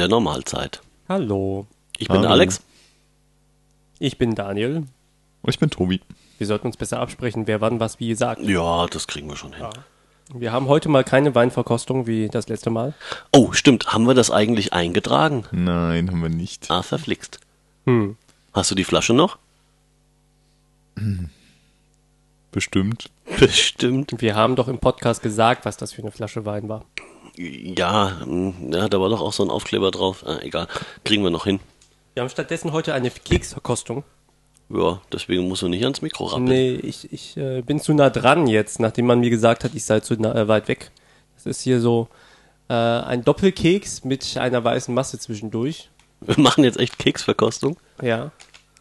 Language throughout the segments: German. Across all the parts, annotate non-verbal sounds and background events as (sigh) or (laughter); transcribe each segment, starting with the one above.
Der Normalzeit. Hallo, Ich bin Hallo. Alex. ich bin Daniel. Und ich bin Tobi. Wir sollten uns besser absprechen, wer wann was wie sagt. Ja, das kriegen wir schon hin. Wir haben heute mal keine Weinverkostung wie das letzte Mal. Oh, stimmt. Haben wir das eigentlich eingetragen? Nein, haben wir nicht. Ah, verflixt. Hm. Hast du die Flasche noch? Bestimmt. (laughs) Bestimmt. Wir haben doch im Podcast gesagt, was das für eine Flasche Wein war. Ja, mm, ja, da war doch auch so ein Aufkleber drauf. Ah, egal. Kriegen wir noch hin. Wir haben stattdessen heute eine Keksverkostung. Ja, deswegen musst du nicht ans Mikro rappeln. Nee, ich, ich äh, bin zu nah dran jetzt, nachdem man mir gesagt hat, ich sei zu nah, äh, weit weg. Das ist hier so äh, ein Doppelkeks mit einer weißen Masse zwischendurch. Wir machen jetzt echt Keksverkostung. Ja.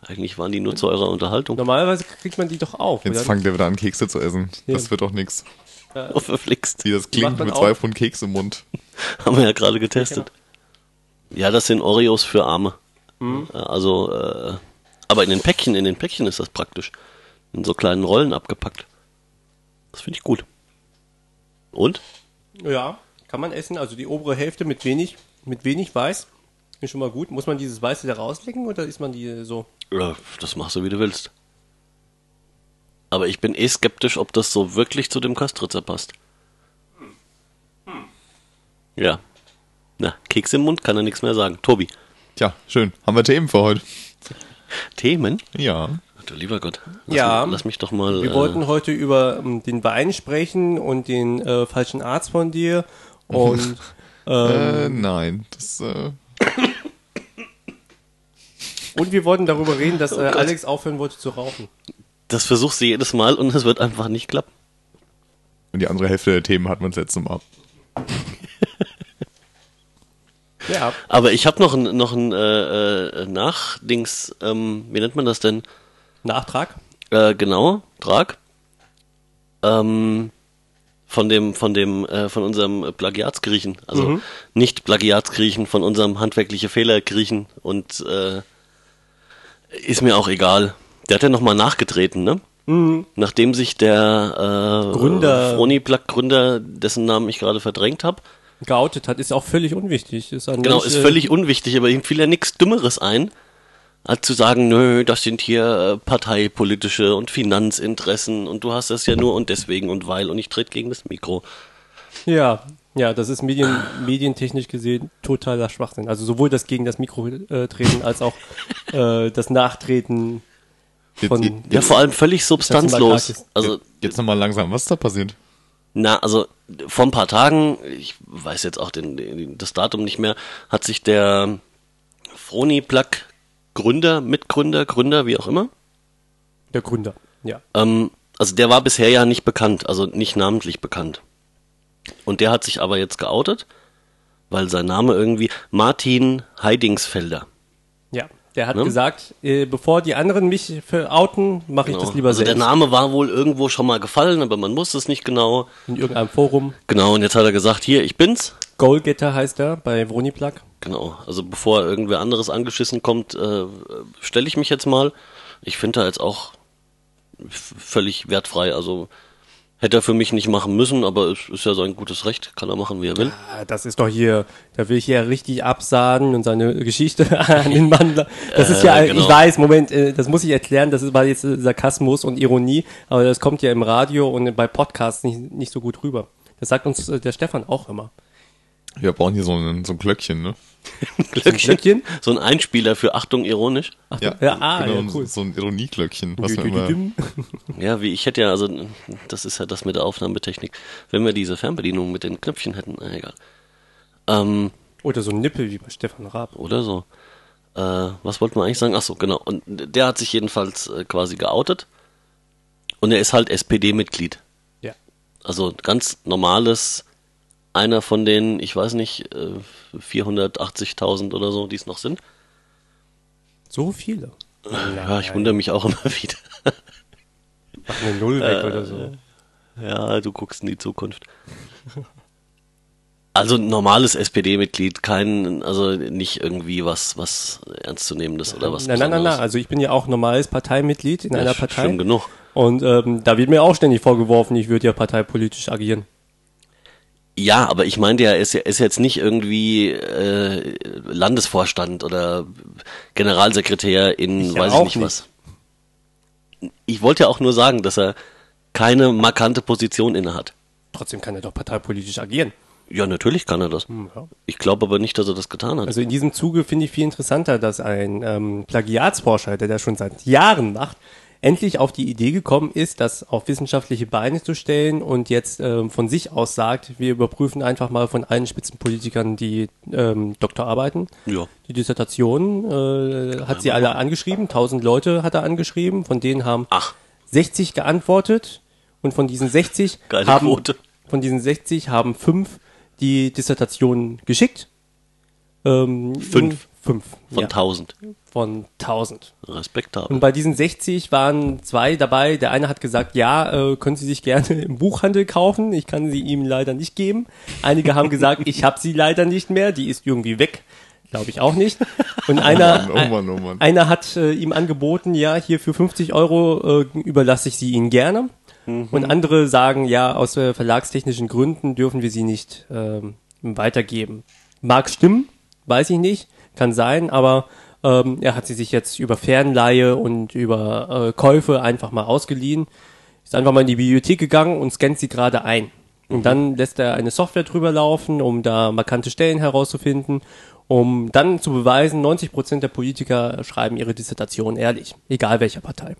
Eigentlich waren die nur zu eurer Unterhaltung. Normalerweise kriegt man die doch auf. Jetzt fangt ihr wieder an, Kekse zu essen. Ja. Das wird doch nix. Oh, verflixt. Wie das klingt mit auch. zwei Pfund Keks im Mund. (laughs) Haben wir ja gerade getestet. Ja, das sind Oreos für Arme. Mhm. Also, äh, aber in den Päckchen, in den Päckchen ist das praktisch. In so kleinen Rollen abgepackt. Das finde ich gut. Und? Ja, kann man essen. Also die obere Hälfte mit wenig, mit wenig Weiß. Ist schon mal gut. Muss man dieses Weiße da rauslecken oder ist man die so? Ja, das machst du, wie du willst. Aber ich bin eh skeptisch, ob das so wirklich zu dem Köstritzer passt. Ja. Na, Keks im Mund kann er nichts mehr sagen. Tobi, Tja, schön. Haben wir Themen für heute? Themen? Ja. Du lieber Gott. Lass Ja. Mich, lass mich doch mal. Wir äh, wollten heute über ähm, den Wein sprechen und den äh, falschen Arzt von dir und (laughs) Äh, nein. Das, äh, und wir wollten darüber reden, dass Oh äh, Gott. Alex aufhören wollte zu rauchen. Das versuchst du jedes Mal und es wird einfach nicht klappen. und die andere Hälfte der Themen hatten wir das letzte Mal. (laughs) Ja, Aber ich habe noch ein, noch ein äh, äh, Nachdings, ähm, wie nennt man das denn? Nachtrag. Äh, genau, Trag. Ähm, von dem, von dem, äh, von unserem Plagiatsgriechen. Also nicht Plagiatsgriechen, von unserem handwerkliche Fehlergriechen und äh, ist mir auch egal. Der hat ja nochmal nachgetreten, ne? Nachdem sich der äh, Gründer- Froniplug-Gründer, dessen Namen ich gerade verdrängt habe, Geoutet hat, ist auch völlig unwichtig. Ist Genau, Mensch, ist äh, völlig unwichtig, aber ihm fiel ja nichts Dümmeres ein, als zu sagen, nö, das sind hier äh, parteipolitische und Finanzinteressen und du hast das ja nur und deswegen und weil und ich trete gegen das Mikro. Ja, ja, das ist medien, medientechnisch gesehen totaler Schwachsinn. Also sowohl das gegen das Mikro äh, treten als auch äh, das Nachtreten von. jetzt, Ja, vor allem völlig substanzlos. Also, jetzt nochmal langsam. Was ist da passiert? na, also vor ein paar Tagen, ich weiß jetzt auch den, den, das Datum nicht mehr, hat sich der Froni-Plug Gründer, Mitgründer, Gründer, wie auch immer, Der Gründer, ja. Ähm, also der war bisher ja nicht bekannt, also nicht namentlich bekannt. Und der hat sich aber jetzt geoutet, weil sein Name irgendwie Martin Heidingsfelder. Der hat Ne? gesagt, äh, bevor die anderen mich outen, mache ich Genau. das lieber also der selbst. Name war wohl irgendwo schon mal gefallen, aber man wusste es nicht genau. In irgendeinem Forum. Genau, und jetzt hat er gesagt, hier, ich bin's. Goalgetter heißt er bei Vroniplug. Genau, also bevor irgendwer anderes angeschissen kommt, äh, stelle ich mich jetzt mal. Ich finde da jetzt auch völlig wertfrei, also hätte er für mich nicht machen müssen, aber es ist ja sein gutes Recht, kann er machen, wie er will. Ah, Das ist doch hier, da will ich ja richtig absagen und seine Geschichte (laughs) an den Mann. Das ist ja, Äh, genau. ich weiß, Moment, äh, das muss ich erklären, das ist- war jetzt Sarkasmus und Ironie, aber das kommt ja im Radio und bei Podcasts nicht, nicht so gut rüber. Das sagt uns äh, der Stefan auch immer. Wir brauchen hier so ein, so ein Glöckchen, ne? (laughs) Glöckchen? So ein Einspieler für Achtung ironisch. Ja, ja, ah, ja, genau, cool. So ein Ironieglöckchen. Was wir immer. (laughs) Ja, wie ich hätte ja, also das ist ja das mit der Aufnahmetechnik. Wenn wir diese Fernbedienung mit den Knöpfchen hätten, na egal. Ähm, Oder so ein Nippel wie bei Stefan Raab. oder so. Äh, was wollten wir eigentlich sagen? Ach so, genau. Und der hat sich jedenfalls äh, quasi geoutet. Und er ist halt SPD-Mitglied. Ja. Also ganz normales, einer von den, ich weiß nicht, äh, 480.000 oder so, die es noch sind. So viele. Ja, ich wundere mich auch immer (laughs) wieder. Mach eine Null weg oder so. Ja, du guckst in die Zukunft. Also ein normales SPD-Mitglied, kein, also nicht irgendwie was, was ernstzunehmendes oder was. Nein, nein, nein, nein. Also ich bin ja auch normales Parteimitglied in Ja, einer Partei. Schlimm genug. Und ähm, da wird mir auch ständig vorgeworfen, ich würde ja parteipolitisch agieren. Ja, aber ich meinte ja, er ist, ist jetzt nicht irgendwie äh, Landesvorstand oder Generalsekretär in Ich weiß ich nicht nicht. was. Ich wollte ja auch nur sagen, dass er keine markante Position innehat. Trotzdem kann er doch parteipolitisch agieren. Ja, natürlich kann er das. ja. Ich glaube aber nicht, dass er das getan hat. Also in diesem Zuge finde ich viel interessanter, dass ein ähm, Plagiatsforscher, der das schon seit Jahren macht, endlich auf die Idee gekommen ist, das auf wissenschaftliche Beine zu stellen und jetzt ähm, von sich aus sagt, wir überprüfen einfach mal von allen Spitzenpolitikern die ähm, Doktorarbeiten. ja. Die Dissertation äh, hat sie alle angeschrieben, 1000 Leute hat er angeschrieben, von denen haben Ach, 60 geantwortet und von diesen 60 Geile haben Quote. von diesen 60 haben fünf die Dissertation geschickt. Ähm, Fünf? Fünf. von ja, 1000. von 1000. Respektabel. Und bei diesen 60 waren zwei dabei. Der eine hat gesagt, ja, äh, können Sie sich gerne im Buchhandel kaufen. Ich kann sie ihm leider nicht geben. Einige haben gesagt, ich habe sie leider nicht mehr. Die ist irgendwie weg. Glaube ich auch nicht. Und einer, Mann, oh Mann, oh Mann. einer hat äh, ihm angeboten, ja, hier für 50 Euro äh, überlasse ich sie Ihnen gerne. Und andere sagen, ja, aus äh, verlagstechnischen Gründen dürfen wir sie nicht ähm, weitergeben. Mag stimmen, weiß ich nicht, kann sein, aber ähm, er hat sie sich jetzt über Fernleihe und über äh, Käufe einfach mal ausgeliehen, ist einfach mal in die Bibliothek gegangen und scannt sie gerade ein. Und dann lässt er eine Software drüber laufen, um da markante Stellen herauszufinden, um dann zu beweisen, 90% der Politiker schreiben ihre Dissertation ehrlich, egal welcher Partei.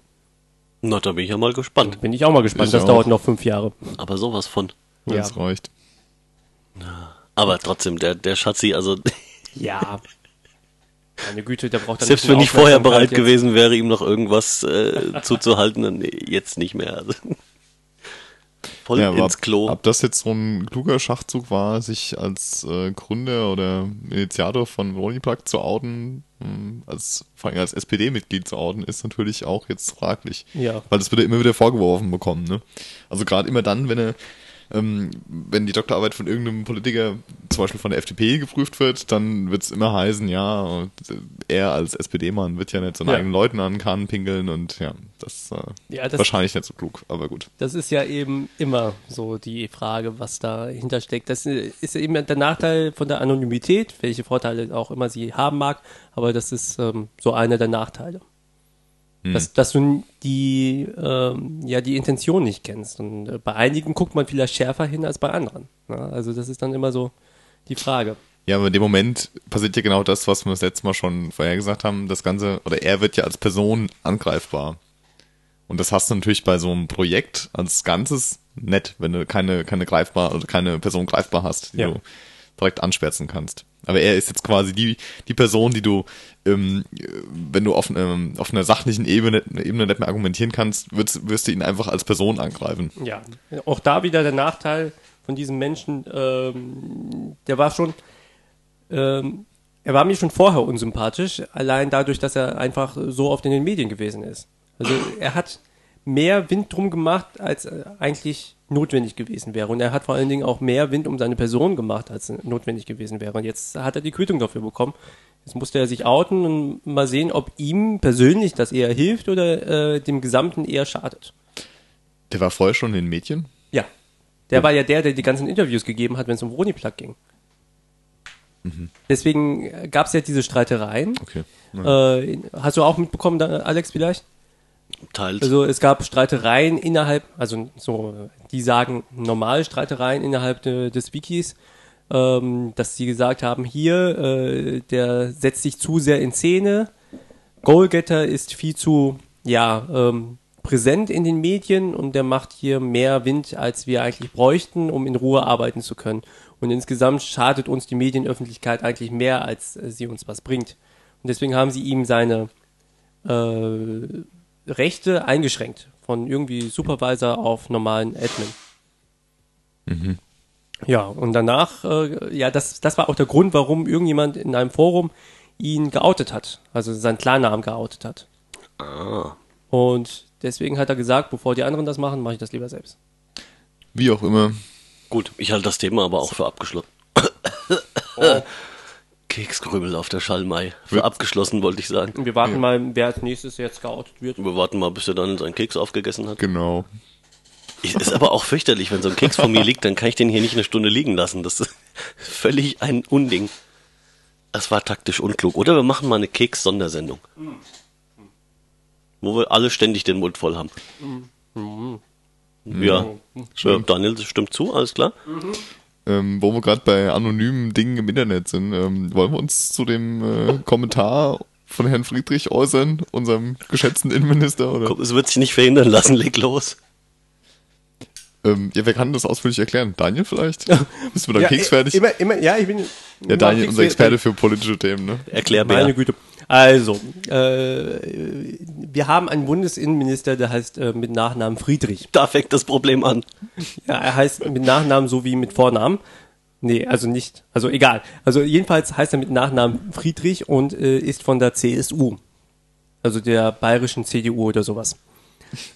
Na, da bin ich ja mal gespannt. Bin ich auch mal gespannt, Ich das auch. dauert noch fünf Jahre. Aber sowas von. Ja. Das reicht. Aber trotzdem, der, der Schatzi, also Ja. (laughs) Meine Güte, der braucht dann selbst wenn ich vorher bereit gewesen wäre, ihm noch irgendwas äh, zuzuhalten, dann nee, jetzt nicht mehr. Also, (laughs) voll Ja, ins Klo. Ob das jetzt so ein kluger Schachzug war, sich als äh, Gründer oder Initiator von Roniplug zu outen, mh, als, vor allem als SPD-Mitglied zu outen, ist natürlich auch jetzt fraglich. Ja. Weil das wird er immer wieder vorgeworfen bekommen, ne? Also gerade immer dann, wenn er, ähm, wenn die Doktorarbeit von irgendeinem Politiker, zum Beispiel von der FDP, geprüft wird, dann wird es immer heißen, ja, äh, er als SPD-Mann wird ja nicht seinen Ja. eigenen Leuten an den Kahn pinkeln und ja, das, äh, Ja, das- wahrscheinlich nicht so klug, aber gut. Das ist ja eben immer so die Frage, was dahinter steckt. Das ist ja eben der Nachteil von der Anonymität, welche Vorteile auch immer sie haben mag, aber das ist ähm, so einer der Nachteile. Dass, dass du die, ähm, ja, die Intention nicht kennst. Und äh, bei einigen guckt man vielleicht schärfer hin als bei anderen. Ja, also das ist dann immer so die Frage. Ja, aber in dem Moment passiert ja genau das, was wir das letzte Mal schon vorher gesagt haben. Das Ganze, oder er wird ja als Person angreifbar. Und das hast du natürlich bei so einem Projekt als Ganzes nett, wenn du keine, keine greifbar, oder keine Person greifbar hast, die Ja. du direkt anschwärzen kannst. Aber er ist jetzt quasi die, die Person, die du, ähm, wenn du auf, ähm, auf einer sachlichen Ebene, Ebene nicht mehr argumentieren kannst, wirst, wirst du ihn einfach als Person angreifen. Ja, auch da wieder der Nachteil von diesem Menschen, ähm, der war schon, ähm, er war mir schon vorher unsympathisch, allein dadurch, dass er einfach so oft in den Medien gewesen ist. Also er hat mehr Wind drum gemacht, als äh, eigentlich notwendig gewesen wäre. Und er hat vor allen Dingen auch mehr Wind um seine Person gemacht, als notwendig gewesen wäre. Und jetzt hat er die Quittung dafür bekommen. Jetzt musste er sich outen und mal sehen, ob ihm persönlich das eher hilft oder äh, dem Gesamten eher schadet. Der war vorher schon in den Medien. Ja. Der war ja der, der die ganzen Interviews gegeben hat, wenn es um Roniplug ging. Deswegen gab es ja diese Streitereien. Okay. Äh, hast du auch mitbekommen, Alex, vielleicht? Teils. Also es gab Streitereien innerhalb, also so, die sagen normale Streitereien innerhalb de, des Wikis, ähm, dass sie gesagt haben, hier, äh, der setzt sich zu sehr in Szene, Goalgetter ist viel zu, ja, ähm, präsent in den Medien und der macht hier mehr Wind, als wir eigentlich bräuchten, um in Ruhe arbeiten zu können. Und insgesamt schadet uns die Medienöffentlichkeit eigentlich mehr, als äh, sie uns was bringt. Und deswegen haben sie ihm seine äh, Rechte eingeschränkt. Von irgendwie Supervisor auf normalen Admin. Ja, und danach, äh, ja, das, das war auch der Grund, warum irgendjemand in einem Forum ihn geoutet hat. Also seinen Klarnamen geoutet hat. ah. Und deswegen hat er gesagt, bevor die anderen das machen, mache ich das lieber selbst. Wie auch immer. Gut, ich halte das Thema aber auch für abgeschlossen. (laughs) Kekskrümel auf der Schallmei. Für abgeschlossen, wollte ich sagen. Wir warten mal, wer als nächstes jetzt geoutet wird. Wir warten mal, bis er dann seinen Keks aufgegessen hat. Genau. Ich, ist aber auch fürchterlich, wenn so ein Keks vor mir (laughs) liegt, dann kann ich den hier nicht eine Stunde liegen lassen. Das ist (laughs) völlig ein Unding. Das war taktisch unklug. Oder wir machen mal eine Keks-Sondersendung. Wo wir alle ständig den Mund voll haben. Ja, ja, Daniel stimmt zu, alles klar. Ähm, wo wir gerade bei anonymen Dingen im Internet sind, ähm, wollen wir uns zu dem äh, Kommentar von Herrn Friedrich äußern, unserem geschätzten Innenminister? Oder? Komm, es wird sich nicht verhindern lassen, leg los. Ähm, ja, wer kann das ausführlich erklären? Daniel vielleicht? Bist du mit deinem Ja, Keks fertig? Immer, immer, ja, ich bin. ja, Daniel, unser Experte für politische Themen, ne? Erklärbär. Meine Güte. Also, äh, wir haben einen Bundesinnenminister, der heißt äh, mit Nachnamen Friedrich. Da fängt das Problem an. Ja, er heißt mit Nachnamen so wie mit Vornamen. Nee, also nicht. Also egal. Also jedenfalls heißt er mit Nachnamen Friedrich und äh, ist von der CSU. Also der bayerischen CDU oder sowas.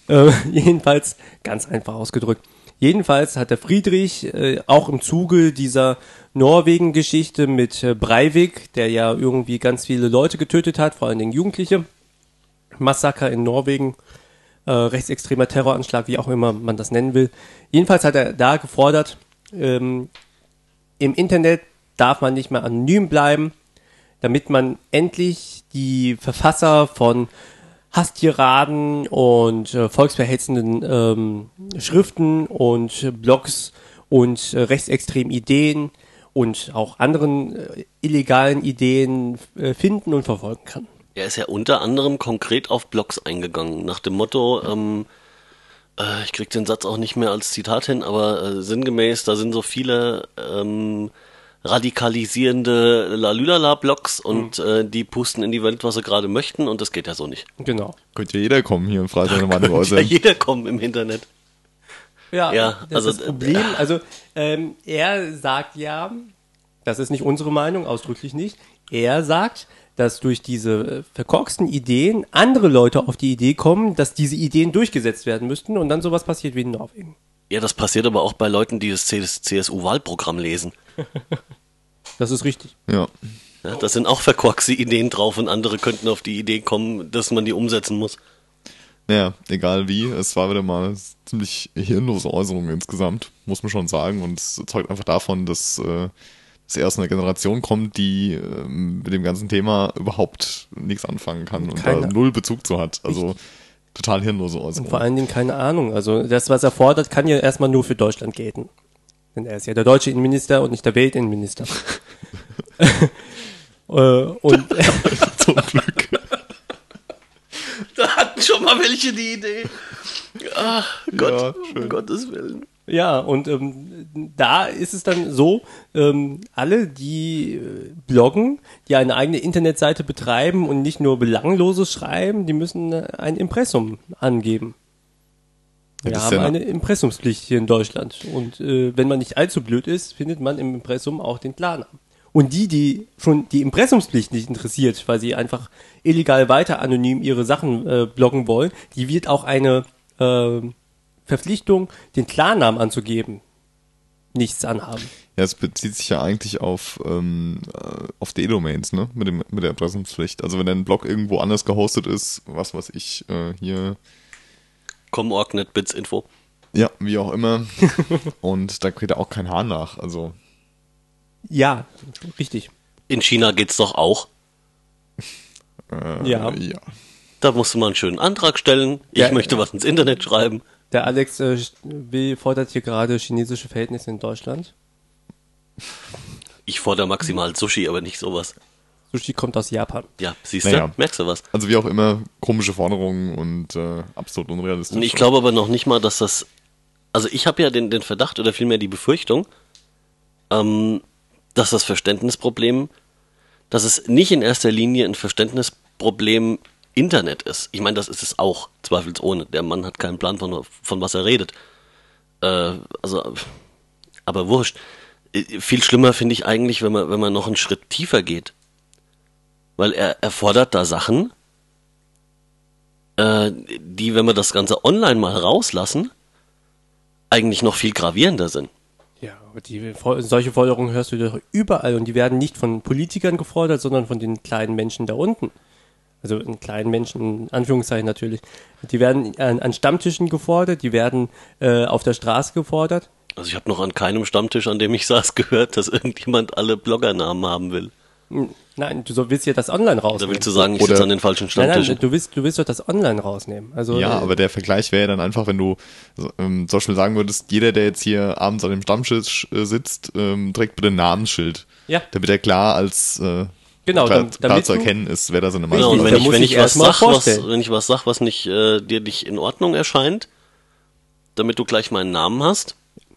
äh, (laughs) jedenfalls, ganz einfach ausgedrückt. Jedenfalls hat der Friedrich äh, auch im Zuge dieser Norwegen-Geschichte mit äh, Breivik, der ja irgendwie ganz viele Leute getötet hat, vor allen Dingen Jugendliche, Massaker in Norwegen, äh, rechtsextremer Terroranschlag, wie auch immer man das nennen will. Jedenfalls hat er da gefordert, ähm, im Internet darf man nicht mehr anonym bleiben, damit man endlich die Verfasser von Hasstiraden und äh, volksverhetzenden ähm, Schriften und Blogs und äh, rechtsextremen Ideen und auch anderen äh, illegalen Ideen äh, finden und verfolgen kann. Er ist ja unter anderem konkret auf Blogs eingegangen, nach dem Motto, ähm, äh, ich krieg den Satz auch nicht mehr als Zitat hin, aber äh, sinngemäß, da sind so viele ähm, radikalisierende Lalülala-Blogs und äh, die pusten in die Welt, was sie gerade möchten und das geht ja so nicht. Genau. Könnte ja jeder kommen hier und frei seine Meinung Ja, jeder kommt im Internet. Ja, Ja, das also, ist das Problem. Also ähm, er sagt ja, das ist nicht unsere Meinung, ausdrücklich nicht. Er sagt, dass durch diese äh, verkorksten Ideen andere Leute auf die Idee kommen, dass diese Ideen durchgesetzt werden müssten und dann sowas passiert wie in Norwegen. Ja, das passiert aber auch bei Leuten, die das CSU-Wahlprogramm lesen. (laughs) Das ist richtig. Ja. Ja, da sind auch verkorkste Ideen drauf und andere könnten auf die Idee kommen, dass man die umsetzen muss. Naja, egal wie, es war wieder mal eine ziemlich hirnlose Äußerung insgesamt, muss man schon sagen. Und es zeugt einfach davon, dass, äh, dass er aus einer Generation kommt, die ähm, mit dem ganzen Thema überhaupt nichts anfangen kann und Keine- da null Bezug zu hat. Also total hirnlose Äußerung. Und vor allen Dingen keine Ahnung. Also das, was er fordert, kann ja erstmal nur für Deutschland gelten. Denn er ist ja der deutsche Innenminister und nicht der Weltinnenminister. (laughs) äh, und (laughs) Zum Glück. Da hatten schon mal welche die Idee. Ach Gott, Ja, um Gottes Willen. Ja, und ähm, da ist es dann so, ähm, alle, die äh, bloggen, die eine eigene Internetseite betreiben und nicht nur Belangloses schreiben, die müssen äh, ein Impressum angeben. Wir haben eine Impressumspflicht hier in Deutschland. Und äh, wenn man nicht allzu blöd ist, findet man im Impressum auch den Klarnamen. Und die, die schon die Impressumspflicht nicht interessiert, weil sie einfach illegal weiter anonym ihre Sachen äh, bloggen wollen, die wird auch eine äh, Verpflichtung, den Klarnamen anzugeben, nichts anhaben. Ja, es bezieht sich ja eigentlich auf, ähm, äh, auf D-Domains, ne? Mit, dem, mit der Erpressungspflicht. Also wenn dein Blog irgendwo anders gehostet ist, was weiß ich, äh, hier, Com.org, Bits Info. ja, wie auch immer. (laughs) und da kriegt er auch kein Haar nach. Also Ja, richtig. In China geht's doch auch. äh, Ja. ja. Da musst du mal einen schönen Antrag stellen. Ich Ja. möchte was ins Internet schreiben. Der Alex äh, will, fordert hier gerade chinesische Verhältnisse in Deutschland. Ich fordere maximal Sushi, aber nicht sowas. Sushi kommt aus Japan. Ja, siehst Naja. du? Merkst du was? Also wie auch immer, komische Forderungen und äh, absolut unrealistisch. Und ich glaube aber noch nicht mal, dass das. Also ich habe ja den, den Verdacht oder vielmehr die Befürchtung, ähm, dass das Verständnisproblem, dass es nicht in erster Linie ein Verständnisproblem Internet ist. Ich meine, das ist es auch, zweifelsohne. Der Mann hat keinen Plan von, von was er redet. Äh, also, aber wurscht. Äh, Viel schlimmer finde ich eigentlich, wenn man, wenn man noch einen Schritt tiefer geht. Weil er, er fordert da Sachen, äh, die, wenn wir das Ganze online mal rauslassen, eigentlich noch viel gravierender sind. Ja, die, solche Forderungen hörst du doch überall und die werden nicht von Politikern gefordert, sondern von den kleinen Menschen da unten. Also in kleinen Menschen, in Anführungszeichen natürlich, die werden an, an Stammtischen gefordert, die werden äh, auf der Straße gefordert. Also ich habe noch an keinem Stammtisch, an dem ich (laughs) saß, gehört, dass irgendjemand alle Bloggernamen haben will. Nein, du willst ja das online Da rausnehmen. willst du sagen, ich Oder- sitze an den falschen nein, Stammtischen. nein, du willst, du willst doch das online rausnehmen. Also, Ja, äh, aber der Vergleich wäre ja dann einfach, wenn du so, ähm, zum Beispiel sagen würdest, jeder, der jetzt hier abends an dem Stammtisch äh, sitzt, ähm, trägt bitte ein Namensschild. Ja. Damit er klar als äh, Genau, klar, dam- klar damit zu du- erkennen ist, wer da seine Genau, Meinung und Richtig, wenn ich, wenn ich was sag, was, wenn ich was sag, was nicht, äh, dir nicht in Ordnung erscheint, damit du gleich meinen Namen hast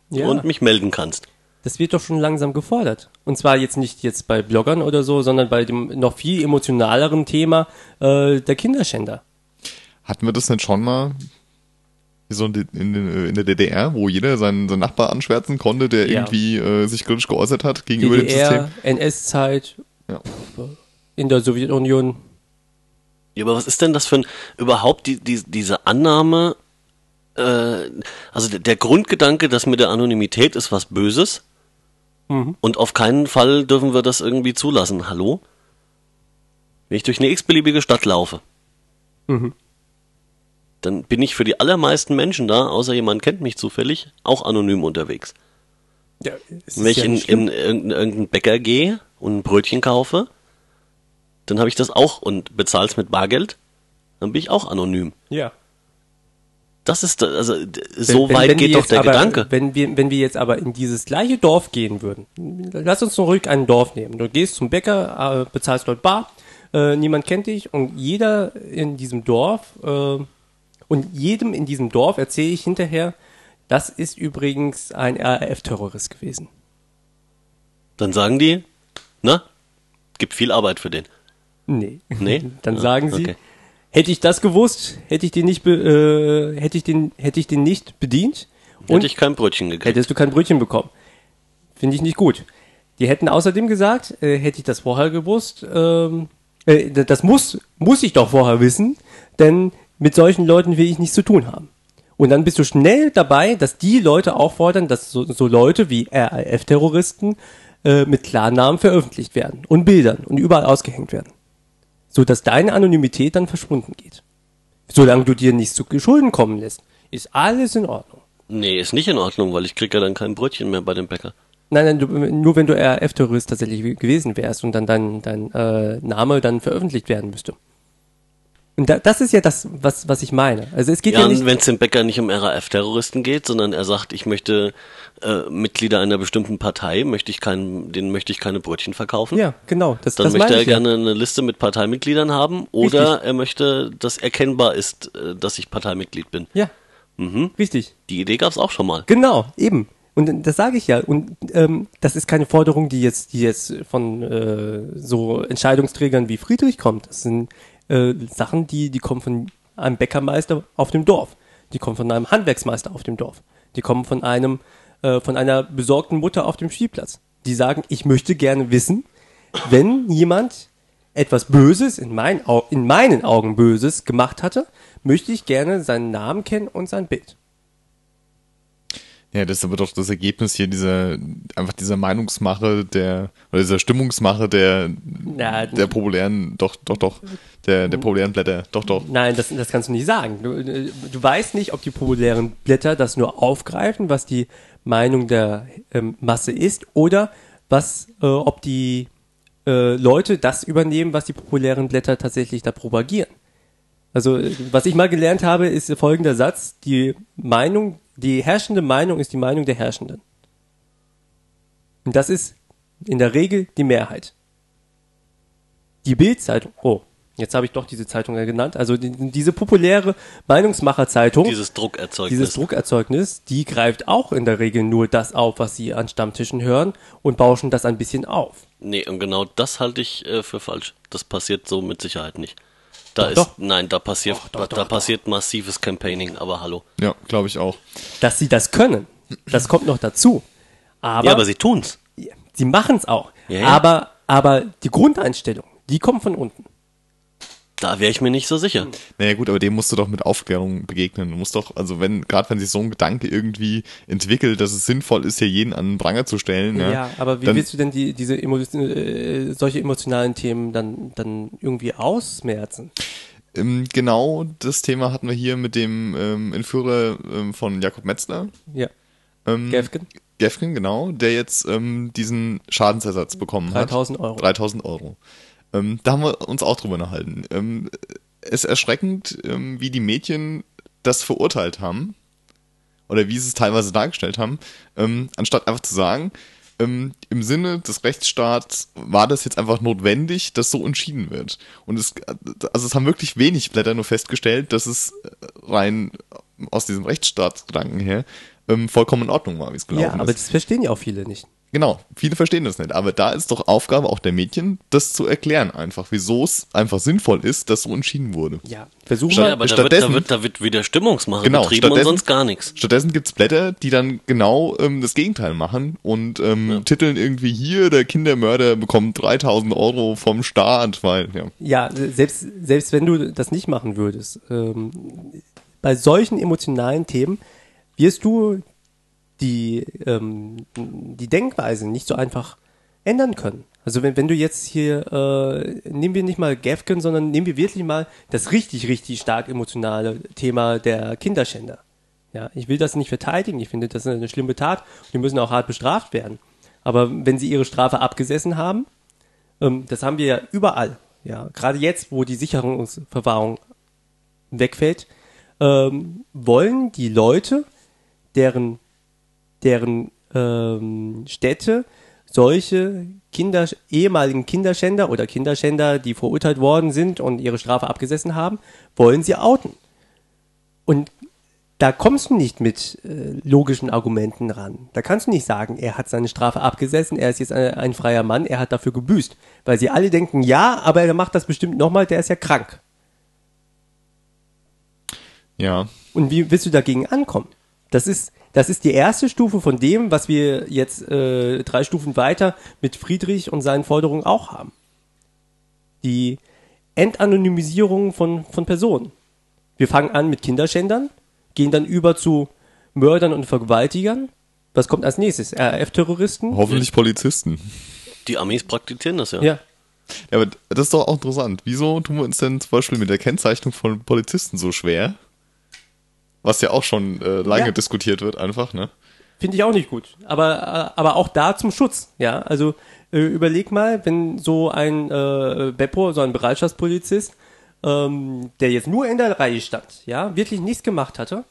ja. und mich melden kannst. Das wird doch schon langsam gefordert. Und zwar jetzt nicht jetzt bei Bloggern oder so, sondern bei dem noch viel emotionaleren Thema äh, der Kinderschänder. Hatten wir das nicht schon mal? So in, in, den- in der DDR, wo jeder seinen, seinen Nachbar anschwärzen konnte, der Ja. irgendwie äh, sich kritisch geäußert hat gegenüber dem System. DDR, NS-Zeit, Ja. in der Sowjetunion. Ja, aber was ist denn das für ein, überhaupt die, die, diese Annahme, äh, also der, der Grundgedanke, dass mit der Anonymität ist was Böses und auf keinen Fall dürfen wir das irgendwie zulassen. Hallo? Wenn ich durch eine x-beliebige Stadt laufe, dann bin ich für die allermeisten Menschen da, außer jemand kennt mich zufällig, auch anonym unterwegs. Ja, Wenn ich ja in, in irgendeinen irgendeinen Bäcker gehe und ein Brötchen kaufe, dann habe ich das auch und bezahl's mit Bargeld, dann bin ich auch anonym. ja. Das ist, also so Wenn- weit wenn geht doch der aber, Gedanke. Wenn wir, wenn wir jetzt aber in dieses gleiche Dorf gehen würden, lass uns nur ruhig ein Dorf nehmen. Du gehst zum Bäcker, äh, bezahlst dort bar, äh, niemand kennt dich und jeder in diesem Dorf äh, und jedem in diesem Dorf erzähle ich hinterher, das ist übrigens ein RAF-Terrorist gewesen. Dann sagen die, na, gibt viel Arbeit für den. Nee. Nee? (laughs) Dann sagen sie, okay. hätte ich das gewusst, hätte ich den nicht, äh, hätte ich den, hätte ich den nicht bedient und Hätte ich kein Brötchen gekriegt. hättest du kein Brötchen bekommen. Finde ich nicht gut. Die hätten außerdem gesagt, äh, hätte ich das vorher gewusst, ähm, äh, das muss, muss ich doch vorher wissen, denn mit solchen Leuten will ich nichts zu tun haben. Und dann bist du schnell dabei, dass die Leute auch fordern, dass so, so Leute wie RAF-Terroristen äh, mit Klarnamen veröffentlicht werden und Bildern und überall ausgehängt werden. So dass deine Anonymität dann verschwunden geht. Solange du dir nichts zu Schulden kommen lässt, ist alles in Ordnung. Nee, ist nicht in Ordnung, weil ich krieg ja dann kein Brötchen mehr bei dem Bäcker. Nein, nein, du, nur wenn du RAF-Terrorist tatsächlich ge- gewesen wärst und dann dein, dein äh, Name dann veröffentlicht werden müsste. Und da, das ist ja das, was, was ich meine. Also es geht ja, Ja, nicht. wenn es dem Bäcker nicht um RAF-Terroristen geht, sondern er sagt, ich möchte äh, Mitglieder einer bestimmten Partei, möchte ich kein, denen möchte ich keine Brötchen verkaufen. Ja, genau. Das, Dann das möchte er ich ja. gerne eine Liste mit Parteimitgliedern haben oder er möchte, dass erkennbar ist, äh, dass ich Parteimitglied bin. Ja, Mhm. richtig. Die Idee gab's auch schon mal. Genau, eben. Und das sage ich ja. Und ähm, das ist keine Forderung, die jetzt, die jetzt von äh, so Entscheidungsträgern wie Friedrich kommt. Das sind äh, Sachen, die, die kommen von einem Bäckermeister auf dem Dorf. Die kommen von einem Handwerksmeister auf dem Dorf. Die kommen von einem, äh, von einer besorgten Mutter auf dem Spielplatz. Die sagen, ich möchte gerne wissen, wenn jemand etwas Böses, in, mein, in meinen Augen Böses gemacht hatte, möchte ich gerne seinen Namen kennen und sein Bild. Ja, das ist aber doch das Ergebnis hier dieser, einfach dieser Meinungsmache der, oder dieser Stimmungsmache der, Ja, der populären, doch, doch, doch, der, der populären Blätter, doch, doch. Nein, das, das kannst du nicht sagen. Du, du weißt nicht, ob die populären Blätter das nur aufgreifen, was die Meinung der ähm, Masse ist, oder was, äh, ob die äh, Leute das übernehmen, was die populären Blätter tatsächlich da propagieren. Also, äh, was ich mal gelernt habe, ist folgender Satz: Die Meinung, die herrschende Meinung ist die Meinung der Herrschenden. Und das ist in der Regel die Mehrheit. Die Bildzeitung, oh, jetzt habe ich doch diese Zeitung ja genannt, also die, diese populäre Meinungsmacherzeitung, Dieses Druckerzeugnis. dieses Druckerzeugnis, die greift auch in der Regel nur das auf, was sie an Stammtischen hören und bauschen das ein bisschen auf. Nee, und genau das halte ich äh, für falsch. Das passiert so mit Sicherheit nicht. Da Doch, ist, doch. nein, da passiert, Doch, doch, da, doch, da doch. passiert massives Campaigning, aber hallo. Ja, glaube ich auch. Dass sie das können, das kommt noch dazu. Aber, ja, aber sie tun's. sie machen es auch. Ja, ja. Aber, aber die Grundeinstellung, die kommt von unten. Da wäre ich mir nicht so sicher. Naja gut, aber dem musst du doch mit Aufklärung begegnen. Du musst doch, also wenn, gerade wenn sich so ein Gedanke irgendwie entwickelt, dass es sinnvoll ist, hier jeden an den Pranger zu stellen. Ja, Ja, aber wie dann, willst du denn die, diese emo äh, solche emotionalen Themen dann, dann irgendwie ausmerzen? ähm, genau das Thema hatten wir hier mit dem ähm, Entführer ähm, von Jakob Metzler. Ja. Ähm, Gefgen? Gefgen, genau, der jetzt ähm, diesen Schadensersatz bekommen hat. 3000 Euro. 3000 Euro. Ähm, da haben wir uns auch drüber unterhalten. Ähm, es ist erschreckend, ähm, wie die Mädchen das verurteilt haben. Oder wie sie es teilweise dargestellt haben. Ähm, anstatt einfach zu sagen, ähm, im Sinne des Rechtsstaats war das jetzt einfach notwendig, dass so entschieden wird. Und es, also es haben wirklich wenig Blätter nur festgestellt, dass es rein aus diesem Rechtsstaatsgedanken her ähm, vollkommen in Ordnung war, wie es gelaufen Ja, aber ist. das verstehen ja auch viele nicht. Genau, viele verstehen das nicht, aber da ist doch Aufgabe auch der Mädchen, das zu erklären einfach, wieso es einfach sinnvoll ist, dass so entschieden wurde. Ja, versuch Statt- mal. Ja, aber da wird, da, stattdessen- wird, da wird wieder Stimmungsmache Genau, betrieben und stattdessen- sonst gar nichts. Stattdessen gibt's Blätter, die dann genau ähm, das Gegenteil machen und ähm, titeln irgendwie hier, der Kindermörder bekommt 3000 Euro vom Staat, weil, ja. Ja, selbst, selbst wenn du das nicht machen würdest, ähm, bei solchen emotionalen Themen wirst du die, ähm, die Denkweise nicht so einfach ändern können. Also wenn, wenn du jetzt hier, äh, nehmen wir nicht mal Gefgen, sondern nehmen wir wirklich mal das richtig, richtig stark emotionale Thema der Kinderschänder. Ja, ich will das nicht verteidigen, ich finde, das ist eine schlimme Tat, die müssen auch hart bestraft werden. Aber wenn sie ihre Strafe abgesessen haben, ähm, das haben wir ja überall. Ja, gerade jetzt, wo die Sicherungsverwahrung wegfällt, ähm, wollen die Leute, deren, deren ähm, Städte solche Kinder, ehemaligen Kinderschänder oder Kinderschänder, die verurteilt worden sind und ihre Strafe abgesessen haben, wollen sie outen. Und da kommst du nicht mit äh, logischen Argumenten ran. Da kannst du nicht sagen, er hat seine Strafe abgesessen, er ist jetzt ein, ein freier Mann, er hat dafür gebüßt. Weil sie alle denken, ja, aber er macht das bestimmt nochmal, der ist ja krank. Ja, Und wie willst du dagegen ankommen? Das ist, das ist die erste Stufe von dem, was wir jetzt äh, drei Stufen weiter mit Friedrich und seinen Forderungen auch haben. Die Entanonymisierung von, von Personen. Wir fangen an mit Kinderschändern, gehen dann über zu Mördern und Vergewaltigern. Was kommt als nächstes? RAF-Terroristen? hoffentlich Polizisten. Die Amis praktizieren das ja. Ja. Ja, aber das ist doch auch interessant. Wieso tun wir uns denn zum Beispiel mit der Kennzeichnung von Polizisten so schwer? Was ja auch schon äh, lange Ja. diskutiert wird, einfach, ne? Finde ich auch nicht gut. Aber, äh, aber auch da zum Schutz. Ja, also äh, überleg mal, wenn so ein äh, Beppo, so ein Bereitschaftspolizist, ähm, der jetzt nur in der Reihe stand, ja, wirklich nichts gemacht hatte,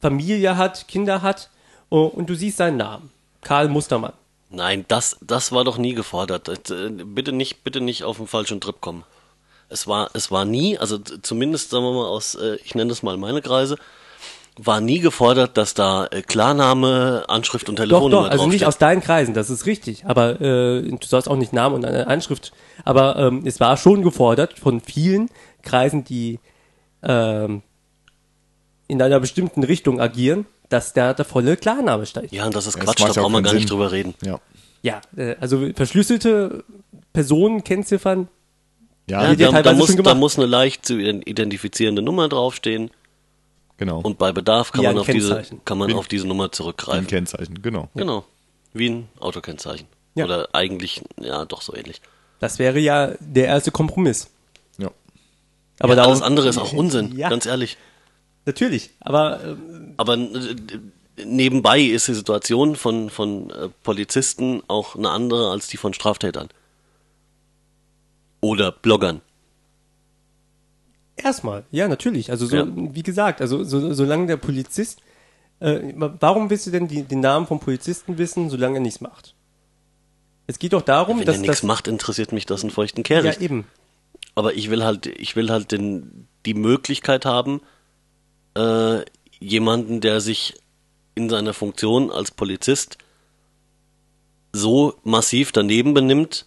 Familie hat, Kinder hat, oh, und du siehst seinen Namen, Karl Mustermann. Nein, das, das war doch nie gefordert. Äh, Bitte nicht, bitte nicht auf den falschen Trip kommen. Es war, es war nie, also zumindest sagen wir mal aus, ich nenne das mal meine Kreise, war nie gefordert, dass da äh, Klarname, Anschrift und Doch, Telefonnummer doch, also nicht aus deinen Kreisen, das ist richtig. Aber äh, du sollst auch nicht Namen und eine Anschrift. Aber ähm, es war schon gefordert von vielen Kreisen, die ähm, in einer bestimmten Richtung agieren, dass da der volle Klarname steigt. Ja, und das ist Ja, das Quatsch, macht da brauchen wir gar nicht Sinn. drüber reden. Ja. Ja, äh, also verschlüsselte Personen kennziffern. Ja, Ja, die da, da, muss, da muss eine leicht zu identifizierende Nummer draufstehen genau. und bei Bedarf kann man ein auf diese, kann man Wie- auf diese Nummer Ein zurückgreifen. Kennzeichen, genau. Genau. Wie ein Autokennzeichen. Ja. Oder eigentlich, ja, doch so ähnlich. Das wäre ja der erste Kompromiss. Ja. Aber ja, alles andere ist auch Unsinn, Ja, ganz ehrlich. natürlich. Aber äh, Aber äh, nebenbei ist die Situation von, von äh, Polizisten auch eine andere als die von Straftätern. Oder Bloggern. Erstmal, ja, natürlich. Also so, Ja. wie gesagt, also so, solange der Polizist, äh, warum willst du denn die, den Namen vom Polizisten wissen, solange er nichts macht? Es geht doch darum, Wenn dass er nichts macht, interessiert mich das einen feuchten ja Kehricht. eben. Aber ich will halt, ich will halt den, die Möglichkeit haben, äh, jemanden, der sich in seiner Funktion als Polizist so massiv daneben benimmt,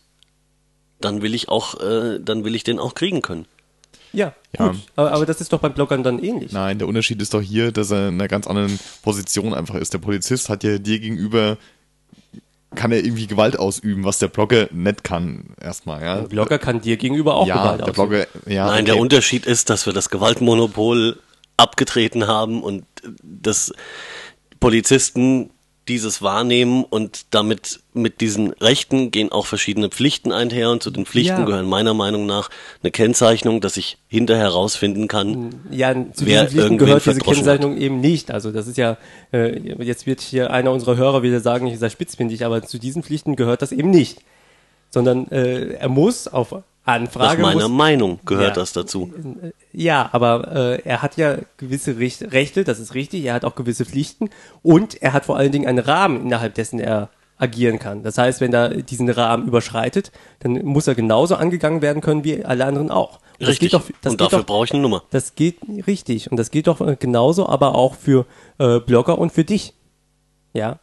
dann will ich auch, äh, dann will ich den auch kriegen können. Ja, Ja. gut. Aber, aber das ist doch beim Bloggern dann ähnlich. Nein, der Unterschied ist doch hier, dass er in einer ganz anderen Position einfach ist. Der Polizist hat ja dir gegenüber kann er irgendwie Gewalt ausüben, was der Blogger nicht kann, erstmal, ja. Ein Blogger kann dir gegenüber auch ja, Gewalt der ausüben. Blogger, ja. Nein, okay. der Unterschied ist, dass wir das Gewaltmonopol abgetreten haben und dass Polizisten dieses wahrnehmen und damit mit diesen Rechten gehen auch verschiedene Pflichten einher und zu den Pflichten Ja. gehören meiner Meinung nach eine Kennzeichnung, dass ich hinterher herausfinden kann, Ja, zu Wer diesen Pflichten gehört diese Kennzeichnung eben nicht. Also das ist ja, äh, jetzt wird hier einer unserer Hörer wieder sagen, ich sei spitzfindig, aber zu diesen Pflichten gehört das eben nicht. Sondern äh, er muss auf nach Anfrage meiner muss, Meinung gehört Ja. das dazu. Ja, aber äh, er hat ja gewisse Richt Rechte, das ist richtig, er hat auch gewisse Pflichten und er hat vor allen Dingen einen Rahmen, innerhalb dessen er agieren kann. Das heißt, wenn er diesen Rahmen überschreitet, dann muss er genauso angegangen werden können wie alle anderen auch. Und das Richtig. geht doch, und dafür brauche ich eine Nummer. das geht richtig und das geht doch äh, genauso, aber auch für äh, Blogger und für dich. Ja,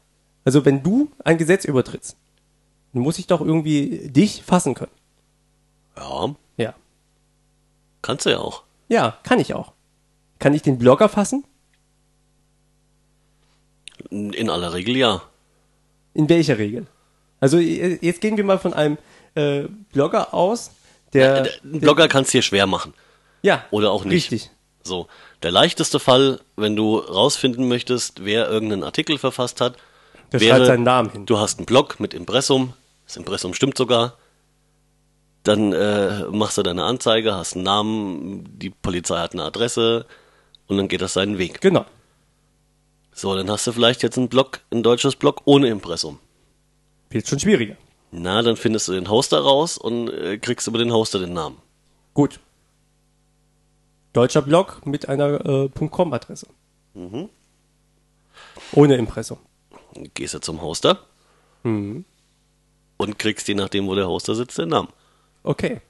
also wenn du ein Gesetz übertrittst, dann muss ich doch irgendwie dich fassen können. Ja, Ja, kannst du ja auch. ja, kann ich auch. Kann ich den Blogger fassen? In aller Regel ja. In welcher Regel? Also jetzt gehen wir mal von einem äh, Blogger aus, der, Äh, Ein Blogger kann es dir schwer machen. ja Oder auch nicht. richtig. So, der leichteste Fall, wenn du rausfinden möchtest, wer irgendeinen Artikel verfasst hat, Der wäre, schreibt seinen Namen hin. du hast einen Blog mit Impressum, das Impressum stimmt sogar, dann äh, machst du deine Anzeige, hast einen Namen, die Polizei hat eine Adresse und dann geht das seinen Weg. Genau. So, dann hast du vielleicht jetzt einen Blog, ein deutsches Blog ohne Impressum. Wird schon schwieriger. Na, dann findest du den Hoster raus und äh, kriegst über den Hoster den Namen. Gut. Deutscher Blog mit einer äh, .com-Adresse. Mhm. Ohne Impressum. Dann gehst du zum Hoster Mhm. und kriegst je nachdem, wo der Hoster sitzt, den Namen. Okay.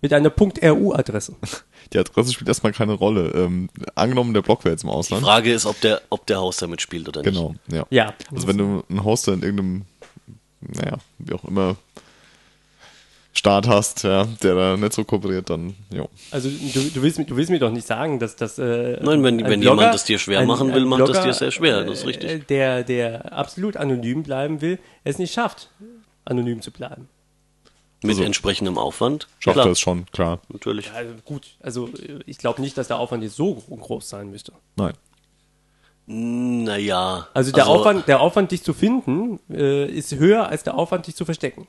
Mit einer .ru-Adresse. (laughs) Die Adresse spielt erstmal keine Rolle. Ähm, angenommen, der Blog wäre jetzt im Die Ausland. Frage ist, ob der, ob der Hoster mitspielt oder nicht. Genau, ja. Ja. Also wenn du einen Hoster in irgendeinem, naja, wie auch immer, Staat hast, ja, der da nicht so kooperiert, dann, jo. Also du, du, willst, mir- du willst mir doch nicht sagen, dass das äh, Nein, wenn- wenn jemand es dir schwer machen will, macht es dir sehr schwer, das ist richtig. äh, Der, der absolut anonym bleiben will, es nicht schafft, anonym zu bleiben. Mit Also- entsprechendem Aufwand. Schafft Klar, er es schon, klar. natürlich. Also gut, also äh, ich glaube nicht, dass der Aufwand jetzt so gro- groß sein müsste. Nein. Naja. Also der Aufwand, der Aufwand, dich zu finden, äh, ist höher als der Aufwand, dich zu verstecken.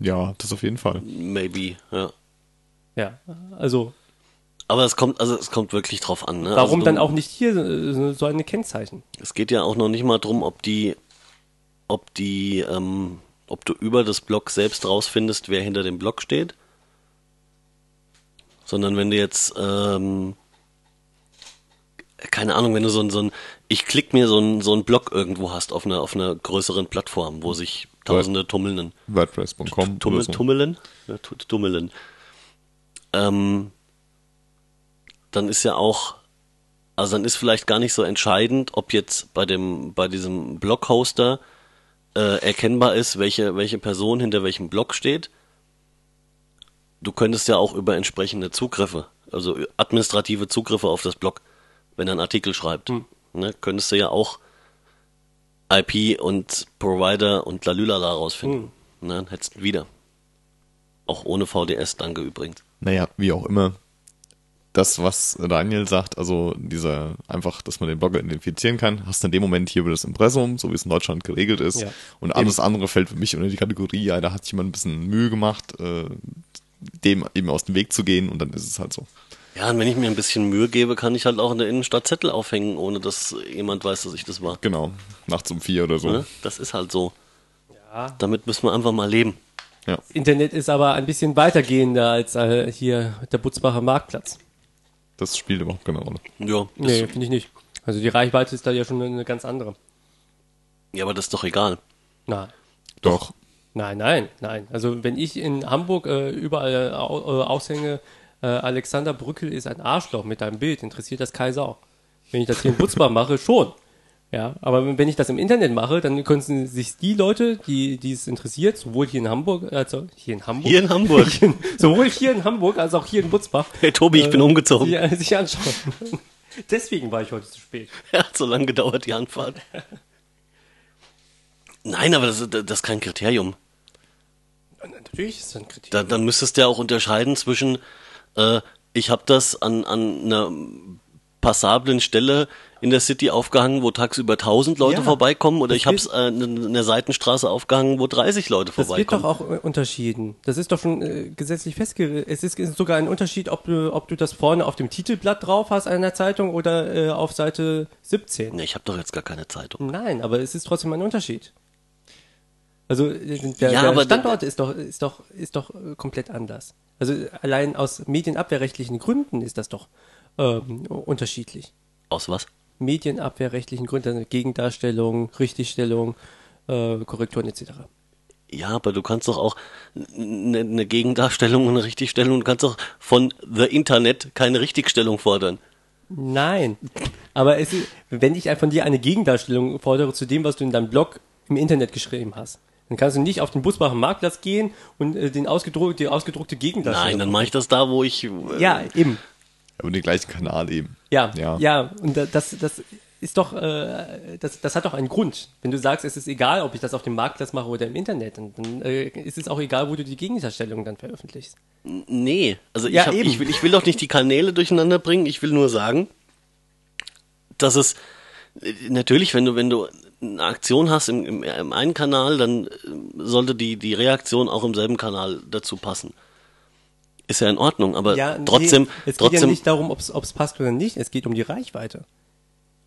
Ja, das auf jeden Fall. Maybe, ja. Ja, also Aber es kommt, also es kommt wirklich drauf an. Ne? warum also, dann auch nicht hier äh, so eine Kennzeichen? Es geht ja auch noch nicht mal drum, ob die, ob die, ähm, ob du über das Blog selbst rausfindest, wer hinter dem Blog steht. Sondern wenn du jetzt, ähm, keine Ahnung, wenn du so ein, so ein, ich klick mir so ein, so ein Blog irgendwo hast auf einer, auf einer größeren Plattform, wo sich Tausende tummeln. WordPress.com Tummel. Tummeln? Ja, tu- Tummeln. Ähm, dann ist ja auch, also dann ist vielleicht gar nicht so entscheidend, ob jetzt bei dem, bei diesem Blog-Hoster äh, erkennbar ist, welche, welche Person hinter welchem Blog steht. Du könntest ja auch über entsprechende Zugriffe, also administrative Zugriffe auf das Blog, wenn er einen Artikel schreibt, ne, könntest du ja auch IP und Provider und Lalülala rausfinden. Ne, dann hättest du wieder. Auch ohne VDS, danke übrigens. Naja, wie auch immer. Das, was Daniel sagt, also dieser einfach, dass man den Blogger identifizieren kann, hast du in dem Moment hier über das Impressum, so wie es in Deutschland geregelt ist. Ja. Und alles andere fällt für mich unter die Kategorie, ja, da hat sich jemand ein bisschen Mühe gemacht, äh, dem eben aus dem Weg zu gehen und dann ist es halt so. Ja, und wenn ich mir ein bisschen Mühe gebe, kann ich halt auch in der Innenstadt Zettel aufhängen, ohne dass jemand weiß, dass ich das war. Genau. Nachts um vier oder so. Ne? Das ist halt so. Ja. Damit müssen wir einfach mal leben. Ja. Internet ist aber ein bisschen weitergehender als äh, hier der Butzbacher Marktplatz. Das spielt überhaupt keine Rolle. Ja, das, Nee, finde ich nicht. Also die Reichweite ist da ja schon eine ganz andere. ja, aber das ist doch egal. Nein. Doch. Nein, nein, nein. Also wenn ich in Hamburg äh, überall au, äh, aushänge, äh, Alexander Brückel ist ein Arschloch mit einem Bild, interessiert das Kaiser auch. Wenn ich das hier in Butzbach mache, schon. Ja, aber wenn ich das im Internet mache, dann können sich die Leute, die, die es interessiert, sowohl hier in Hamburg, also hier in Hamburg, Hier in Hamburg. (laughs) Hier in, sowohl hier in Hamburg als auch hier in Butzbach, Hey Tobi, ich bin umgezogen. sich, sich anschauen. (laughs) Deswegen war ich heute zu spät. (laughs) Ja, hat so lange gedauert die Anfahrt. Nein, aber das, das ist kein Kriterium. Natürlich ist das ein Kriterium. Da, dann müsstest du ja auch unterscheiden zwischen, äh, ich habe das an, an einer passablen Stelle in der City aufgehangen, wo tagsüber 1000 Leute Ja, vorbeikommen, oder das ich habe es äh, in der Seitenstraße aufgehangen, wo 30 Leute Das wird vorbeikommen. doch auch äh, unterschieden. Das ist doch schon äh, gesetzlich festgelegt. Es ist, ist sogar ein Unterschied, ob du, ob du das vorne auf dem Titelblatt drauf hast einer Zeitung oder äh, auf Seite 17. Nee, ich habe doch jetzt gar keine Zeitung. Nein, aber es ist trotzdem ein Unterschied. Also äh, der, Ja, der Standort ist doch ist doch ist doch äh, komplett anders. Also allein aus medienabwehrrechtlichen Gründen ist das doch ähm, unterschiedlich. Aus was? Medienabwehrrechtlichen Gründen, Gegendarstellung, Richtigstellung, äh, Korrekturen etc. Ja, aber du kannst doch auch eine ne Gegendarstellung und eine Richtigstellung, du kannst doch von The Internet keine Richtigstellung fordern. Nein, aber es wenn ich von dir eine Gegendarstellung fordere zu dem, was du in deinem Blog im Internet geschrieben hast, dann kannst du nicht auf den Busbacher Marktplatz gehen und äh, den ausgedruck, die ausgedruckte Gegendarstellung. Nein, dann mache ich das da, wo ich. Äh, Ja, eben. Aber den gleichen Kanal eben. Ja, ja, Ja. und da- das, das ist doch, äh, das, das hat doch einen Grund. Wenn du sagst, es ist egal, ob ich das auf dem Marktplatz mache oder im Internet, dann, dann äh, ist es auch egal, wo du die Gegendarstellung dann veröffentlichst. Nee, also Ja, ich, hab, eben. ich, will, ich will doch nicht die Kanäle durcheinander bringen. Ich will nur sagen, dass es äh, natürlich, wenn du, wenn du eine Aktion hast im, im, im einen Kanal, dann äh, sollte die, die Reaktion auch im selben Kanal dazu passen. Ist ja in Ordnung, aber Ja, nee, trotzdem, es geht ja trotzdem, nicht darum, ob es passt oder nicht, es geht um die Reichweite.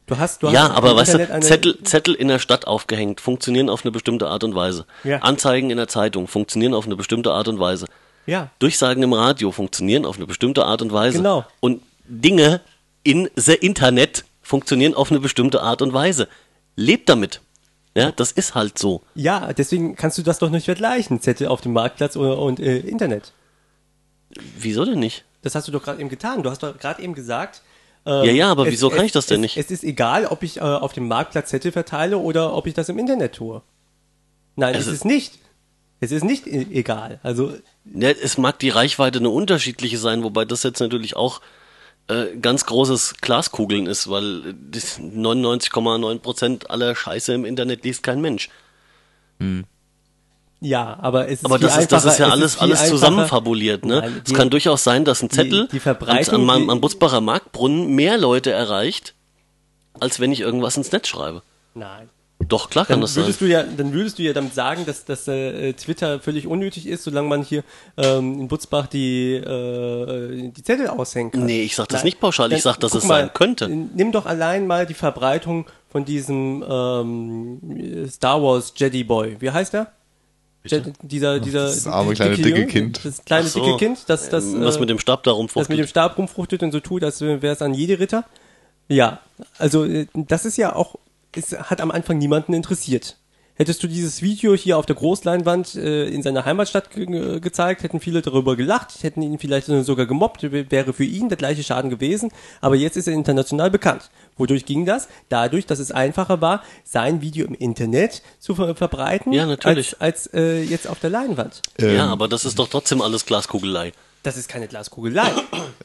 Du hast, du ja, hast aber weißt du, Zettel, Zettel in der Stadt aufgehängt, funktionieren auf eine bestimmte Art und Weise. Ja. Anzeigen in der Zeitung funktionieren auf eine bestimmte Art und Weise. Ja, Durchsagen im Radio funktionieren auf eine bestimmte Art und Weise. Genau. Und Dinge in the Internet funktionieren auf eine bestimmte Art und Weise. Lebt damit. Ja, das ist halt so. ja, deswegen kannst du das doch nicht vergleichen, Zettel auf dem Marktplatz oder, und äh, Internet. Wieso denn nicht? Das hast du doch gerade eben getan. Du hast doch gerade eben gesagt. ähm, Ja, ja, aber es- wieso kann es, ich das denn es, nicht? Es ist egal, ob ich äh, auf dem Marktplatz Zettel verteile oder ob ich das im Internet tue. Nein, es, Es ist- nicht. Es ist nicht e- egal. Also Ja, es mag die Reichweite eine unterschiedliche sein, wobei das jetzt natürlich auch äh, ganz großes Glaskugeln ist, weil äh, das 99,9 Prozent aller Scheiße im Internet liest kein Mensch. Ja, aber es ist Aber das ist, das ist ja es alles, viel alles zusammenfabuliert, ne? Nein, es die- kann durchaus sein, dass ein Zettel die Verbreitung, am, am, die- am Butzbacher Marktbrunnen mehr Leute erreicht, als wenn ich irgendwas ins Netz schreibe. Nein. Doch, klar kann Dann das sein. würdest, du ja, dann würdest du ja damit sagen, dass, dass äh, Twitter völlig unnötig ist, solange man hier ähm, in Butzbach die, äh, die Zettel aushängen kann. Nee, ich sag das Nein. nicht pauschal, ich Dann sag, dass es mal, sein könnte. Nimm doch allein mal die Verbreitung von diesem ähm, Star Wars Jedi Boy. Wie heißt er? Jedi, dieser, dieser das arme kleine dicke Junge, Kind. Das kleine so. dicke Kind, das, das, Ähm, was äh, mit dem Stab da das mit dem. Stab rumfruchtet und so tut, als wäre es ein Jedi-Ritter. Ja, also äh, das ist ja auch, es hat am Anfang niemanden interessiert. Hättest du dieses Video hier auf der Großleinwand äh, in seiner Heimatstadt ge ge- gezeigt, hätten viele darüber gelacht, hätten ihn vielleicht sogar gemobbt, wäre für ihn der gleiche Schaden gewesen. Aber jetzt ist er international bekannt. Wodurch ging das? Dadurch, dass es einfacher war, sein Video im Internet zu ver verbreiten, Ja, natürlich. als, als äh, jetzt auf der Leinwand. ja, aber das ist doch trotzdem alles Glaskugelei. Das ist keine Glaskugelei.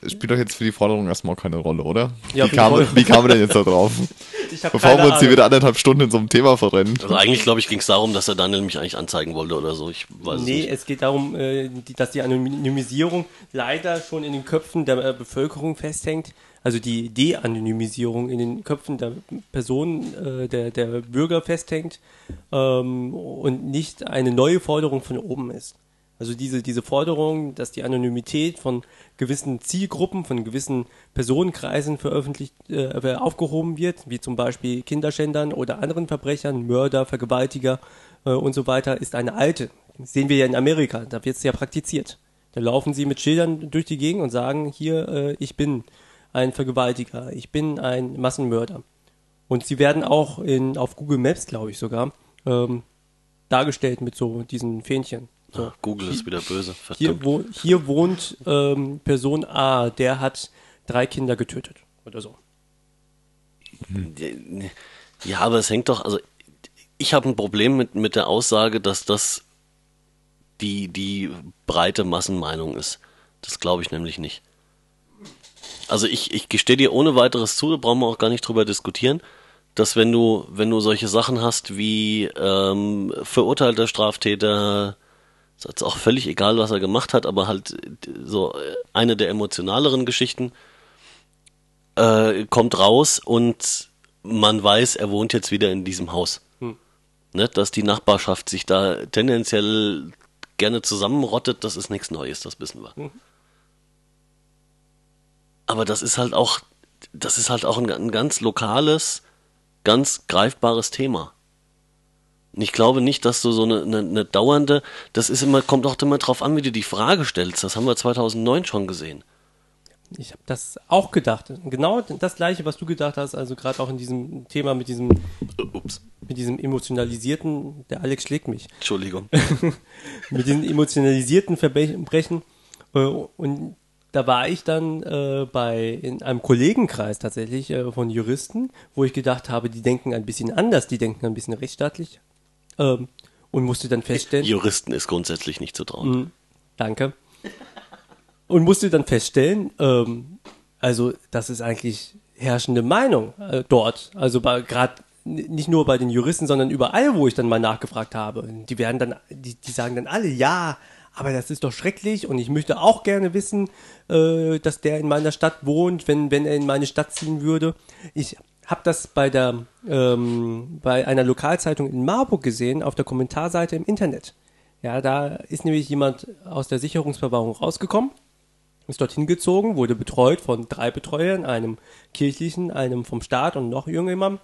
Spielt doch jetzt für die Forderung erstmal keine Rolle, oder? Ja, wie, kam, wie kamen wir denn jetzt da drauf? (laughs) Bevor keine wir uns hier wieder anderthalb Stunden in so einem Thema verrennen. Also eigentlich, glaube ich, ging es darum, dass der Daniel mich eigentlich anzeigen wollte oder so. Ich weiß es Nee, nicht. es geht darum, äh, dass die Anonymisierung leider schon in den Köpfen der äh, Bevölkerung festhängt. Also die De-Anonymisierung in den Köpfen der Personen, äh, der, der Bürger festhängt ähm, und nicht eine neue Forderung von oben ist. Also diese, diese Forderung, dass die Anonymität von gewissen Zielgruppen, von gewissen Personenkreisen veröffentlicht, äh, aufgehoben wird, wie zum Beispiel Kinderschändern oder anderen Verbrechern, Mörder, Vergewaltiger äh, und so weiter, ist eine alte. Das sehen wir ja in Amerika, da wird es ja praktiziert. Da laufen sie mit Schildern durch die Gegend und sagen, hier, äh, ich bin ein Vergewaltiger, ich bin ein Massenmörder. Und sie werden auch in, auf Google Maps, glaube ich sogar, ähm, dargestellt mit so diesen Fähnchen. So. Google ist wieder böse. Hier, wo, hier wohnt ähm, Person A, der hat drei Kinder getötet oder so. Ja, aber es hängt doch, also ich habe ein Problem mit, mit der Aussage, dass das die, die breite Massenmeinung ist. Das glaube ich nämlich nicht. Also ich, ich gestehe dir ohne weiteres zu, da brauchen wir auch gar nicht drüber diskutieren, dass wenn du, wenn du solche Sachen hast wie ähm, verurteilter Straftäter, ist jetzt auch völlig egal, was er gemacht hat, aber halt so eine der emotionaleren Geschichten, äh, kommt raus und man weiß, er wohnt jetzt wieder in diesem Haus. Hm. Ne, dass die Nachbarschaft sich da tendenziell gerne zusammenrottet, das ist nichts Neues, das wissen wir. Mhm. Aber das ist halt auch, das ist halt auch ein, ein ganz lokales, ganz greifbares Thema. Ich glaube nicht, dass du so eine, eine, eine dauernde, das ist immer, kommt auch immer drauf an, wie du die Frage stellst. Das haben wir 2009 schon gesehen. Ich habe das auch gedacht. Genau das gleiche, was du gedacht hast, also gerade auch in diesem Thema mit diesem, Ups, mit diesem emotionalisierten, der Alex schlägt mich, Entschuldigung. (laughs) mit diesen emotionalisierten Verbrechen. Äh, Und da war ich dann äh, bei in einem Kollegenkreis tatsächlich äh, von Juristen, wo ich gedacht habe, die denken ein bisschen anders, die denken ein bisschen rechtsstaatlich. Ähm, und musste dann feststellen. Juristen ist grundsätzlich nicht zu trauen. Mhm. Danke. Und musste dann feststellen, ähm, also das ist eigentlich herrschende Meinung äh, dort. Also gerade nicht nur bei den Juristen, sondern überall, wo ich dann mal nachgefragt habe. Die werden dann, die, die sagen dann alle, ja, aber das ist doch schrecklich und ich möchte auch gerne wissen, äh, dass der in meiner Stadt wohnt, wenn, wenn er in meine Stadt ziehen würde. Ich habe das bei der ähm, bei einer Lokalzeitung in Marburg gesehen auf der Kommentarseite im Internet. Ja, da ist nämlich jemand aus der Sicherungsverwahrung rausgekommen, ist dorthin gezogen, wurde betreut von drei Betreuern, einem kirchlichen, einem vom Staat und noch irgendjemandem.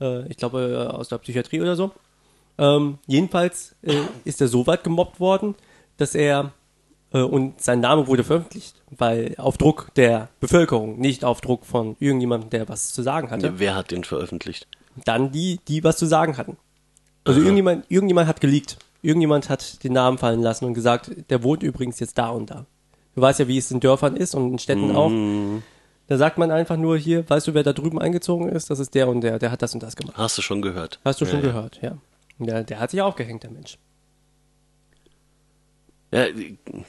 Äh, ich glaube äh, aus der Psychiatrie oder so. Ähm, jedenfalls äh, ist er so weit gemobbt worden, dass er und sein Name wurde veröffentlicht, weil auf Druck der Bevölkerung, nicht auf Druck von irgendjemandem, der was zu sagen hatte. Wer hat den veröffentlicht? Dann die, die was zu sagen hatten. Also Aha. irgendjemand, irgendjemand hat geleakt. Irgendjemand hat den Namen fallen lassen und gesagt, der wohnt übrigens jetzt da und da. Du weißt ja, wie es in Dörfern ist und in Städten auch. Hm, Da sagt man einfach nur hier, weißt du, wer da drüben eingezogen ist? Das ist der und der, der hat das und das gemacht. hast du schon gehört? Hast du schon ja, gehört, ja. Der, der hat sich aufgehängt, der Mensch. Ja,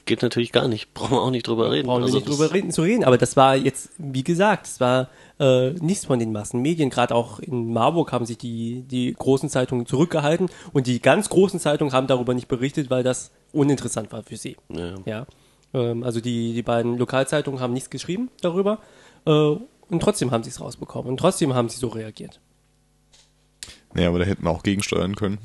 geht natürlich gar nicht. (laughs) Brauchen wir auch nicht drüber reden. Brauchen wir Also nicht drüber reden, zu reden. Aber das war jetzt, wie gesagt, es war äh, nichts von den Massenmedien. Gerade auch in Marburg haben sich die, die großen Zeitungen zurückgehalten und die ganz großen Zeitungen haben darüber nicht berichtet, weil das uninteressant war für sie. Ja. Ja. Ähm, also die, die beiden Lokalzeitungen haben nichts geschrieben darüber äh, und trotzdem haben sie es rausbekommen und trotzdem haben sie so reagiert. Nee, aber da hätten wir auch gegensteuern können.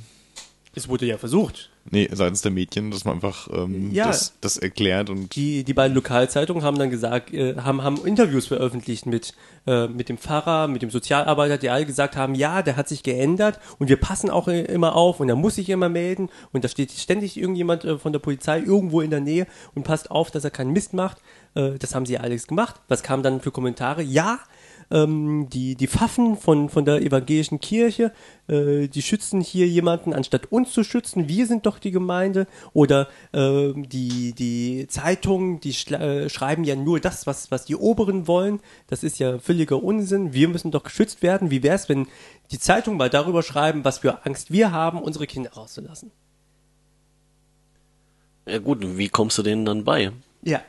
Es wurde ja versucht. Nee, seitens der Medien, dass man einfach ähm, Ja. das, das erklärt und Die, die beiden Lokalzeitungen haben dann gesagt, äh, haben, haben Interviews veröffentlicht mit, äh, mit dem Pfarrer, mit dem Sozialarbeiter, die alle gesagt haben, ja, der hat sich geändert und wir passen auch äh, immer auf und er muss sich immer melden und da steht ständig irgendjemand äh, von der Polizei irgendwo in der Nähe und passt auf, dass er keinen Mist macht. Äh, das haben sie alles gemacht. Was kam dann für Kommentare? Ja, ähm, die, die Pfaffen von, von der evangelischen Kirche, äh, die schützen hier jemanden, anstatt uns zu schützen. Wir sind doch die Gemeinde. Oder ähm, die, die Zeitungen, die äh, schreiben ja nur das, was, was die Oberen wollen. Das ist ja völliger Unsinn. Wir müssen doch geschützt werden. Wie wäre es, wenn die Zeitungen mal darüber schreiben, was für Angst wir haben, unsere Kinder rauszulassen? ja gut, und wie kommst du denen dann bei? Ja.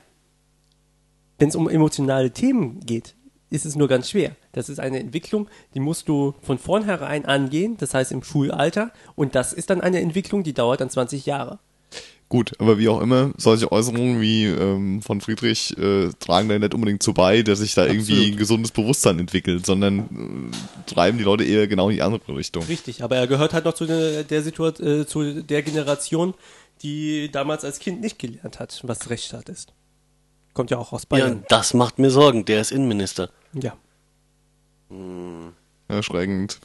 Wenn es um emotionale Themen geht, ist es nur ganz schwer. Das ist eine Entwicklung, die musst du von vornherein angehen, das heißt im Schulalter. Und das ist dann eine Entwicklung, die dauert dann 20 Jahre. gut, aber wie auch immer, solche Äußerungen wie ähm, von Friedrich äh, tragen da nicht unbedingt zu bei, dass sich da irgendwie Absolut. ein gesundes Bewusstsein entwickelt, sondern äh, treiben die Leute eher genau in die andere Richtung. Richtig, aber er gehört halt noch zu der, der Situation, äh, zu der Generation, die damals als Kind nicht gelernt hat, was Rechtsstaat ist. Kommt ja auch aus Ja, Bayern. das macht mir Sorgen. Der ist Innenminister. Ja. Erschreckend.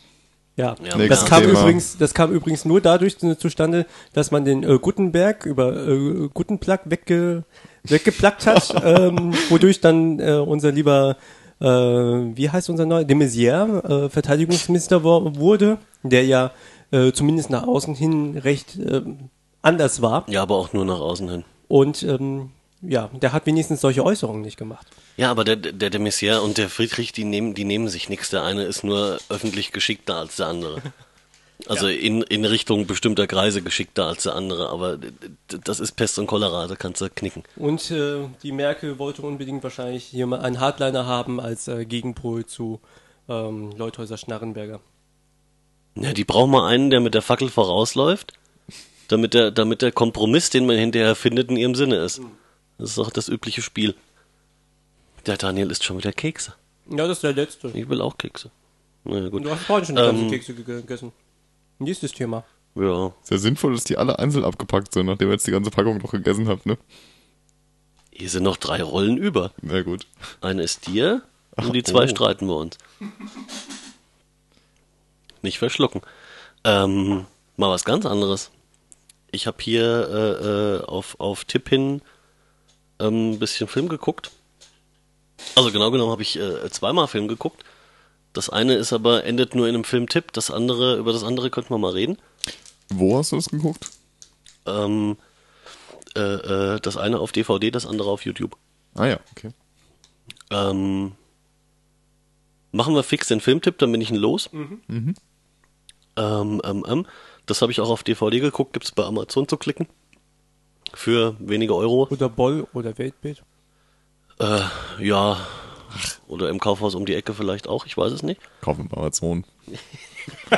Ja, Ja, das kam Thema. übrigens, das kam übrigens nur dadurch zu- zustande, dass man den äh, Gutenberg über äh, Gutenplack wegge, weggeplackt hat, (laughs) ähm, wodurch dann äh, unser lieber, äh, wie heißt unser neuer, de Maizière, äh, Verteidigungsminister wurde, der ja äh, zumindest nach außen hin recht äh, anders war. Ja, aber auch nur nach außen hin. Und ähm, ja, der hat wenigstens solche Äußerungen nicht gemacht. Ja, aber der, der, der Messier und der Friedrich, die nehmen, die nehmen sich nichts. Der eine ist nur öffentlich geschickter als der andere. (laughs) Also in, in Richtung bestimmter Kreise geschickter als der andere, aber das ist Pest und Cholera, da kannst du knicken. Und äh, die Merkel wollte unbedingt wahrscheinlich hier mal einen Hardliner haben als äh, Gegenpol zu ähm, Leuthäuser Schnarrenberger. Ja, die brauchen mal einen, der mit der Fackel vorausläuft, damit der, damit der Kompromiss, den man hinterher findet, in ihrem Sinne ist. Das ist auch das übliche Spiel. Der Daniel isst schon wieder Kekse. Ja, das ist der letzte. Ich will auch Kekse. Na ja, gut. Du hast vorhin schon die ganzen Ähm, Kekse ge- gegessen. Nächstes Thema. Ja. Sehr sinnvoll, dass die alle einzeln abgepackt sind, nachdem ihr jetzt die ganze Packung noch gegessen habt, ne? Hier sind noch drei Rollen über. Sehr gut. Eine ist dir und die zwei oh. streiten wir uns. Nicht verschlucken. Ähm, mal was ganz anderes. Ich habe hier äh, äh, auf, auf Tipp hin ähm, ein bisschen Film geguckt. Also genau genommen habe ich äh, zweimal Film geguckt. Das eine ist aber endet nur in einem Filmtipp. Das andere, über das andere könnten wir mal reden. Wo hast du das geguckt? Ähm, äh, äh, das eine auf DVD, das andere auf YouTube. Ah ja, okay. Ähm, machen wir fix den Filmtipp, dann bin ich ihn los. Ähm, ähm, ähm, das habe ich auch auf DVD geguckt, gibt's bei Amazon zu klicken. Für wenige Euro. Oder Boll oder Weltbild. Äh, ja. Oder im Kaufhaus um die Ecke vielleicht auch, ich weiß es nicht. Kaufen bei Amazon. (laughs)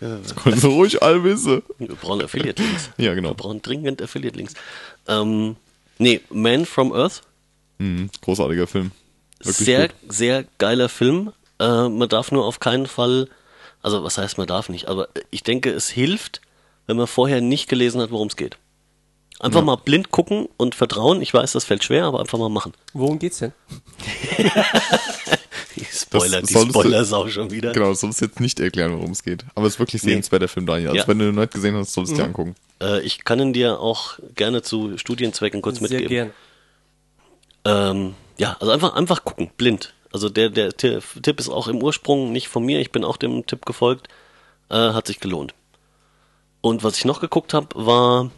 das können Sie ruhig all wissen. Wir brauchen Affiliate-Links. Ja, genau. Wir brauchen dringend Affiliate-Links. Ähm, nee, Man from Earth. Mhm, großartiger Film. Wirklich sehr, gut. sehr geiler Film. Äh, man darf nur auf keinen Fall, also was heißt man darf nicht, aber ich denke, es hilft, wenn man vorher nicht gelesen hat, worum es geht. Einfach mal blind gucken und vertrauen. Ich weiß, das fällt schwer, aber einfach mal machen. Worum geht's denn? (laughs) Die Spoiler, Das die Spoiler-Sau schon wieder. Genau, das sollst du jetzt nicht erklären, worum es geht. Aber es ist wirklich Nee. sehenswerter Film, Daniel. Also Ja. Mhm. wenn du ihn noch nicht gesehen hast, solltest du dir angucken. Äh, ich kann ihn dir auch gerne zu Studienzwecken kurz Sehr mitgeben. gern. Ähm, ja, also einfach, einfach gucken, blind. Also der, der Ti- Tipp ist auch im Ursprung nicht von mir, ich bin auch dem Tipp gefolgt. Äh, hat sich gelohnt. Und was ich noch geguckt habe, war,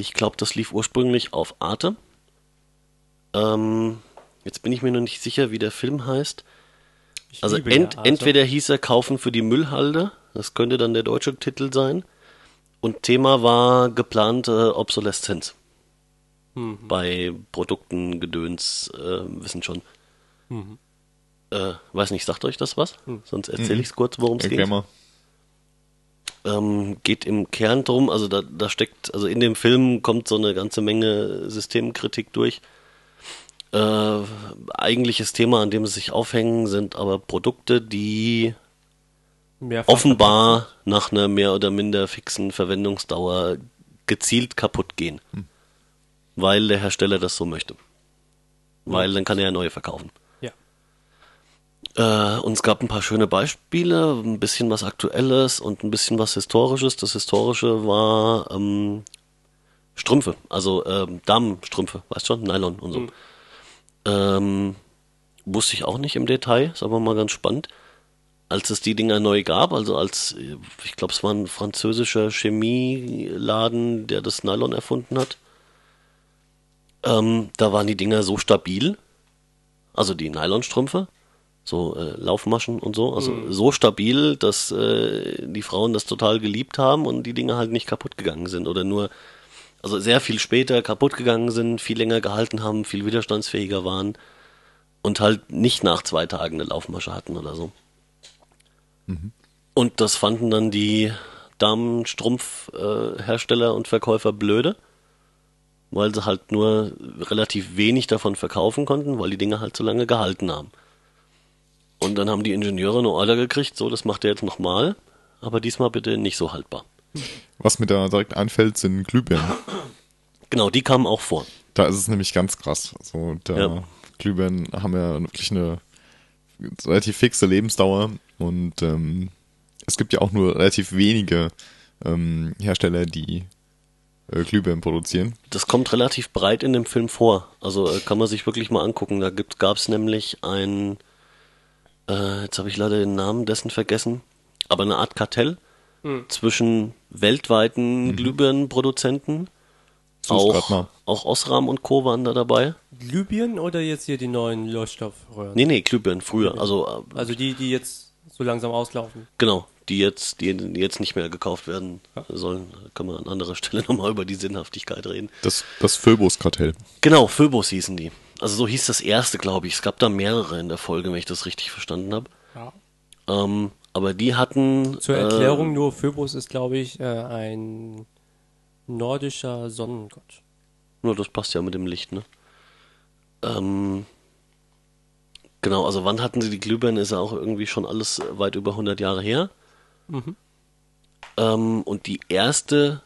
ich glaube, das lief ursprünglich auf Arte. Ähm, jetzt bin ich mir noch nicht sicher, wie der Film heißt. Ich Also ent, entweder hieß er Kaufen für die Müllhalde, das könnte dann der deutsche Titel sein. Und Thema war geplante Obsoleszenz. Mhm. Bei Produkten, Gedöns, äh, wissen schon. Äh, weiß nicht, sagt euch das was? Sonst erzähle ich es kurz, worum es geht. Ähm, geht im Kern drum, also da, da steckt, also in dem Film kommt so eine ganze Menge Systemkritik durch. Äh, eigentliches Thema, an dem sie sich aufhängen, sind aber Produkte, die Mehrfach- offenbar nach einer mehr oder minder fixen Verwendungsdauer gezielt kaputt gehen. Weil der Hersteller das so möchte. Weil dann kann er ja neue verkaufen. Äh, und es gab ein paar schöne Beispiele, ein bisschen was Aktuelles und ein bisschen was Historisches. Das Historische war ähm, Strümpfe, also ähm, Damenstrümpfe, weißt schon, Nylon und so. Ähm, wusste ich auch nicht im Detail, ist aber mal ganz spannend. Als es die Dinger neu gab, also als, äh, ich glaube, es war ein französischer Chemieladen, der das Nylon erfunden hat, ähm, da waren die Dinger so stabil, also die Nylonstrümpfe, so äh, Laufmaschen und so, also so stabil, dass äh, die Frauen das total geliebt haben und die Dinge halt nicht kaputt gegangen sind oder nur, also sehr viel später kaputt gegangen sind, viel länger gehalten haben, viel widerstandsfähiger waren und halt nicht nach zwei Tagen eine Laufmasche hatten oder so. Und das fanden dann die Damenstrumpfhersteller äh, Hersteller und Verkäufer blöde, weil sie halt nur relativ wenig davon verkaufen konnten, weil die Dinge halt so lange gehalten haben. Und dann haben die Ingenieure eine Order gekriegt, so, das macht er jetzt nochmal, aber diesmal bitte nicht so haltbar. Was mir da direkt einfällt, sind Glühbirnen. Genau, die kamen auch vor. Da ist es nämlich ganz krass. Also da Ja. Glühbirnen haben ja wirklich eine relativ fixe Lebensdauer und ähm, es gibt ja auch nur relativ wenige ähm, Hersteller, die äh, Glühbirnen produzieren. Das kommt relativ breit in dem Film vor. Also äh, kann man sich wirklich mal angucken. Da gab es nämlich ein, äh, jetzt habe ich leider den Namen dessen vergessen, aber eine Art Kartell zwischen weltweiten Glühbirnenproduzenten. Such's grad Auch, auch Osram und Co. waren da dabei. Glühbirnen oder jetzt hier die neuen Leuchtstoffröhren? Nee, nee, Glühbirnen früher. Also äh, Also die, die jetzt so langsam auslaufen. genau, die jetzt, die jetzt nicht mehr gekauft werden sollen. Da können wir an anderer Stelle (laughs) nochmal über die Sinnhaftigkeit reden. Das, das Phobos-Kartell. Genau, Phobos hießen die. Also so hieß das erste, glaube ich. Es gab da mehrere in der Folge, wenn ich das richtig verstanden habe. Ja. Ähm, Aber die hatten. Zur Erklärung nur, Phobos ist, glaube ich, äh, ein nordischer Sonnengott. Nur das passt ja mit dem Licht, ne? Ähm, genau, also wann hatten sie die Glühbirne? Ist ja auch irgendwie schon alles weit über 100 Jahre her. Ähm, und die erste,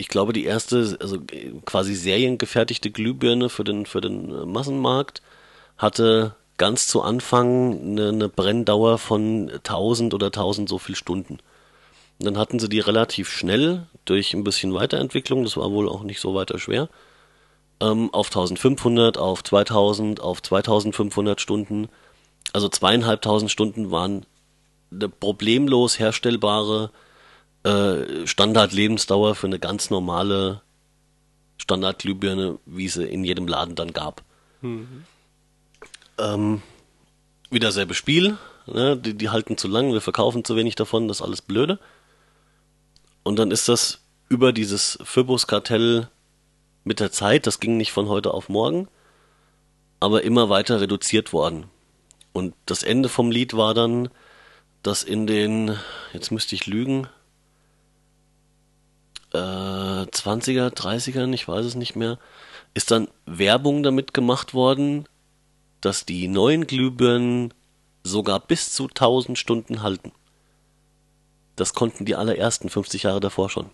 ich glaube, die erste, also äh, quasi seriengefertigte Glühbirne für den, für den äh, Massenmarkt hatte ganz zu Anfang eine, eine Brenndauer von 1000 oder 1000 so viel Stunden. Und dann hatten sie die relativ schnell durch ein bisschen Weiterentwicklung, das war wohl auch nicht so weiter schwer, ähm, auf 1500, auf 2000, auf 2500 Stunden. Also zweieinhalbtausend Stunden waren eine problemlos herstellbare äh, Standardlebensdauer für eine ganz normale Standardglühbirne, wie sie in jedem Laden dann gab. Ähm, wieder selbe Spiel, ne? die, die halten zu lang, wir verkaufen zu wenig davon, das ist alles blöde. Und dann ist das über dieses Phobos-Kartell mit der Zeit, das ging nicht von heute auf morgen, aber immer weiter reduziert worden. Und das Ende vom Lied war dann, dass in den, jetzt müsste ich lügen, äh, 20er, 30ern, ich weiß es nicht mehr, ist dann Werbung damit gemacht worden, dass die neuen Glühbirnen sogar bis zu 1000 Stunden halten. Das konnten die allerersten 50 Jahre davor schon.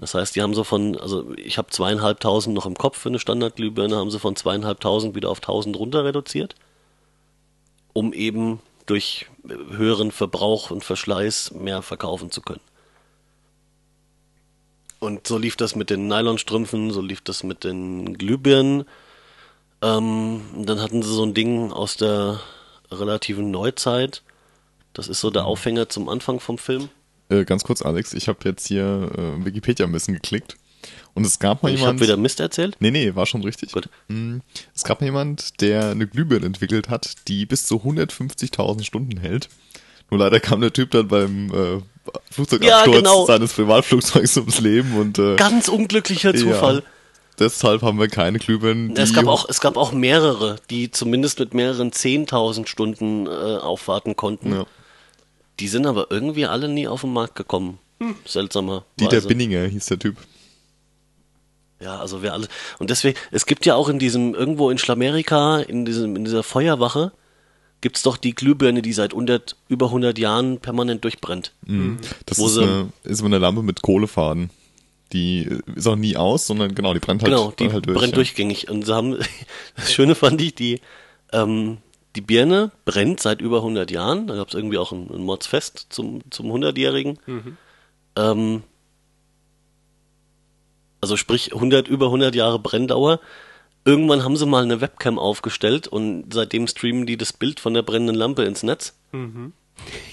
Das heißt, die haben so von, also ich habe zweieinhalbtausend noch im Kopf für eine Standardglühbirne, haben sie von zweieinhalbtausend wieder auf 1000 runter reduziert, um eben durch höheren Verbrauch und Verschleiß mehr verkaufen zu können. Und so lief das mit den Nylonstrümpfen, so lief das mit den Glühbirnen. Ähm, dann hatten sie so ein Ding aus der relativen Neuzeit. Das ist so der Aufhänger zum Anfang vom Film. Äh, ganz kurz, Alex, ich habe jetzt hier äh, Wikipedia ein bisschen geklickt. Und es gab mal Ich jemand. habe wieder Mist erzählt. Nee, nee, war schon richtig. Gut. Mm, Es gab mal jemand, der eine Glühbirne entwickelt hat, die bis zu 150.000 Stunden hält. Nur leider kam der Typ dann beim äh, Flugzeugabsturz Ja, genau. seines Privatflugzeugs ums Leben und äh, Ganz unglücklicher Zufall. Ja, deshalb haben wir keine Glühbirnen. Es gab auch, es gab auch (laughs) mehrere, die zumindest mit mehreren 10.000 Stunden äh, aufwarten konnten. Ja. Die sind aber irgendwie alle nie auf den Markt gekommen. Seltsamer. Dieter Binninger hieß der Typ. Ja, also wir alle. Und deswegen, es gibt ja auch in diesem, irgendwo in Schlamerika, in diesem, in dieser Feuerwache, gibt's doch die Glühbirne, die seit 100, über 100 Jahren permanent durchbrennt. Das Wo ist sie- eine, ist eine Lampe mit Kohlefaden. Die ist auch nie aus, sondern genau, die brennt halt, Genau, die brennt halt durch. brennt ja. durchgängig. Und sie haben, (laughs) das Schöne fand ich, die, ähm, die Birne brennt seit über 100 Jahren. Da gab es irgendwie auch ein, ein Mordsfest zum, zum 100-Jährigen. Ähm, also sprich 100, über 100 Jahre Brenndauer. Irgendwann haben sie mal eine Webcam aufgestellt und seitdem streamen die das Bild von der brennenden Lampe ins Netz.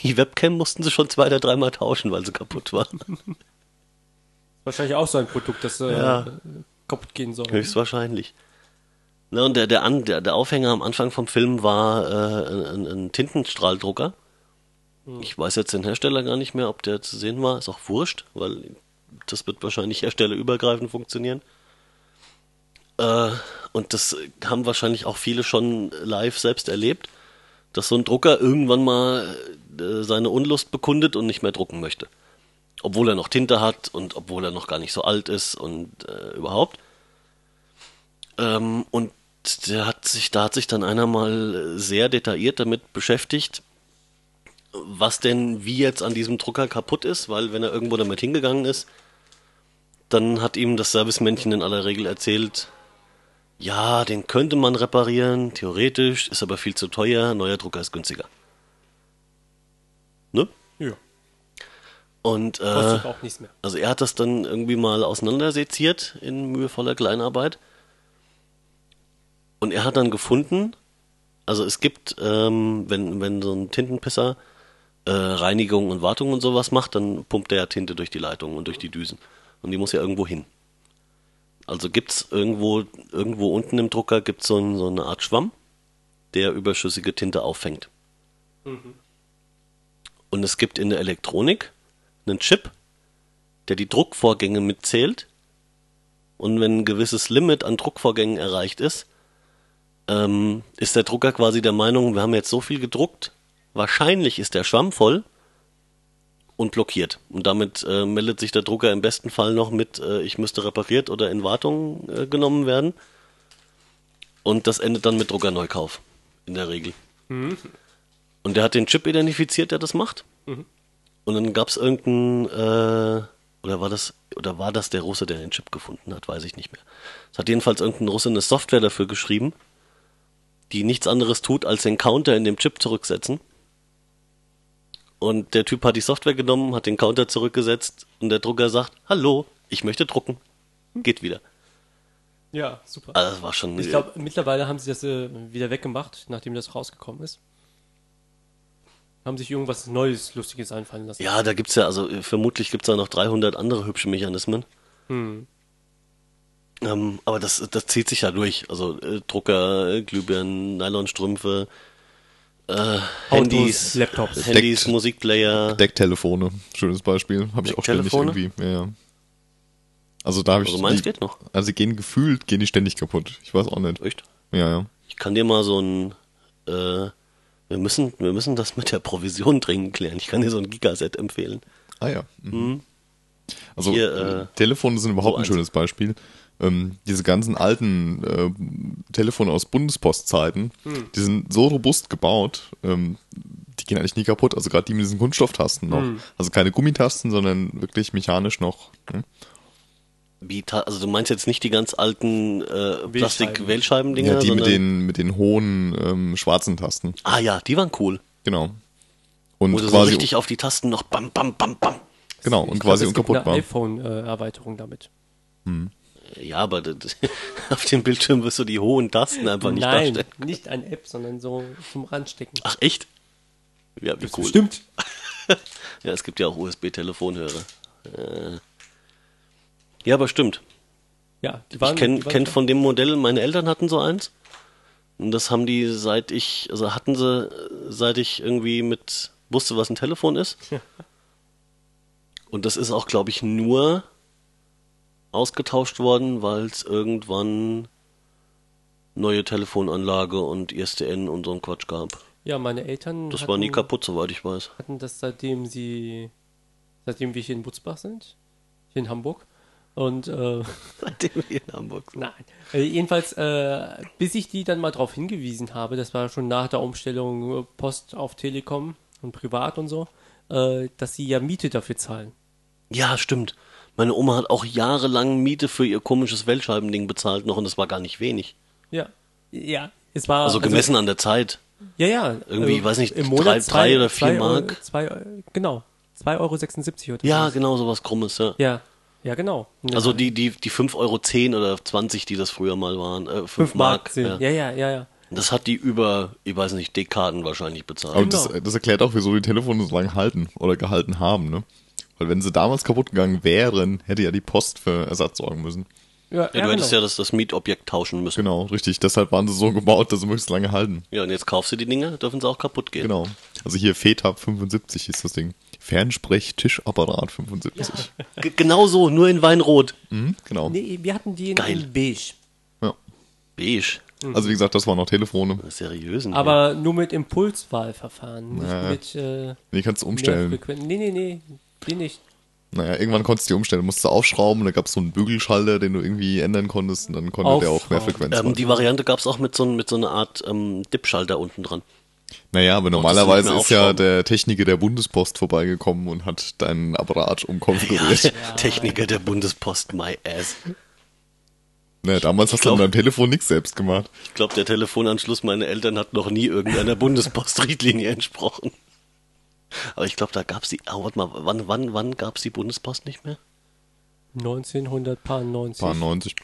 Die Webcam mussten sie schon zwei oder dreimal tauschen, weil sie kaputt war. (laughs) Wahrscheinlich auch so ein Produkt, das äh, Ja. kaputt gehen soll. Höchstwahrscheinlich. Na, und der, der, An, der, der Aufhänger am Anfang vom Film war äh, ein, ein Tintenstrahldrucker. Ich weiß jetzt den Hersteller gar nicht mehr, ob der zu sehen war. Ist auch wurscht, weil das wird wahrscheinlich herstellerübergreifend funktionieren. Äh, und das haben wahrscheinlich auch viele schon live selbst erlebt, dass so ein Drucker irgendwann mal äh, seine Unlust bekundet und nicht mehr drucken möchte. Obwohl er noch Tinte hat und obwohl er noch gar nicht so alt ist und äh, überhaupt. Ähm, und der hat sich, da hat sich dann einer mal sehr detailliert damit beschäftigt, was denn wie jetzt an diesem Drucker kaputt ist, weil wenn er irgendwo damit hingegangen ist, dann hat ihm das Servicemännchen in aller Regel erzählt, ja, den könnte man reparieren, theoretisch, ist aber viel zu teuer, neuer Drucker ist günstiger. Ne? Ja. Und äh, Kostet auch nichts mehr. also er hat das dann irgendwie mal auseinanderseziert in mühevoller Kleinarbeit. Und er hat dann gefunden, also es gibt, ähm, wenn, wenn so ein Tintenpisser äh, Reinigung und Wartung und sowas macht, dann pumpt er ja Tinte durch die Leitungen und durch die Düsen. Und die muss ja irgendwo hin. Also gibt's irgendwo, irgendwo unten im Drucker gibt's so, ein, so eine Art Schwamm, der überschüssige Tinte auffängt. Und es gibt in der Elektronik einen Chip, der die Druckvorgänge mitzählt. Und wenn ein gewisses Limit an Druckvorgängen erreicht ist, ähm, ist der Drucker quasi der Meinung, wir haben jetzt so viel gedruckt, wahrscheinlich ist der Schwamm voll und blockiert. Und damit äh, meldet sich der Drucker im besten Fall noch mit, äh, ich müsste repariert oder in Wartung äh, genommen werden. Und das endet dann mit Druckerneukauf, in der Regel. Und der hat den Chip identifiziert, der das macht. Und dann gab es irgendeinen, äh, oder war das, oder war das der Russe, der den Chip gefunden hat, weiß ich nicht mehr. Es hat jedenfalls irgendein Russe eine Software dafür geschrieben, die nichts anderes tut, als den Counter in dem Chip zurücksetzen. Und der Typ hat die Software genommen, hat den Counter zurückgesetzt und der Drucker sagt, hallo, ich möchte drucken. Geht wieder. Ja, super. Also das war schon. Ich glaube, mittlerweile haben sie das äh, wieder weggemacht, nachdem das rausgekommen ist. Haben sich irgendwas Neues, Lustiges einfallen lassen. ja, da gibt's ja, also äh, vermutlich gibt's da noch 300 andere hübsche Mechanismen. Hm. Ähm, aber das, das zieht sich ja durch. Also äh, Drucker, äh, Glühbirnen, Nylonstrümpfe, äh, Handys, Laptops. Handys, Deckt- Musikplayer. Decktelefone, schönes Beispiel. Habe ich auch ständig irgendwie. Ja, ja. Also da habe ich. Also meins die, geht noch. Also gehen gefühlt, gehen die ständig kaputt. Ich weiß auch nicht. Echt? Ja, ja. Ich kann dir mal so ein, äh, wir müssen, wir müssen das mit der Provision dringend klären. Ich kann dir so ein Gigaset empfehlen. Ah ja. Mhm. Also Hier, äh, Telefone sind überhaupt so ein schönes Beispiel. Ähm, diese ganzen alten äh, Telefone aus Bundespostzeiten, Hm. die sind so robust gebaut, ähm, die gehen eigentlich nie kaputt. Also gerade die mit diesen Kunststofftasten noch. Hm. Also keine Gummitasten, sondern wirklich mechanisch noch. Hm? Wie, also du meinst jetzt nicht die ganz alten äh, Plastik-Wählscheiben-Dinger, Ja, die mit den, mit den hohen ähm, schwarzen Tasten. ah ja, die waren cool. Genau. Und Wo du so quasi, richtig auf die Tasten noch bam, bam, bam, bam. genau, Ich und glaub, quasi es gibt unkaputtbar. eine iPhone-Erweiterung damit. Ja, aber das, (laughs) auf dem Bildschirm wirst du die hohen Tasten einfach nicht Nein, darstellen. nicht eine App, sondern so zum Ranstecken. Ach echt? Ja, wie cool. Stimmt. (laughs) Ja, es gibt ja auch USB-Telefonhörer. Äh. Ja, aber stimmt. Ja, die waren, ich kenne kenn von dem Modell, meine Eltern hatten so eins. Und das haben die seit ich, also hatten sie, seit ich irgendwie mit wusste, was ein Telefon ist. Und das ist auch, glaube ich, nur ausgetauscht worden, weil es irgendwann neue Telefonanlage und ISDN und so ein Quatsch gab. Ja, meine Eltern Das hatten, war nie kaputt, soweit ich weiß. hatten das seitdem sie, seitdem wir hier in Butzbach sind, hier in Hamburg. Und äh, (laughs) Seitdem wir in Hamburg sind. Nein. Äh, jedenfalls, äh, bis ich die dann mal darauf hingewiesen habe, das war schon nach der Umstellung äh, Post auf Telekom und privat und so, äh, dass sie ja Miete dafür zahlen. Ja, stimmt. Meine Oma hat auch jahrelang Miete für ihr komisches Weltscheibending bezahlt noch und das war gar nicht wenig. Ja. Ja. Es war Also gemessen an der Zeit. ja, ja. irgendwie, äh, weiß nicht, im drei- Monat drei oder vier zwei Euro- Mark? Zwei, genau. 2,76 Euro oder Ja, so. genau, sowas Krummes, ja. Ja. Ja, genau. Also die, die, die 5,10 Euro oder 20, die das früher mal waren, äh, 5, 5 Mark. Mark. Ja, ja, ja, ja. Das hat die über, ich weiß nicht, Dekaden wahrscheinlich bezahlt. Aber Genau. das, das erklärt auch, wieso die Telefone so lange halten oder gehalten haben, ne? Weil wenn sie damals kaputt gegangen wären, hätte ja die Post für Ersatz sorgen müssen. Ja, ja, du hättest genau. ja das, das Mietobjekt tauschen müssen. Genau, richtig. Deshalb waren sie so gebaut, dass sie möglichst lange halten. Ja, und jetzt kaufst du die Dinge, dürfen sie auch kaputt gehen. Genau. Also hier FETAB 75 ist das Ding. Fernsprech-Tischapparat 75. (laughs) G genau so, nur in Weinrot. Mhm, genau. Nee, wir hatten die in, Geil. in beige. Ja. Beige. Also wie gesagt, das waren noch Telefone. Seriösen. Aber nur mit Impulswahlverfahren, nicht Ja. mit äh, Nee, kannst du umstellen. Nee, nee, nee, die nicht. Naja, irgendwann konntest du die umstellen. Musst du aufschrauben, da gab es so einen Bügelschalter, den du irgendwie ändern konntest und dann konnte der auch mehr. Frequenz ähm, die Variante gab es auch mit so, mit so einer Art ähm, Dip-Schalter unten dran. Naja, aber normalerweise ist ja der Techniker der Bundespost vorbeigekommen und hat deinen Apparat Ja, umkonfiguriert. (laughs) der Techniker der Bundespost, my ass. Naja, damals hast du glaub- an deinem Telefon nichts selbst gemacht. Ich glaube, der Telefonanschluss meiner Eltern hat noch nie irgendeiner Bundespost-Richtlinie entsprochen. Aber ich glaube, da gab's die. Oh, warte mal, wann, wann, wann gab's die Bundespost nicht mehr? 1990. Paar 90.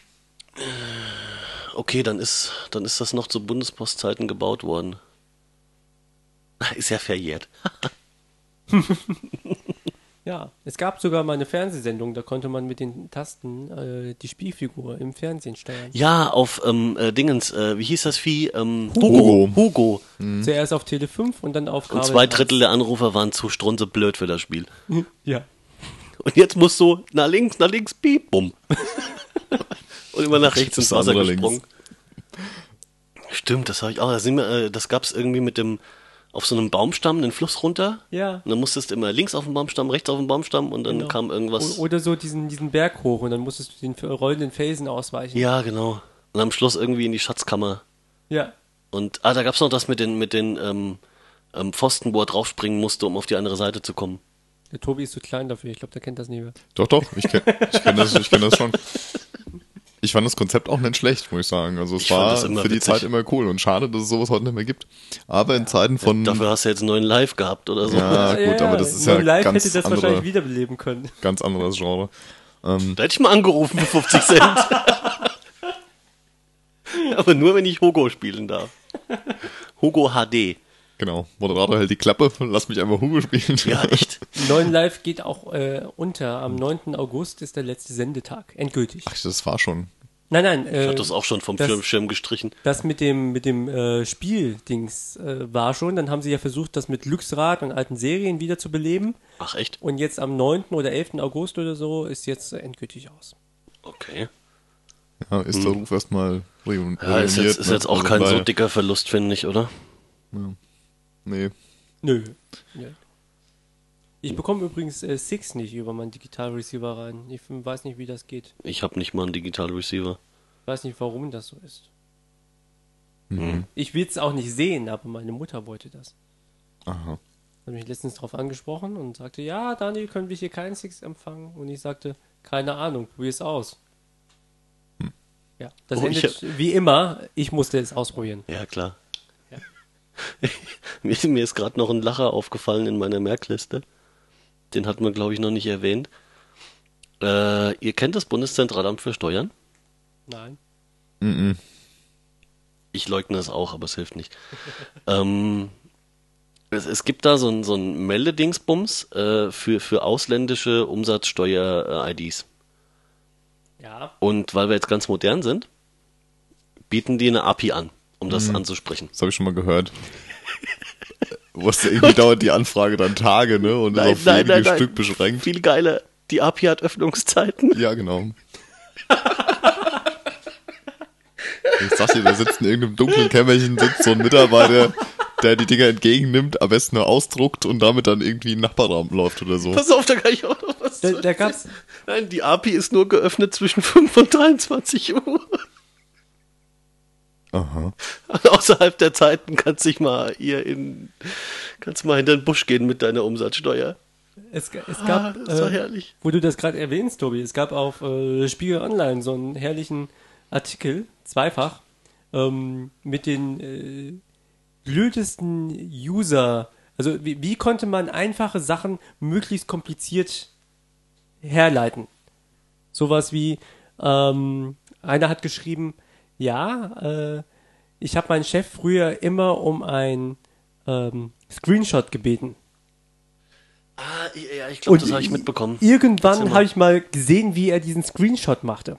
Okay, dann ist, dann ist das noch zu Bundespostzeiten gebaut worden. (laughs) Ist ja verjährt. (laughs) Ja, es gab sogar mal eine Fernsehsendung, da konnte man mit den Tasten äh, die Spielfigur im Fernsehen steuern. Ja, auf ähm, äh, Dingens, äh, wie hieß das Vieh? Ähm, Hugo. Hugo. Zuerst auf Tele 5 und dann auf Und Kabel zwei 1. Drittel der Anrufer waren zu strunze blöd für das Spiel. (laughs) Ja. Und jetzt musst du nach links, nach links, piep, bumm. (laughs) Und immer nach rechts ins Das Wasser gesprungen. Stimmt, das habe ich auch. Das, sind wir, äh, das gab's irgendwie mit dem auf so einem Baumstamm den Fluss runter. Ja. Und dann musstest du immer links auf dem Baumstamm, rechts auf dem Baumstamm und dann Genau. kam irgendwas. Oder so diesen, diesen Berg hoch und dann musstest du den rollenden Felsen ausweichen. Ja, genau. Und am Schluss irgendwie in die Schatzkammer. Ja. Und ah, da gab's noch das mit den, mit den ähm, ähm, Pfosten, wo er draufspringen musste, um auf die andere Seite zu kommen. Der Tobi ist zu klein dafür. Ich glaube, der kennt das nicht mehr. Doch, doch, ich kenne ich kenn das, ich kenn das schon. (laughs) Ich fand das Konzept auch nicht schlecht, muss ich sagen. Also es Ich war für die witzig. Zeit immer cool und schade, dass es sowas heute nicht mehr gibt. Aber in Zeiten von Dafür hast du jetzt einen neuen Live gehabt oder so. ja (laughs) gut, aber das ist ja live ganz hätte das andere, wahrscheinlich wiederbeleben können. ganz anderes Genre. Da hätte ich mal angerufen für 50 Cent. (laughs) Aber nur, wenn ich Hugo spielen darf. Hugo HD. Genau. Moderator hält die Klappe, lass mich einfach Hugo spielen. Ja, (laughs) echt. Neuen Live geht auch äh, unter. Am 9. August ist der letzte Sendetag. Endgültig. Ach, das war schon. Nein, nein. Ich Äh, hab das auch schon vom das- Schirm, gestrichen. Das mit dem mit dem äh, Spieldings äh, war schon. Dann haben sie ja versucht, das mit Glücksrad und alten Serien wieder zu beleben. Ach, echt? Und jetzt am 9. oder 11. August oder so ist jetzt äh, endgültig aus. Okay. Ja, ist der Ruf erstmal Ja, ist jetzt, ist ne? jetzt auch Also kein so dicker Verlust, finde ich, oder? Nee. Nö. Nö. Ich bekomme übrigens äh, Six nicht über meinen Digital Receiver rein. Ich weiß nicht, wie das geht. Ich habe nicht mal einen Digital Receiver. Ich weiß nicht, warum das so ist. Mhm. Ich will es auch nicht sehen, aber meine Mutter wollte das. Aha. Hat mich letztens darauf angesprochen und sagte, ja, Daniel, können wir hier keinen Six empfangen? Und ich sagte, keine Ahnung, probier es aus. Ja, das Oh, ich endet wie immer, ich musste es ausprobieren. Ja, klar. (laughs) Mir, mir ist gerade noch ein Lacher aufgefallen in meiner Merkliste. Den hatten wir, glaube ich, noch nicht erwähnt. Äh, ihr kennt das Bundeszentralamt für Steuern? Nein. Mhm. Ich leugne es auch, aber es hilft nicht. (laughs) ähm, es, es gibt da so ein, so ein Meldedingsbums äh, für, für ausländische Umsatzsteuer-IDs. Ja. Und weil wir jetzt ganz modern sind, bieten die eine API an, um das anzusprechen. Das habe ich schon mal gehört. Wusste irgendwie dauert die Anfrage dann Tage, ne? Und Nein, ist auf nein, wenige nein, nein. Stück beschränkt. Viel geiler. Die API hat Öffnungszeiten. Ja, genau. Ich sag dir, da sitzt in irgendeinem dunklen Kämmerchen sitzt so ein Mitarbeiter, der die Dinger entgegennimmt, am besten nur ausdruckt und damit dann irgendwie in den Nachbarraum läuft oder so. Pass auf, da kann ich auch noch was Da, zu da gab's, Nein, die API ist nur geöffnet zwischen 5 und 23 Uhr. Aha. Und (laughs) außerhalb der Zeiten kannst dich mal hier in, kannst mal hinter den Busch gehen mit deiner Umsatzsteuer. es, es Ah, gab, das war äh, herrlich. wo du das gerade erwähnst, Tobi, es gab auf äh, Spiegel Online so einen herrlichen Artikel, zweifach, ähm, mit den äh, blödesten User. Also wie, wie konnte man einfache Sachen möglichst kompliziert herleiten? Sowas wie, ähm, einer hat geschrieben, ja, äh, ich habe meinen Chef früher immer um ein ähm, Screenshot gebeten. Ah, ja, ich glaube, das habe ich mitbekommen. Irgendwann habe ich mal gesehen, wie er diesen Screenshot machte.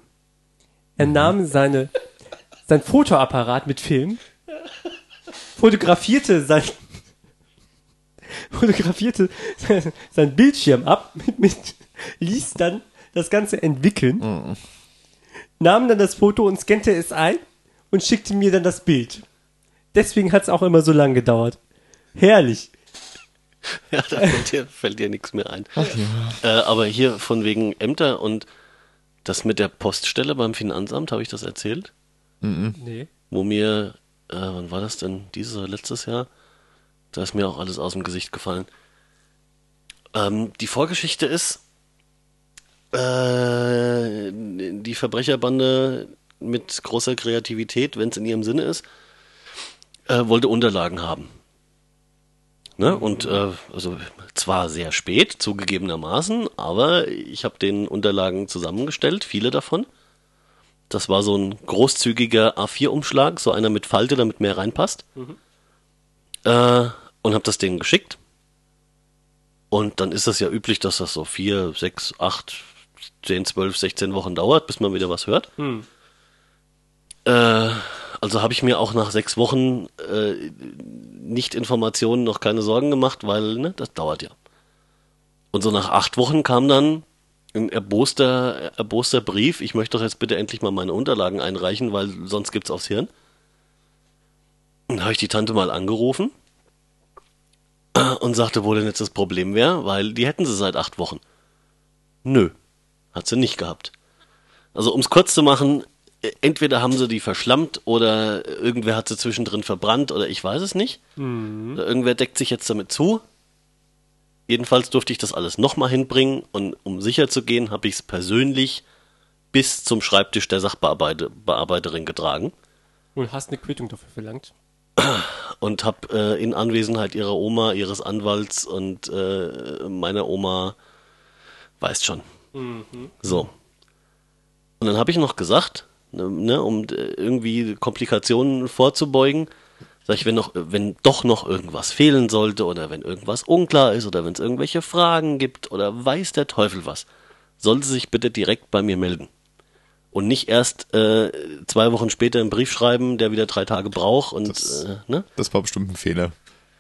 Er nahm seine, sein Fotoapparat mit Film, fotografierte sein, fotografierte sein, sein Bildschirm ab, mit, mit, ließ dann das Ganze entwickeln, nahm dann das Foto und scannte es ein und schickte mir dann das Bild. Deswegen hat es auch immer so lang gedauert. Herrlich. (laughs) Ja, da fällt dir, fällt dir nichts mehr ein. Äh, aber hier von wegen Ämter und das mit der Poststelle beim Finanzamt, habe ich das erzählt? Nee. Wo mir, äh, wann war das denn? Dieses oder letztes Jahr? Da ist mir auch alles aus dem Gesicht gefallen. Ähm, die Vorgeschichte ist, äh, die Verbrecherbande mit großer Kreativität, wenn es in ihrem Sinne ist, äh, wollte Unterlagen haben. Ne? Und äh, also zwar sehr spät, zugegebenermaßen, aber ich habe den Unterlagen zusammengestellt, viele davon. Das war so ein großzügiger A4-Umschlag, so einer mit Falte, damit mehr reinpasst. Äh, und habe das denen geschickt. Und dann ist es ja üblich, dass das so vier, sechs, acht, zehn, zwölf, 16 Wochen dauert, bis man wieder was hört. Äh, also habe ich mir auch nach sechs Wochen äh, Nicht-Informationen noch keine Sorgen gemacht, weil ne, das dauert ja. Und so nach acht Wochen kam dann ein erboster, erboster Brief, ich möchte doch jetzt bitte endlich mal meine Unterlagen einreichen, weil sonst gibt's aufs Hirn. Und da habe ich die Tante mal angerufen und sagte, wo denn jetzt das Problem wäre, weil die hätten sie seit acht Wochen. Nö, hat sie nicht gehabt. Also um es kurz zu machen, äh, entweder haben sie die verschlammt oder irgendwer hat sie zwischendrin verbrannt oder ich weiß es nicht. Oder irgendwer deckt sich jetzt damit zu. Jedenfalls durfte ich das alles nochmal hinbringen und um sicher zu gehen, habe ich es persönlich bis zum Schreibtisch der Sachbearbeiterin getragen Und hast eine Quittung dafür verlangt. und habe äh, in Anwesenheit ihrer Oma, ihres Anwalts und äh, meiner Oma, weißt schon. So. Und dann habe ich noch gesagt, ne, ne, um äh, irgendwie Komplikationen vorzubeugen, sag ich, wenn noch, wenn doch noch irgendwas fehlen sollte oder wenn irgendwas unklar ist oder wenn es irgendwelche Fragen gibt oder weiß der Teufel was, soll sie sich bitte direkt bei mir melden. Und nicht erst äh, zwei Wochen später einen Brief schreiben, der wieder drei Tage braucht und Das- äh, ne? Das war bestimmt ein Fehler.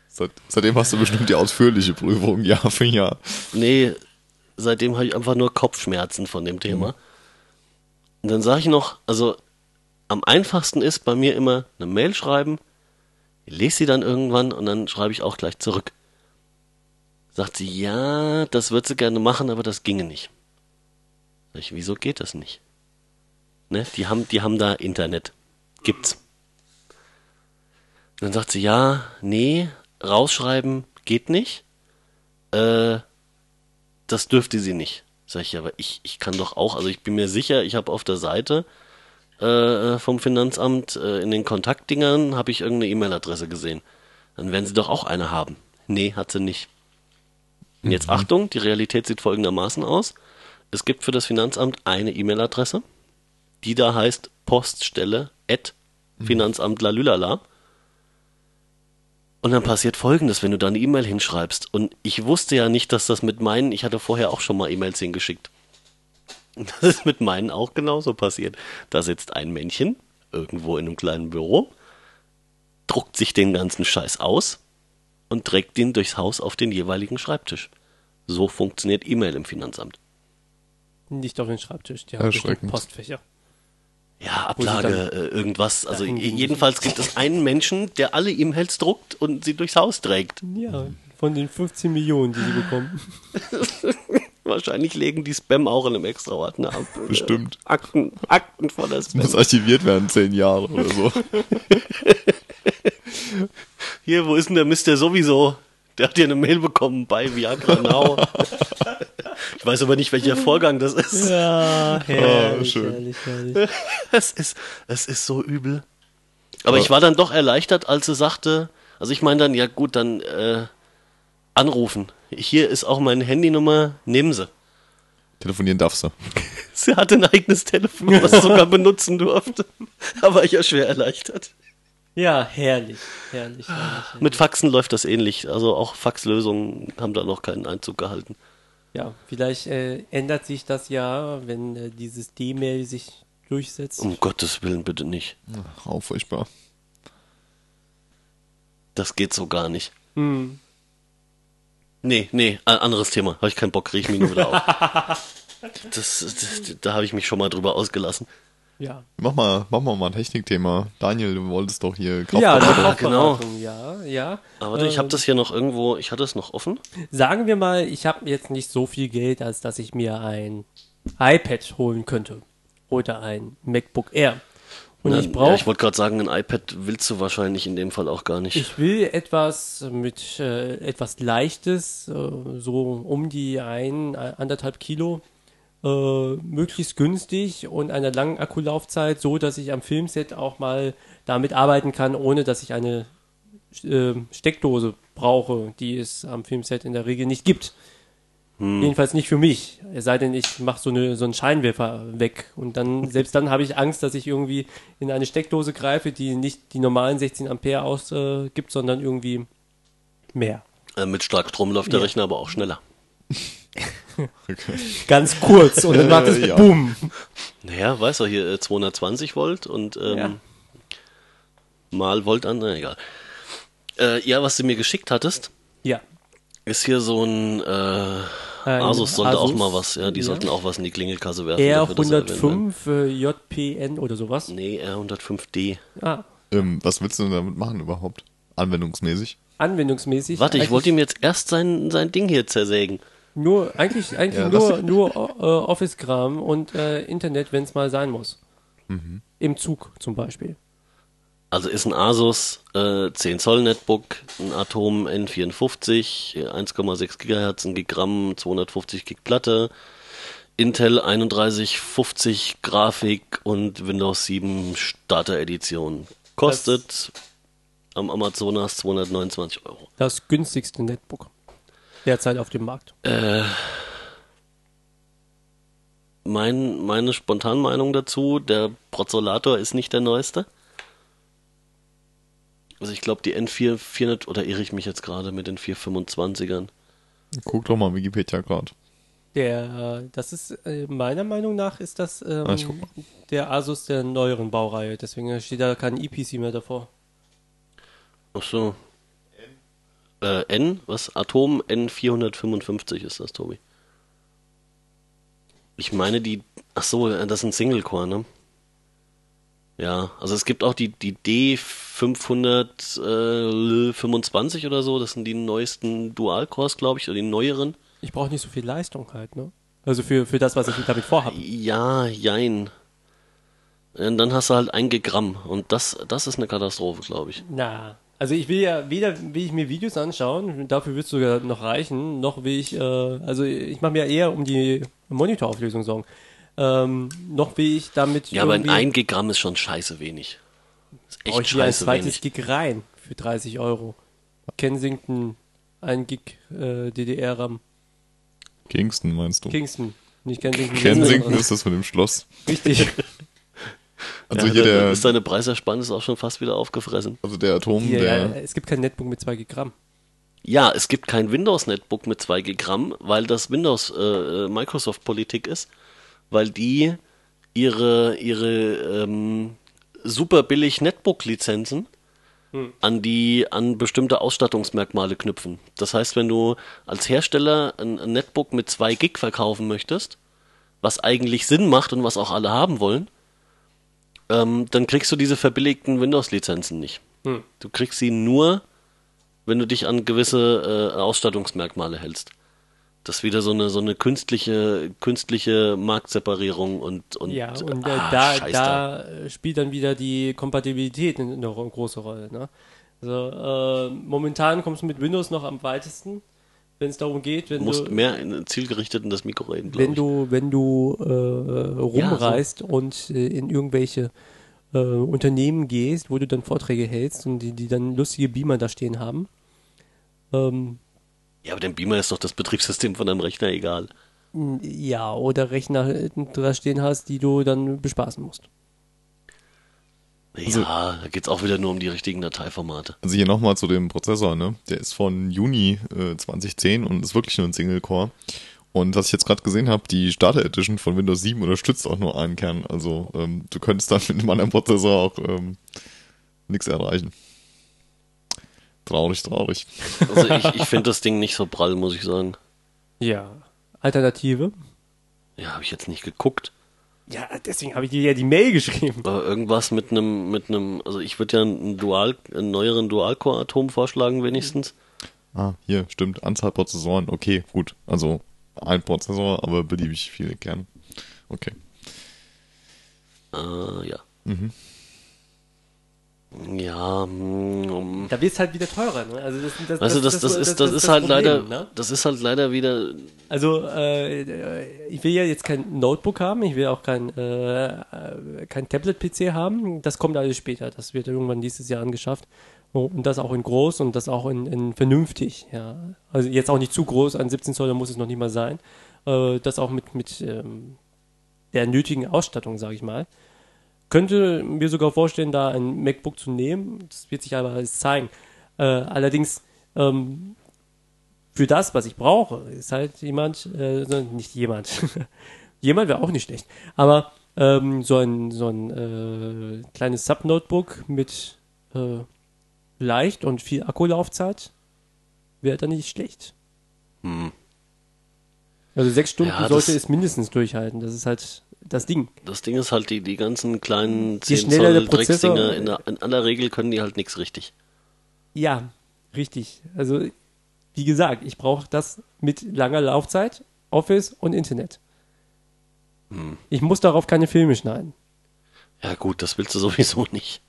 Seit, seitdem hast du bestimmt die ausführliche Prüfung (laughs) Jahr für Jahr. Nee, seitdem habe ich einfach nur Kopfschmerzen von dem Thema. Und dann sage ich noch, also am einfachsten ist bei mir immer eine Mail schreiben, lese sie dann irgendwann und dann schreibe ich auch gleich zurück. Sagt sie, ja, das wird sie gerne machen, aber das ginge nicht. Sag ich, wieso geht das nicht? Ne, die haben, die haben da Internet. Gibt's. Dann sagt sie, ja, nee, rausschreiben geht nicht. Äh, das dürfte sie nicht. Sag ich, aber ich, ich kann doch auch, also ich bin mir sicher, ich habe auf der Seite äh, vom Finanzamt äh, in den Kontaktdingern habe ich irgendeine E-Mail-Adresse gesehen. Dann werden sie doch auch eine haben. Nee, hat sie nicht. Und jetzt Achtung, die Realität sieht folgendermaßen aus. Es gibt für das Finanzamt eine E-Mail-Adresse, die da heißt Poststelle at Finanzamt lalülala. Und dann passiert folgendes, wenn du da eine E-Mail hinschreibst. Und ich wusste ja nicht, dass das mit meinen, ich hatte vorher auch schon mal E-Mails hingeschickt. (laughs) Das ist mit meinen auch genauso passiert. Da sitzt ein Männchen irgendwo in einem kleinen Büro, druckt sich den ganzen Scheiß aus und trägt den durchs Haus auf den jeweiligen Schreibtisch. So funktioniert E-Mail im Finanzamt. Nicht auf den Schreibtisch. Die haben. Postfächer. Ja, Ablage, äh, irgendwas. Also jedenfalls gibt es einen Menschen, der alle E-Mails druckt und sie durchs Haus trägt. Ja, von den 15 Millionen, die sie bekommen. (laughs) Wahrscheinlich legen die Spam auch in einem Extraordner ab. (laughs) Bestimmt. Akten, Akten voller Spam. Muss archiviert werden, zehn Jahre oder so. (laughs) Hier, wo ist denn der Mr. sowieso? Der hat ja eine Mail bekommen bei Viagra Now. (laughs) ich weiß aber nicht, welcher Vorgang das ist. Ja, herrlich, schön. herrlich, herrlich. Es ist, es ist so übel. Aber ich war dann doch erleichtert, als sie sagte, also ich meine dann, ja gut, dann äh, anrufen. Hier ist auch meine Handynummer, nehmen Sie. Telefonieren darfst du. Sie (laughs) hatte ein eigenes Telefon, was sie sogar (laughs) benutzen durfte. Da war ich ja schwer erleichtert. Ja, herrlich, herrlich, herrlich. herrlich. Mit Faxen läuft das ähnlich. Also auch Faxlösungen haben da noch keinen Einzug gehalten. Ja, vielleicht äh, ändert sich das ja, wenn äh, dieses D-Mail sich durchsetzt. Um Gottes Willen bitte nicht. Auch furchtbar. Das geht so gar nicht. Hm. Nee, nee, ein anderes Thema. Habe ich keinen Bock, riech mich nur wieder auf. (laughs) Das, das, da habe ich mich schon mal drüber ausgelassen. Ja. Mach mal, mach mal mal ein Technikthema. Daniel, du wolltest doch hier Ja, Kraftberatung. Kaufberatung, ja, ja. Aber ich habe Ähm, das hier noch irgendwo, ich hatte es noch offen. Sagen wir mal, ich habe jetzt nicht so viel Geld, als dass ich mir ein iPad holen könnte. Oder ein MacBook Air. Und Na, ich brauche, Ja, ich wollte gerade sagen, ein iPad willst du wahrscheinlich in dem Fall auch gar nicht. ich will etwas mit äh, etwas Leichtes, äh, so um die ein, anderthalb Kilo, äh, möglichst günstig und einer langen Akkulaufzeit, so dass ich am Filmset auch mal damit arbeiten kann, ohne dass ich eine äh, Steckdose brauche, die es am Filmset in der Regel nicht gibt. Jedenfalls nicht für mich. Es sei denn, ich mache so, eine, so einen Scheinwerfer weg. Und dann, (laughs) selbst dann habe ich Angst, dass ich irgendwie in eine Steckdose greife, die nicht die normalen 16 Ampere ausgibt, äh, sondern irgendwie mehr. Äh, mit Starkstrom läuft der Ja. Rechner aber auch schneller. (laughs) Okay. (laughs) Ganz kurz und dann macht es Ja. Bumm. Naja, weißt du, hier äh, 220 Volt und ähm, Ja. mal Volt an, na egal. Äh, ja, was du mir geschickt hattest, Ja. ist hier so ein, äh, Asus sollte auch Asus, mal was, ja, die ja. sollten auch was in die Klingelkasse werfen. dafür, dass sie erwähnt werden. R105 äh, JPN oder sowas. Nee, R105D. Ah, Ähm, was willst du denn damit machen überhaupt? Anwendungsmäßig? anwendungsmäßig. Warte, ich wollte ihm jetzt erst sein, sein Ding hier zersägen. Nur, eigentlich, eigentlich Ja, nur, nur äh, Office-Kram und äh, Internet, wenn es mal sein muss. Im Zug zum Beispiel. Also ist ein Asus äh, 10 Zoll Netbook, ein Atom N54, äh, 1,6 Gigahertz, ein Gigramm, 250 Gig Platte, Intel 3150 Grafik und Windows 7 Starter Edition. Kostet am Amazonas 229 Euro. Das günstigste Netbook derzeit auf dem Markt. Mein, meine Spontanmeinung dazu, der Prozolator ist nicht der neueste. Also ich glaube die N4 400, oder irre ich mich jetzt gerade mit den 425ern? Guck doch mal Wikipedia gerade. Der, äh, das ist äh, meiner Meinung nach ist das ähm, Ah, der Asus der neueren Baureihe. Deswegen steht da kein EPC mehr davor. Ach so. Äh, N, was? Atom N455 ist das, Tobi. Ich meine die, ach so, äh, das ein Single-Core, ne? Ja, also es gibt auch die, die D525 oder so, das sind die neuesten Dual-Cores, glaube ich, oder die neueren. Ich brauche nicht so viel Leistung halt, ne? Also für, für das, was ich damit vorhabe. Ja, jein. Und dann hast du halt ein Gramm und das, das ist eine Katastrophe, glaube ich. Na, also ich will ja weder will ich mir Videos anschauen, dafür wird es sogar noch reichen, noch will ich, äh, also ich mache mir eher um die Monitorauflösung Sorgen. Ähm, noch will ich damit Ja, aber ein irgendwie 1 Gramm ist schon scheiße wenig. Ist echt ich mir ein scheiße zweites wenig. Gig rein für 30 Euro. Kensington, ein Gig äh, DDR-RAM. Kingston meinst du? Kingston, nicht Kensington. Kensington ist das mit dem Schloss. Richtig. (laughs) Also ja, hier der, ist deine Preisersparnis auch schon fast wieder aufgefressen. also der Atom, Ja, ja, der, es gibt kein Netbook mit 2 Gig RAM. Ja, es gibt kein Windows-Netbook mit 2 Gramm, weil das Windows äh, Microsoft-Politik ist, weil die ihre, ihre ähm, super billig Netbook-Lizenzen an die an bestimmte Ausstattungsmerkmale knüpfen. Das heißt, wenn du als Hersteller ein, ein Netbook mit 2 Gig verkaufen möchtest, was eigentlich Sinn macht und was auch alle haben wollen, ähm, dann kriegst du diese verbilligten Windows-Lizenzen nicht. Du kriegst sie nur, wenn du dich an gewisse äh, Ausstattungsmerkmale hältst. Das ist wieder so eine so eine künstliche künstliche Marktseparierung und und Ja, und äh, ah, da, da äh, spielt dann wieder die Kompatibilität eine, eine ro- große Rolle. Ne? Also, äh, momentan kommst du mit Windows noch am weitesten, wenn es darum geht, wenn Du musst du, mehr in, zielgerichtet in das Mikro reden, wenn ich. du, wenn du äh, rumreist und äh, in irgendwelche äh, Unternehmen gehst, wo du dann Vorträge hältst und die, die dann lustige Beamer da stehen haben. Ähm, Ja, aber dem Beamer ist doch das Betriebssystem von deinem Rechner egal. ja, oder Rechner da stehen hast, die du dann bespaßen musst. Also ja, da geht's auch wieder nur um die richtigen Dateiformate. also hier nochmal zu dem Prozessor, ne? Der ist von Juni äh, 2010 und ist wirklich nur ein Single-Core. Und was ich jetzt gerade gesehen habe, die Starter Edition von Windows 7 unterstützt auch nur einen Kern. Also ähm, du könntest dann mit einem anderen Prozessor auch ähm, nichts erreichen. Traurig, traurig. Also ich, (laughs) ich finde das Ding nicht so prall, muss ich sagen. Ja. Alternative? Ja, habe ich jetzt nicht geguckt. Ja, deswegen habe ich dir ja die Mail geschrieben. Aber irgendwas mit einem, mit einem, also ich würde ja einen Dual, einen neueren Dual-Core-Atom vorschlagen wenigstens. Ah, hier, stimmt. Anzahl Prozessoren. Okay, gut. Also ein Prozessor, aber beliebig viele Kerne. Okay. Äh, ja. Ja, mm, Da wird es halt wieder teurer, ne? Also das, das, also das, das, ist, das, ist halt Problem, leider, Ne? das ist halt leider wieder, Also äh, ich will ja jetzt kein Notebook haben, ich will auch kein, äh, äh, kein Tablet-PC haben. Das kommt alles später. Das wird irgendwann dieses Jahr angeschafft. Und das auch in groß und das auch in, in vernünftig, ja. Also jetzt auch nicht zu groß, ein 17 Zoll muss es noch nicht mal sein. Äh, das auch mit, mit ähm, der nötigen Ausstattung, sage ich mal. Könnte mir sogar vorstellen, da ein MacBook zu nehmen. Das wird sich aber alles zeigen. Äh, allerdings, ähm, für das, was ich brauche, ist halt jemand, äh, nicht jemand. (laughs) jemand wäre auch nicht schlecht. Aber ähm, so ein, so ein äh, kleines Sub-Notebook mit äh, leicht und viel Akkulaufzeit wäre dann nicht schlecht. hm, Also sechs Stunden Ja, sollte es mindestens durchhalten. Das ist halt das Ding. das Ding ist halt, die, die ganzen kleinen Je 10 schneller der Zoll Drecksdinger, in, in aller Regel können die halt nichts richtig. Ja, Richtig. Also, wie gesagt, ich brauche das mit langer Laufzeit, Office und Internet. Ich muss darauf keine Filme schneiden. Ja gut, das willst du (laughs) sowieso nicht.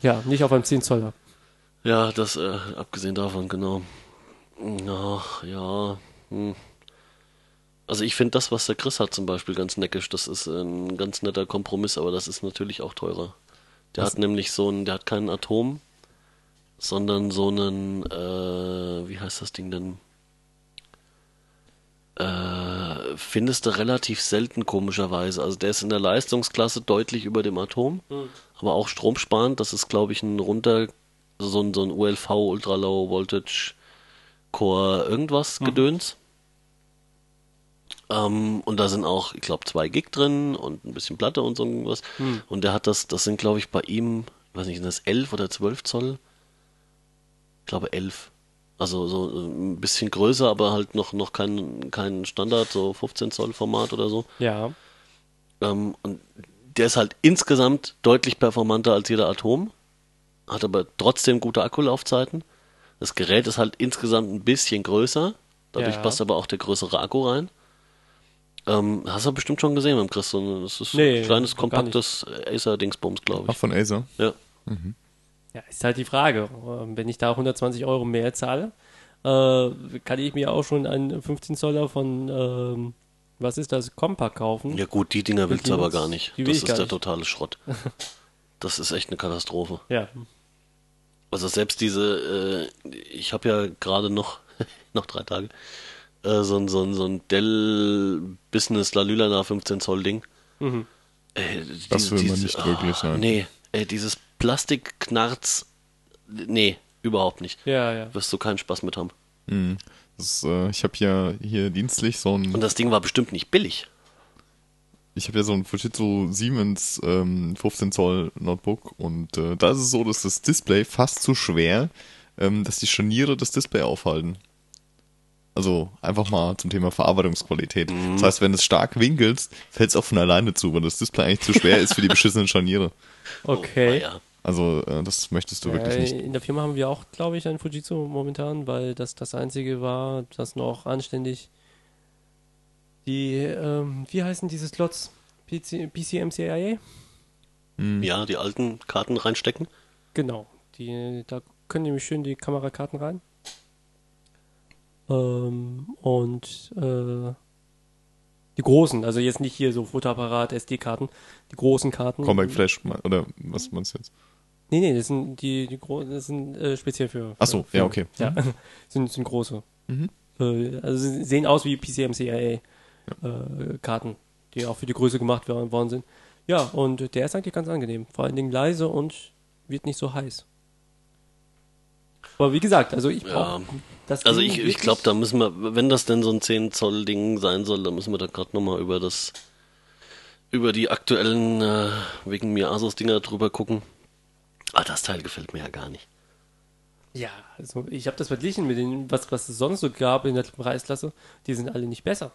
Ja, nicht auf einem 10 Zoller. Ja, das, äh, abgesehen davon, genau. Ach, ja. Hm. Also ich finde das, was der Chris hat zum Beispiel, ganz neckisch. Das ist ein ganz netter Kompromiss, aber das ist natürlich auch teurer. Der hat nämlich so einen, der hat keinen Atom, sondern so einen, äh, wie heißt das Ding denn? Äh, findest du relativ selten komischerweise. Also der ist in der Leistungsklasse deutlich über dem Atom, aber auch stromsparend. Das ist, glaube ich, ein runter, so ein, so ein ULV, Ultra Low Voltage Core irgendwas Gedöns. Ähm, und da sind auch, ich glaube, zwei Gig drin und ein bisschen Platte und so irgendwas. Und der hat das, das sind, glaube ich, bei ihm, ich weiß nicht, sind das 11 oder 12 Zoll? Ich glaube 11. Also so ein bisschen größer, aber halt noch, noch kein, kein Standard, so 15 Zoll Format oder so. Ja. Ähm, und der ist halt insgesamt deutlich performanter als jeder Atom, hat aber trotzdem gute Akkulaufzeiten. Das Gerät ist halt insgesamt ein bisschen größer, dadurch Ja. passt aber auch der größere Akku rein. Ähm, hast du bestimmt schon gesehen beim Chris, so ein- das ist Nee, ein kleines, kompaktes Acer-Dingsbums, glaube Ach, ich. von Acer. Ja. Ja, ist halt die Frage. Ähm, Wenn ich da 120 Euro mehr zahle, äh, kann ich mir auch schon einen 15 Zoller von, ähm, was ist das, Compact kaufen. ja gut, die Dinger willst du aber gar nicht. die will Das ich ist gar der nicht. totale Schrott. (laughs) Das ist echt eine Katastrophe. Ja. Also selbst diese, äh, ich habe ja gerade noch, (laughs) noch drei Tage, äh, so ein, so ein, so ein Dell Business Lalülana 15 Zoll Ding. Mhm. Äh, Das will man nicht wirklich, nein. Nee, äh, dieses Plastikknarz, nee, überhaupt nicht. Ja, ja. Wirst du keinen Spaß mit haben. Das, äh, ich habe ja hier dienstlich so ein Und das Ding war bestimmt nicht billig. Ich habe ja so ein Fujitsu Siemens ähm, 15 Zoll Notebook und äh, da ist es so, dass das Display fast zu schwer, ähm, dass die Scharniere das Display aufhalten. Also einfach mal zum Thema Verarbeitungsqualität. Das heißt, wenn du es stark winkelst, fällt es auch von alleine zu, weil das Display eigentlich zu schwer ist für die (laughs) beschissenen Scharniere. Okay. Oh. Also äh, das möchtest du wirklich Äh, nicht. in der Firma haben wir auch, glaube ich, ein Fujitsu momentan, weil das das einzige war, das noch anständig die, ähm, wie heißen diese Slots? PC, PCMCIA? ja, die alten Karten reinstecken. Genau. Die, da können nämlich schön die Kamerakarten rein. Ähm, und äh, die großen, also jetzt nicht hier so Fotoapparat, SD-Karten, die großen Karten. Compact Flash oder was meinst du jetzt? Nee, nee, das sind die, die großen, das sind äh, speziell für. Ach so, für, ja, okay. Ja, (laughs) sind, sind große. Mhm. Äh, also sie sehen aus wie PCMCIA äh, Karten, die auch für die Größe gemacht worden sind. Ja, und der ist eigentlich ganz angenehm. Vor allen Dingen leise und wird nicht so heiß. Aber wie gesagt, also ich brauche Ja. das Also ich, ich glaube, da müssen wir, wenn das denn so ein 10 Zoll Ding sein soll, dann müssen wir da gerade nochmal über das, über die aktuellen, äh, wegen mir Asus Dinger drüber gucken. Ah, das Teil gefällt mir ja gar nicht. Ja, also ich habe das verglichen mit den, was, was es sonst so gab in der Preisklasse. Die sind alle nicht besser.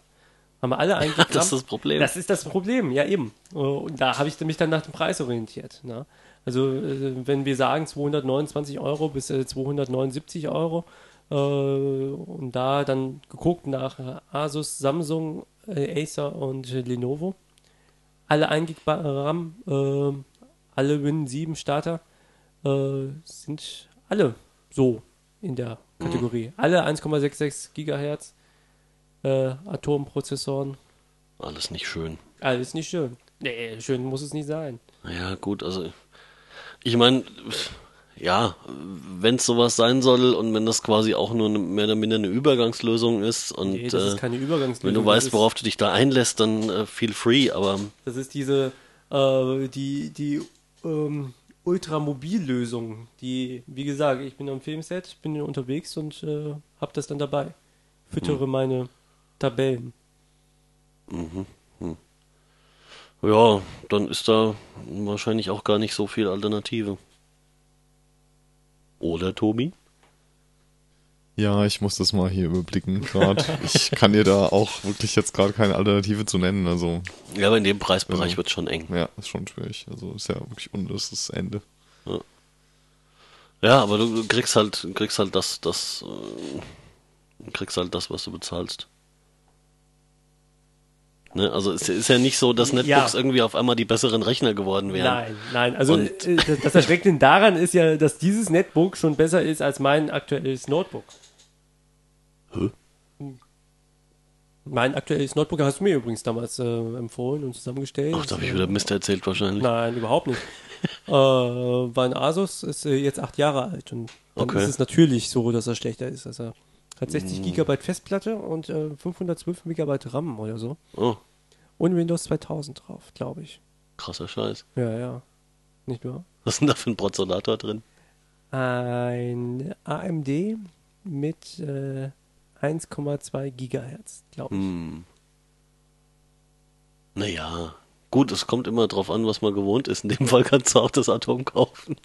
Haben wir alle (laughs) eigentlich. Das ist das Problem. Das ist das Problem, ja eben. Und da habe ich mich dann nach dem Preis orientiert. Ne? Also äh, wenn wir sagen 229 Euro bis äh, 279 Euro äh, und da dann geguckt nach äh, Asus, Samsung, äh, Acer und äh, Lenovo. Alle 1 GB RAM, äh, alle Win 7 Starter äh, sind alle so in der Kategorie. Alle 1,66 Gigahertz äh, Atomprozessoren. Alles nicht schön. Alles nicht schön. Nee, schön muss es nicht sein. Ja, gut, also ich meine, ja, wenn es sowas sein soll und wenn das quasi auch nur eine, mehr oder minder eine Übergangslösung ist und Nee, das ist äh, keine Übergangslösung. wenn du weißt, worauf du dich da einlässt, dann äh, feel free, aber Das ist diese, äh, die, die ähm, Ultramobillösung, die, wie gesagt, ich bin am Filmset, bin unterwegs und äh, hab das dann dabei. Füttere meine Tabellen. Ja, dann ist da wahrscheinlich auch gar nicht so viel Alternative. Oder, Tobi? Ja, ich muss das mal hier überblicken gerade. ich kann dir da auch wirklich jetzt gerade keine Alternative zu nennen. Also, Ja, aber in dem Preisbereich Also- wird schon eng. ja, ist schon schwierig. Also ist ja wirklich das Ende. Ja, aber du kriegst halt, du kriegst halt das, das, äh, du kriegst halt das, was du bezahlst. Ne? Also es ist ja nicht so, dass Netbooks Ja. irgendwie auf einmal die besseren Rechner geworden wären. Nein, nein. Also Und- äh, das, das Erschreckende daran ist ja, dass dieses Netbook schon besser ist als mein aktuelles Notebook. Hä? Mein aktuelles Notebook hast du mir übrigens damals äh, empfohlen und zusammengestellt. Ach, da habe ich wieder Mist erzählt wahrscheinlich. Nein, überhaupt nicht. (laughs) äh, mein Asus ist äh, jetzt acht Jahre alt und dann Okay. ist es natürlich so, dass er schlechter ist. Also er hat 60 Mm. Gigabyte Festplatte und äh, 512 Megabyte RAM oder so. Oh, Und Windows 2000 drauf, glaube ich. krasser Scheiß. Ja, ja. Nicht wahr? Was ist denn da für ein Prozessator drin? Ein AMD mit äh, 1,2 Gigahertz, glaube ich. Hm. Naja, gut, es kommt immer drauf an, was man gewohnt ist. In dem Fall kannst du auch das Atom kaufen.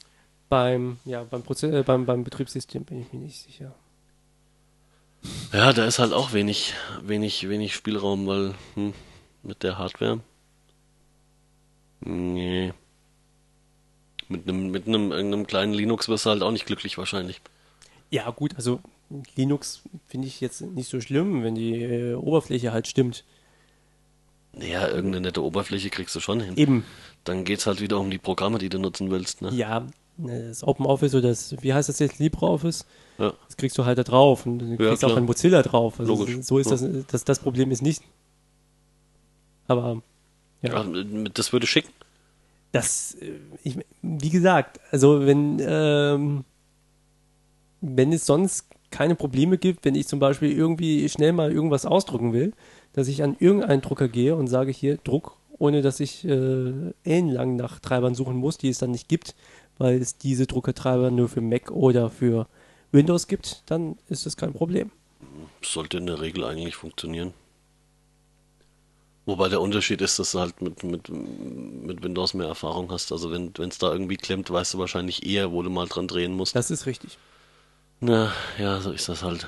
Beim, ja, beim, Proze äh, beim, beim Betriebssystem bin ich mir nicht sicher. Ja, da ist halt auch wenig, wenig, wenig Spielraum, weil hm, mit der Hardware. Nee. Mit einem, mit einem, irgendeinem kleinen Linux wirst du halt auch nicht glücklich wahrscheinlich. Ja, gut, also Linux finde ich jetzt nicht so schlimm, wenn die äh, Oberfläche halt stimmt. Naja, irgendeine nette Oberfläche kriegst du schon hin. Eben, Dann geht's halt wieder um die Programme, die du nutzen willst, ne? ja, ne, das OpenOffice oder das, wie heißt das jetzt, LibreOffice, Ja. das kriegst du halt da drauf und du kriegst auch klar. ein Mozilla drauf. Also Logisch, so ist ja. das, das, das Problem ist nicht. Aber, ja. Ach, das würde schicken. Das, äh, ich, wie gesagt, also wenn, ähm, wenn es sonst keine Probleme gibt, wenn ich zum Beispiel irgendwie schnell mal irgendwas ausdrucken will, dass ich an irgendeinen Drucker gehe und sage hier Druck, ohne dass ich äh, ellenlang nach Treibern suchen muss, die es dann nicht gibt, weil es diese Druckertreiber nur für Mac oder für Windows gibt, dann ist das kein Problem. Sollte in der Regel eigentlich funktionieren. Wobei der Unterschied ist, dass du halt mit, mit, mit Windows mehr Erfahrung hast. Also wenn es da irgendwie klemmt, weißt du wahrscheinlich eher, wo du mal dran drehen musst. Das ist richtig. Na, ja, so ist das halt.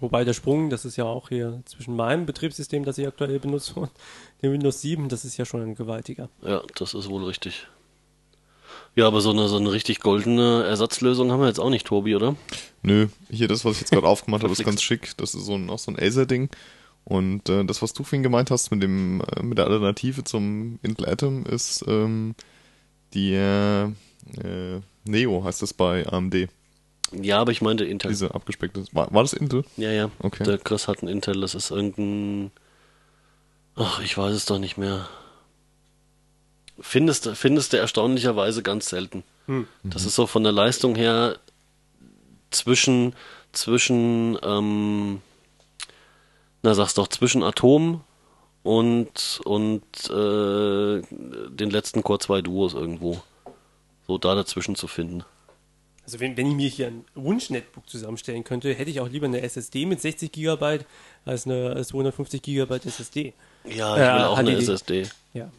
Wobei der Sprung, das ist ja auch hier zwischen meinem Betriebssystem, das ich aktuell benutze, und dem Windows 7, das ist ja schon ein gewaltiger. Ja, das ist wohl richtig. Ja, aber so eine, so eine richtig goldene Ersatzlösung haben wir jetzt auch nicht, Tobi, oder? Nö, hier das, was ich jetzt gerade aufgemacht habe, ist ganz schick. Das ist so ein, auch so ein Acer-Ding. Und äh, das, was du vorhin gemeint hast mit dem äh, mit der Alternative zum Intel Atom, ist ähm, die äh, äh, Neo heißt das bei AMD. Ja, aber ich meinte Intel. Diese abgespeckte. War, war das Intel? Ja, ja. Okay. Der Chris hat einen Intel, das ist irgendein. Ach, ich weiß es doch nicht mehr. Findest, du- findest du erstaunlicherweise ganz selten. Das ist so von der Leistung her zwischen, zwischen, ähm, na sag's doch, zwischen Atom und, und äh, den letzten Core 2 Duos irgendwo. So da dazwischen zu finden. Also wenn, wenn ich mir hier ein Wunsch-Netbook zusammenstellen könnte, hätte ich auch lieber eine SSD mit 60 GB als eine als 250 GB SSD. Ja, ich will auch eine HDD. SSD. Ja.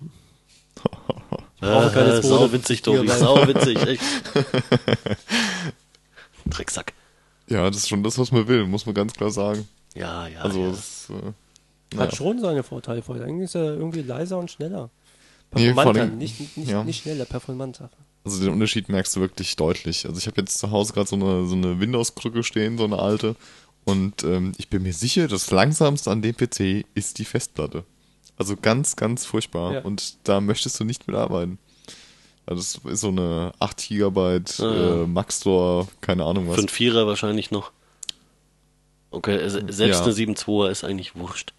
Äh, keine sau 200 witzig, Tobi, sau witzig, echt. (laughs) Drecksack. Ja, das ist schon das, was man will, muss man ganz klar sagen. Ja, ja. Also ja. es, äh, Hat naja. schon seine Vorteile. Vor allem ist er irgendwie leiser und schneller. Nee, Performanter, allem- nicht, nicht, ja. nicht schneller, performanter. Also den Unterschied merkst du wirklich deutlich. Also ich habe jetzt zu Hause gerade so eine, so eine Windows-Krücke stehen, so eine alte. Und ähm, ich bin mir sicher, das langsamste an dem PC ist die Festplatte. Also ganz, ganz furchtbar. Ja. Und da möchtest du nicht mitarbeiten. Also das ist so eine 8 Gigabyte Ah, äh, Maxtor, keine Ahnung was. Für einen Vierer wahrscheinlich noch. Okay, se- selbst Ja. eine 7.2er ist eigentlich wurscht.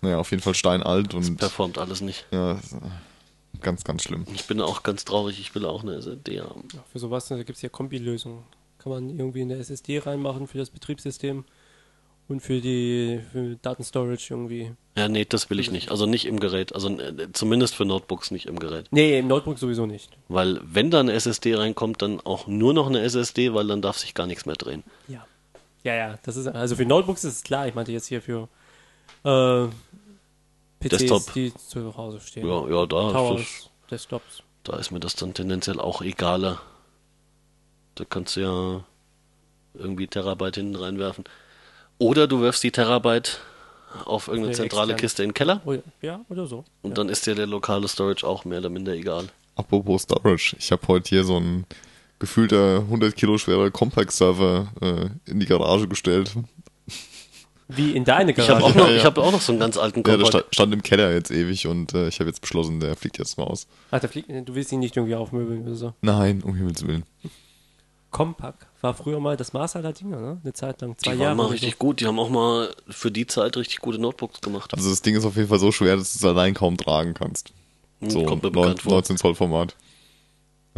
Naja, auf jeden Fall steinalt und Performt alles nicht. ja, ist, äh, ganz, ganz schlimm. Ich bin auch ganz traurig, ich will auch eine SSD haben. Ja, für sowas gibt es ja Kombi-Lösungen. Kann man irgendwie eine SSD reinmachen für das Betriebssystem und für die für Datenstorage irgendwie. Ja, nee, das will ich nicht. Also nicht im Gerät. Also äh, zumindest für Notebooks nicht im Gerät. Nee, im Notebook sowieso nicht. Weil wenn da eine SSD reinkommt, dann auch nur noch eine SSD, weil dann darf sich gar nichts mehr drehen. Ja. Ja, ja, das ist also für Notebooks ist es klar. Ich meinte jetzt hier für äh, PCs, Desktop. die zu Hause stehen. Ja, ja, da ist, Towers, das, Desktops. da ist mir das dann tendenziell auch egaler. Da kannst du ja irgendwie Terabyte hinten reinwerfen. Oder du wirfst die Terabyte auf irgendeine zentrale extern. Kiste in den Keller Oder, ja, oder so. und ja. dann ist dir der lokale Storage auch mehr oder minder egal. Apropos Storage, ich habe heute hier so ein gefühlter 100 Kilo schwerer Compact-Server äh, in die Garage gestellt. Wie in deine Ich habe Garage. auch, noch- Ja, ja. ich hab auch noch so einen ganz alten Ja, der stand, stand im Keller jetzt ewig und äh, ich habe jetzt beschlossen, der fliegt jetzt mal aus. Ach, der fliegt, du willst ihn nicht irgendwie aufmöbeln oder so. Nein, um Himmels Willen. Compact war früher mal das Maß aller Dinger, ne? Eine Zeit lang, zwei Die Jahre. waren mal oder richtig so. gut. Die haben auch mal für die Zeit richtig gute Notebooks gemacht. Also das Ding ist auf jeden Fall so schwer, dass du es allein kaum tragen kannst. So Hm, Kommt mir neun- bekannt vor. 19 Zoll Format.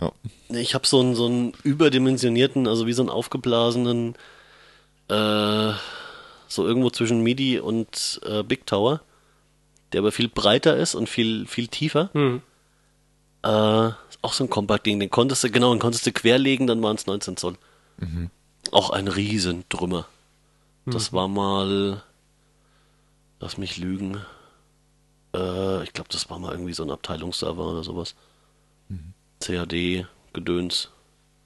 Ja. Ich habe so einen, so einen überdimensionierten, also wie so einen aufgeblasenen, äh, so irgendwo zwischen MIDI und äh, Big Tower, der aber viel breiter ist und viel, viel tiefer. Hm. Äh, ist auch so ein Kompakt-Ding, den konntest du, genau, den konntest du querlegen, dann waren es 19 Zoll. Auch ein Riesentrümmer. Das war mal, lass mich lügen, äh, ich glaube, das war mal irgendwie so ein Abteilungsserver oder sowas. CAD, Gedöns.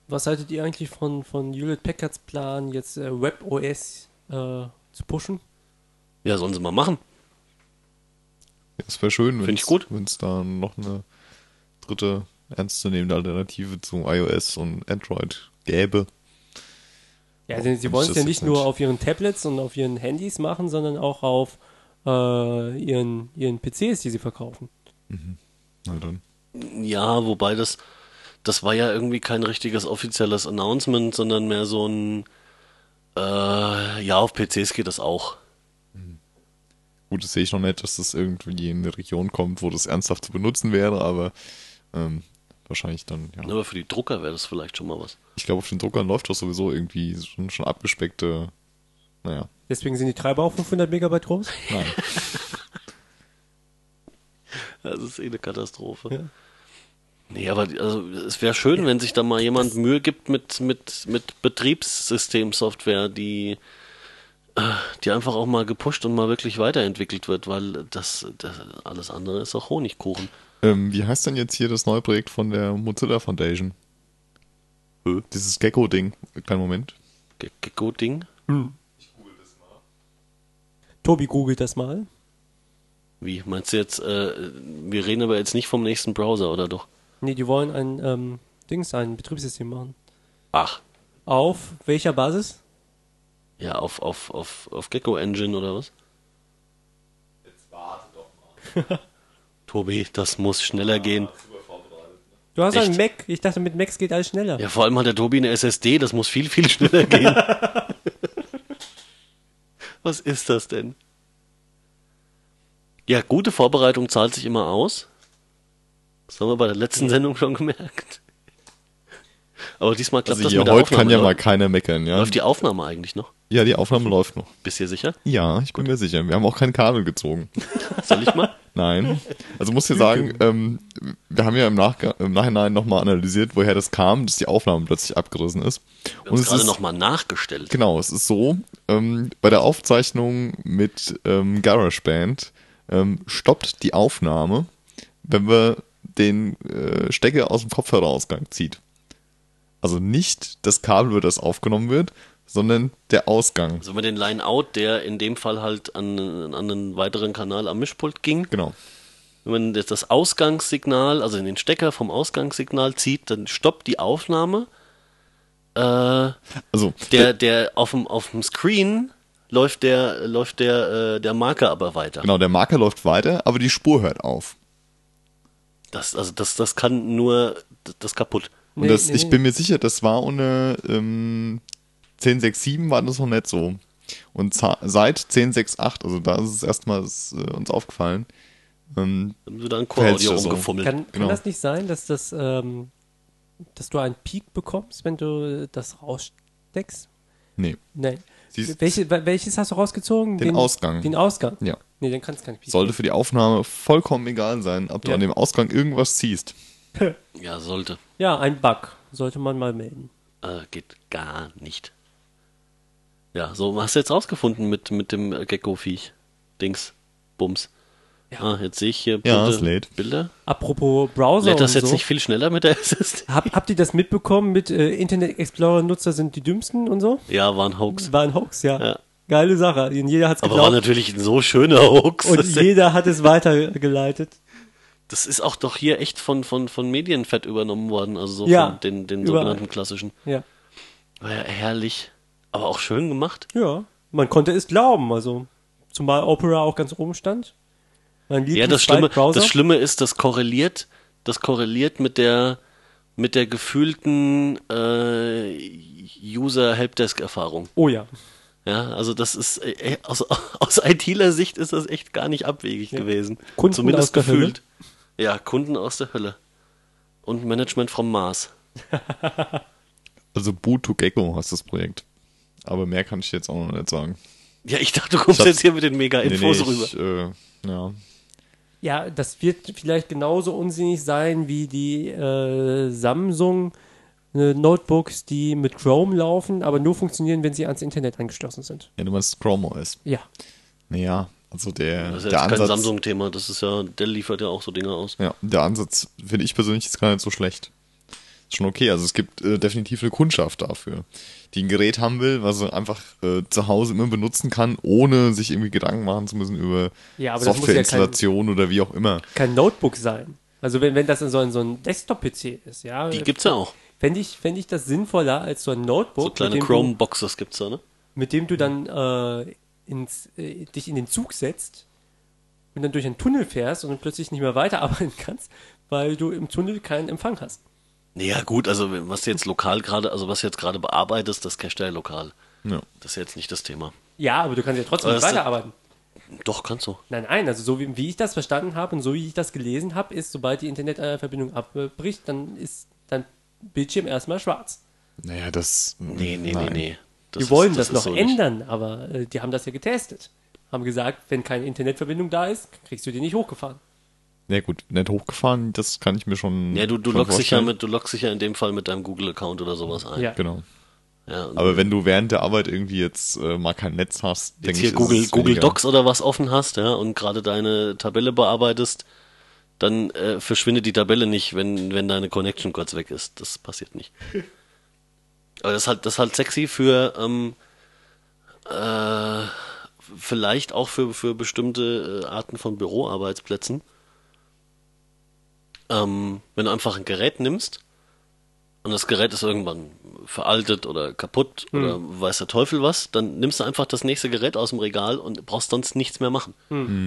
Was haltet ihr eigentlich von, von Hewlett Packards Plan, jetzt äh, WebOS äh, zu pushen? Ja, sollen sie mal machen. Ja, Es wäre schön, Find ich gut. wenn es da noch eine dritte ernstzunehmende Alternative zu iOS und Android gäbe. Ja, sie, sie wollen es ja nicht nur auf ihren Tablets und auf ihren Handys machen, sondern auch auf äh, ihren, ihren PCs, die sie verkaufen. Na dann. Ja, wobei das, das war ja irgendwie kein richtiges offizielles Announcement, sondern mehr so ein, äh, ja, auf PCs geht das auch. Gut, das sehe ich noch nicht, dass das irgendwie in eine Region kommt, wo das ernsthaft zu benutzen wäre, aber ähm, wahrscheinlich dann, ja. Aber für die Drucker wäre das vielleicht schon mal was. Ich glaube, auf den Druckern läuft das sowieso irgendwie schon, schon abgespeckte, naja, Deswegen sind die Treiber auch 500 Megabyte groß. nein. (laughs) Das ist eh eine Katastrophe. Ja. Nee, aber also, es wäre schön, wenn sich da mal jemand Mühe gibt mit, mit, mit Betriebssystemsoftware, die, äh, die einfach auch mal gepusht und mal wirklich weiterentwickelt wird, weil das, das alles andere ist auch Honigkuchen. Ähm, wie heißt denn jetzt hier das neue Projekt von der Mozilla Foundation? Hö? Dieses Gecko-Ding. Kleinen Moment. Ge- Gecko-Ding. Tobi googelt das mal. Wie? Meinst du jetzt, äh, wir reden aber jetzt nicht vom nächsten Browser, oder doch? Nee, die wollen ein ähm, Dings, ein Betriebssystem machen. Ach, Auf welcher Basis? ja, auf, auf, auf, auf Gecko Engine oder was? Jetzt warte doch mal. (laughs) Tobi, das muss schneller gehen. Du hast Echt? einen Mac. Ich dachte, mit Macs geht alles schneller. Ja, vor allem hat der Tobi eine SSD, das muss viel, viel schneller gehen. (laughs) Was ist das denn? Ja, gute Vorbereitung zahlt sich immer aus. Das haben wir bei der letzten Sendung schon gemerkt. Aber diesmal klappt Also das mit der heute Aufnahme. kann ja läuft- mal keiner meckern, ja? Läuft die Aufnahme eigentlich noch? Ja, die Aufnahme läuft noch. Bist du dir sicher? Ja, ich bin mir sicher. Wir haben auch kein Kabel gezogen. Soll ich mal? Nein. Also muss dir sagen, ähm, wir haben ja im, Nachga im Nachhinein nochmal analysiert, woher das kam, dass die Aufnahme plötzlich abgerissen ist. Wir haben es gerade nochmal nachgestellt. Genau, es ist so, ähm, bei der Aufzeichnung mit ähm, GarageBand ähm, stoppt die Aufnahme, wenn wir den äh, Stecker aus dem Kopfhörerausgang zieht. Also nicht das Kabel, über das aufgenommen wird, sondern der Ausgang. Also wir den Line-Out, der in dem Fall halt an, an einen weiteren Kanal am Mischpult ging. Genau. Wenn man jetzt das Ausgangssignal, also den Stecker vom Ausgangssignal zieht, dann stoppt die Aufnahme. Äh, Also der, der auf dem, auf dem Screen läuft der, läuft der, äh, der Marker aber weiter. genau, der Marker läuft weiter, aber die Spur hört auf. Das, also das, das kann nur das, das kaputt. Und das, nee, ich nee. bin mir sicher, das war ohne ähm, 1067 war das noch nicht so. Und seit 1068, also da ist es erstmals äh, uns aufgefallen, ähm, Dann wird da ein Core-Audio das so. rumgefummelt. Kann, Genau. kann das nicht sein, dass das, ähm, dass du einen Peak bekommst, wenn du das raussteckst? nee. Nein. Siehst- Welche, wel- welches hast du rausgezogen? Den Ausgang. Den Ausgang? Ja. Nee, dann kann es kein Peak Sollte für die Aufnahme vollkommen egal sein, ob du Ja. an dem Ausgang irgendwas ziehst. (laughs) Ja, sollte. Ja, ein Bug. Sollte man mal melden. Äh, geht gar nicht. Ja, so hast du jetzt rausgefunden mit, mit dem Gecko-Viech. Dings. Bums. Ja. Ah, jetzt sehe ich hier Ja, es lädt. Bilder. Apropos Browser Lädt das und jetzt so. nicht viel schneller mit der (laughs) SSD? Hab, habt ihr das mitbekommen mit äh, Internet Explorer Nutzer sind die dümmsten und so? Ja, war ein Hoax. War ein Hoax, ja. Ja. Geile Sache. Jeder hat's Aber war geglaubt. natürlich ein so schöner Hoax. Und jeder hat es weitergeleitet. Das ist auch doch hier echt von, von, von Medienfett übernommen worden, also so Ja, von den, den sogenannten klassischen. Ja. War ja herrlich, aber auch schön gemacht. Ja, man konnte es glauben, also zumal Opera auch ganz oben stand. Mein Ja, das Schlimme, das Schlimme ist, das korreliert, das korreliert mit der, mit der gefühlten äh, User-Helpdesk-Erfahrung. Oh ja. Ja, also das ist äh, aus, aus ITler Sicht ist das echt gar nicht abwegig gewesen. Kunden Zumindest aus der gefühlt. Ja, Kunden aus der Hölle. Und Management vom Mars. (laughs) (laughs) Also Boot to Gecko heißt das Projekt. Aber mehr kann ich jetzt auch noch nicht sagen. Ja, ich dachte, du kommst jetzt hier mit den Mega-Infos rüber. ich, äh, ja. Ja, das wird vielleicht genauso unsinnig sein wie die äh, Samsung äh, Notebooks, die mit Chrome laufen, aber nur funktionieren, wenn sie ans Internet angeschlossen sind. ja, du meinst Chrome OS. Ja. Naja, also der, Das ist ja der jetzt kein Ansatz. Samsung-Thema, das ist ja, Dell liefert ja auch so Dinge aus. Ja, der Ansatz finde ich persönlich jetzt gar nicht so schlecht. Ist schon okay. Also es gibt äh, definitiv eine Kundschaft dafür, die ein Gerät haben will, was er einfach äh, zu Hause immer benutzen kann, ohne sich irgendwie Gedanken machen zu müssen über Ja, muss ja Softwareinstallation oder wie auch immer. Kein Notebook sein. Also wenn, wenn das so ein, so ein Desktop-PC ist, ja. Die gibt's ja auch. Fände ich, fänd ich das sinnvoller als so ein Notebook, So kleine mit, dem Chrome-Boxes gibt's da, ne? du, mit dem du dann äh, ins, äh, dich in den Zug setzt und dann durch einen Tunnel fährst und dann plötzlich nicht mehr weiterarbeiten (laughs) kannst, weil du im Tunnel keinen Empfang hast. Naja, gut, also was du jetzt lokal gerade, also was du jetzt gerade bearbeitest, das cachst du ja lokal. Ja. Das ist jetzt nicht das Thema. Ja, aber du kannst ja trotzdem nicht das weiterarbeiten. Doch, kannst du. Nein, nein, also so wie, wie ich das verstanden habe und so wie ich das gelesen habe, ist, sobald die Internetverbindung abbricht, dann ist dein Bildschirm erstmal schwarz. Naja, das. Nee, nee, nein. nee, nee. Das die ist- wollen das, ist noch so nicht. ändern, aber äh, die haben das ja getestet. Haben gesagt, wenn keine Internetverbindung da ist, kriegst du die nicht hochgefahren. Ja gut, nicht hochgefahren, das kann ich mir schon. Ja, du, du loggst dich ja vorstellen. mit, du loggst dich ja in dem Fall mit deinem Google-Account oder sowas ein. Ja. Genau. Ja, Aber wenn du während der Arbeit irgendwie jetzt äh, mal kein Netz hast, jetzt denke hier ich, ist Google, es Google weniger. Docs oder was offen hast, ja, und gerade deine Tabelle bearbeitest, dann äh, verschwindet die Tabelle nicht, wenn, wenn deine Connection kurz weg ist. Das passiert nicht. (laughs) Aber das ist halt, das ist halt sexy für, ähm, äh, vielleicht auch für, für bestimmte äh, Arten von Büroarbeitsplätzen. Ähm, wenn du einfach ein Gerät nimmst und das Gerät ist irgendwann veraltet oder kaputt oder weiß der Teufel was, dann nimmst du einfach das nächste Gerät aus dem Regal und brauchst sonst nichts mehr machen.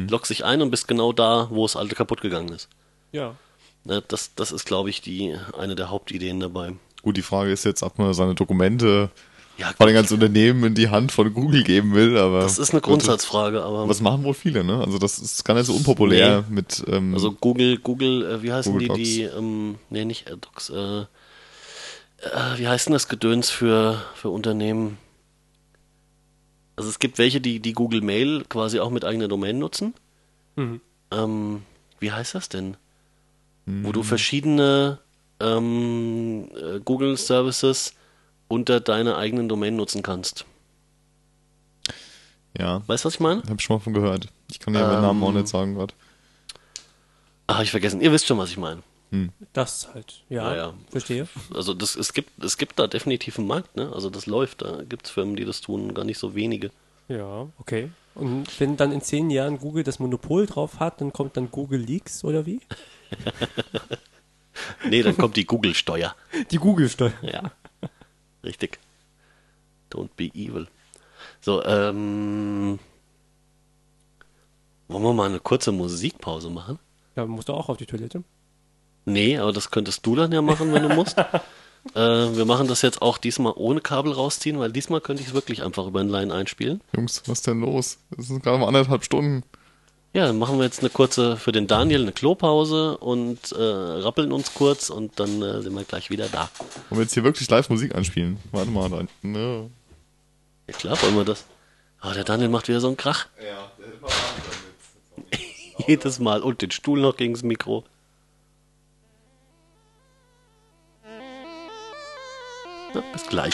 Loggst dich ein und bist genau da, wo das alte kaputt gegangen ist. Ja. Ne, das, das ist, glaube ich, die eine der Hauptideen dabei. Gut, die Frage ist jetzt, ob man seine Dokumente Ja, vor allem ganz Unternehmen in die Hand von Google geben will, aber. das ist eine Grundsatzfrage, aber Was machen wohl viele, ne? Also das ist gar nicht so unpopulär mit ähm, also Google, Google, äh, wie heißen Google die, die, ähm, nee, nicht AirDocs, äh, äh, wie heißt denn das Gedöns für, für Unternehmen? Also es gibt welche, die, die Google Mail quasi auch mit eigener Domain nutzen. Mhm. Ähm, wie heißt das denn? Wo du verschiedene ähm, äh, Google Services unter deiner eigenen Domain nutzen kannst. ja, Weißt du, was ich meine? hab ich schon mal von gehört. Ich kann ja den Ähm, Namen auch nicht sagen gerade. Ach, hab ich vergessen. Ihr wisst schon, was ich meine. Das halt. Ja, Ja, ja. verstehe. (laughs) Also das, es gibt, es gibt da definitiv einen Markt, ne? Also das läuft. Da gibt es Firmen, die das tun, gar nicht so wenige. Ja, okay. Und wenn dann in zehn Jahren Google das Monopol drauf hat, dann kommt dann Google Leaks oder wie? (laughs) Nee, dann kommt die Google-Steuer. Die Google-Steuer. Ja. Richtig. Don't be evil. So, ähm. Wollen wir mal eine kurze Musikpause machen? Ja, musst du auch auf die Toilette. Nee, aber das könntest du dann ja machen, wenn du musst. (laughs) äh, wir machen das jetzt auch diesmal ohne Kabel rausziehen, weil diesmal könnte ich es wirklich einfach über ein Line einspielen. Jungs, was ist denn los? Das sind gerade mal anderthalb Stunden. Ja, dann machen wir jetzt eine kurze, für den Daniel eine Klopause und äh, rappeln uns kurz und dann äh, sind wir gleich wieder da. Wollen wir jetzt hier wirklich live Musik anspielen? Warte mal, da. Ne. Ja klar, wollen wir das. Aber der Daniel macht wieder so einen Krach. Ja, der hätte mal (laughs) Jedes Mal. Und den Stuhl noch gegens Mikro. Na, bis gleich.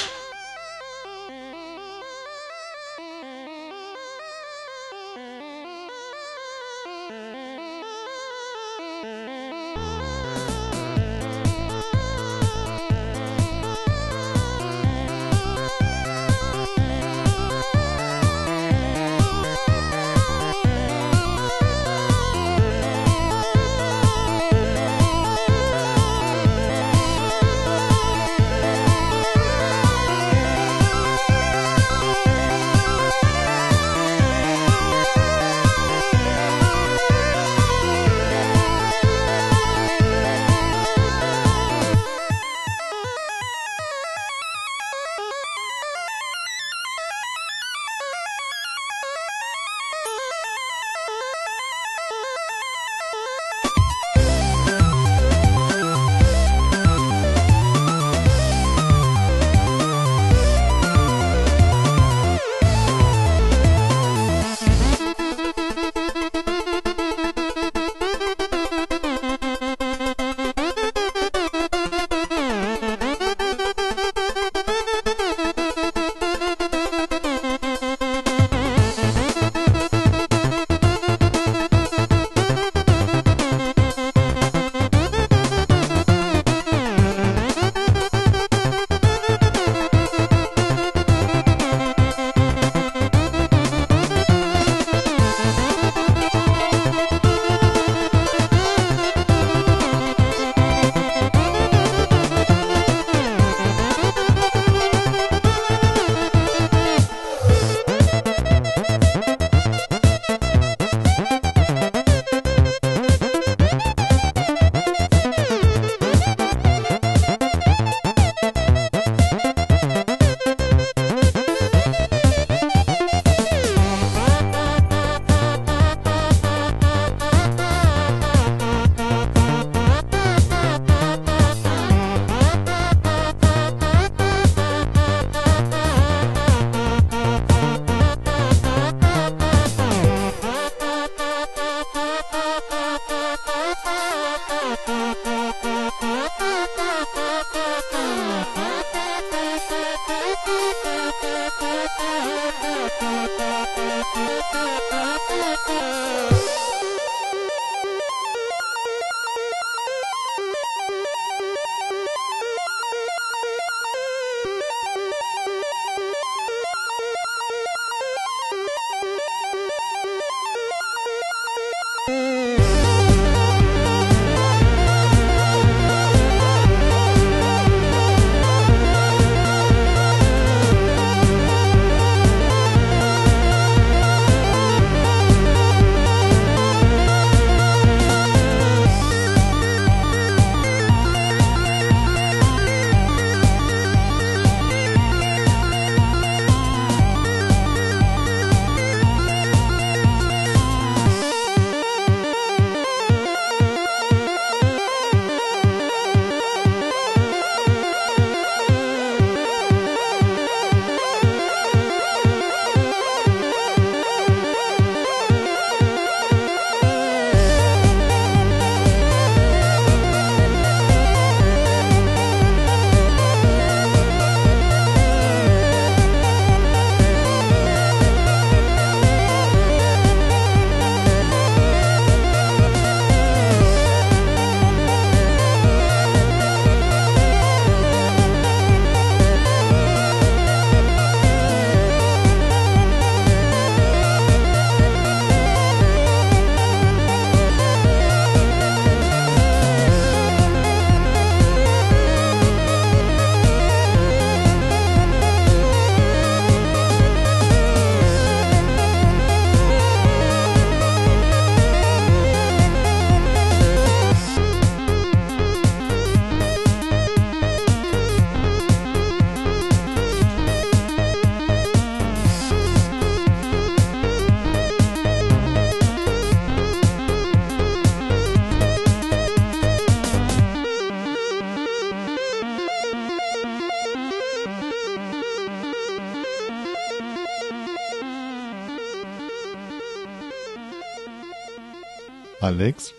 Alex,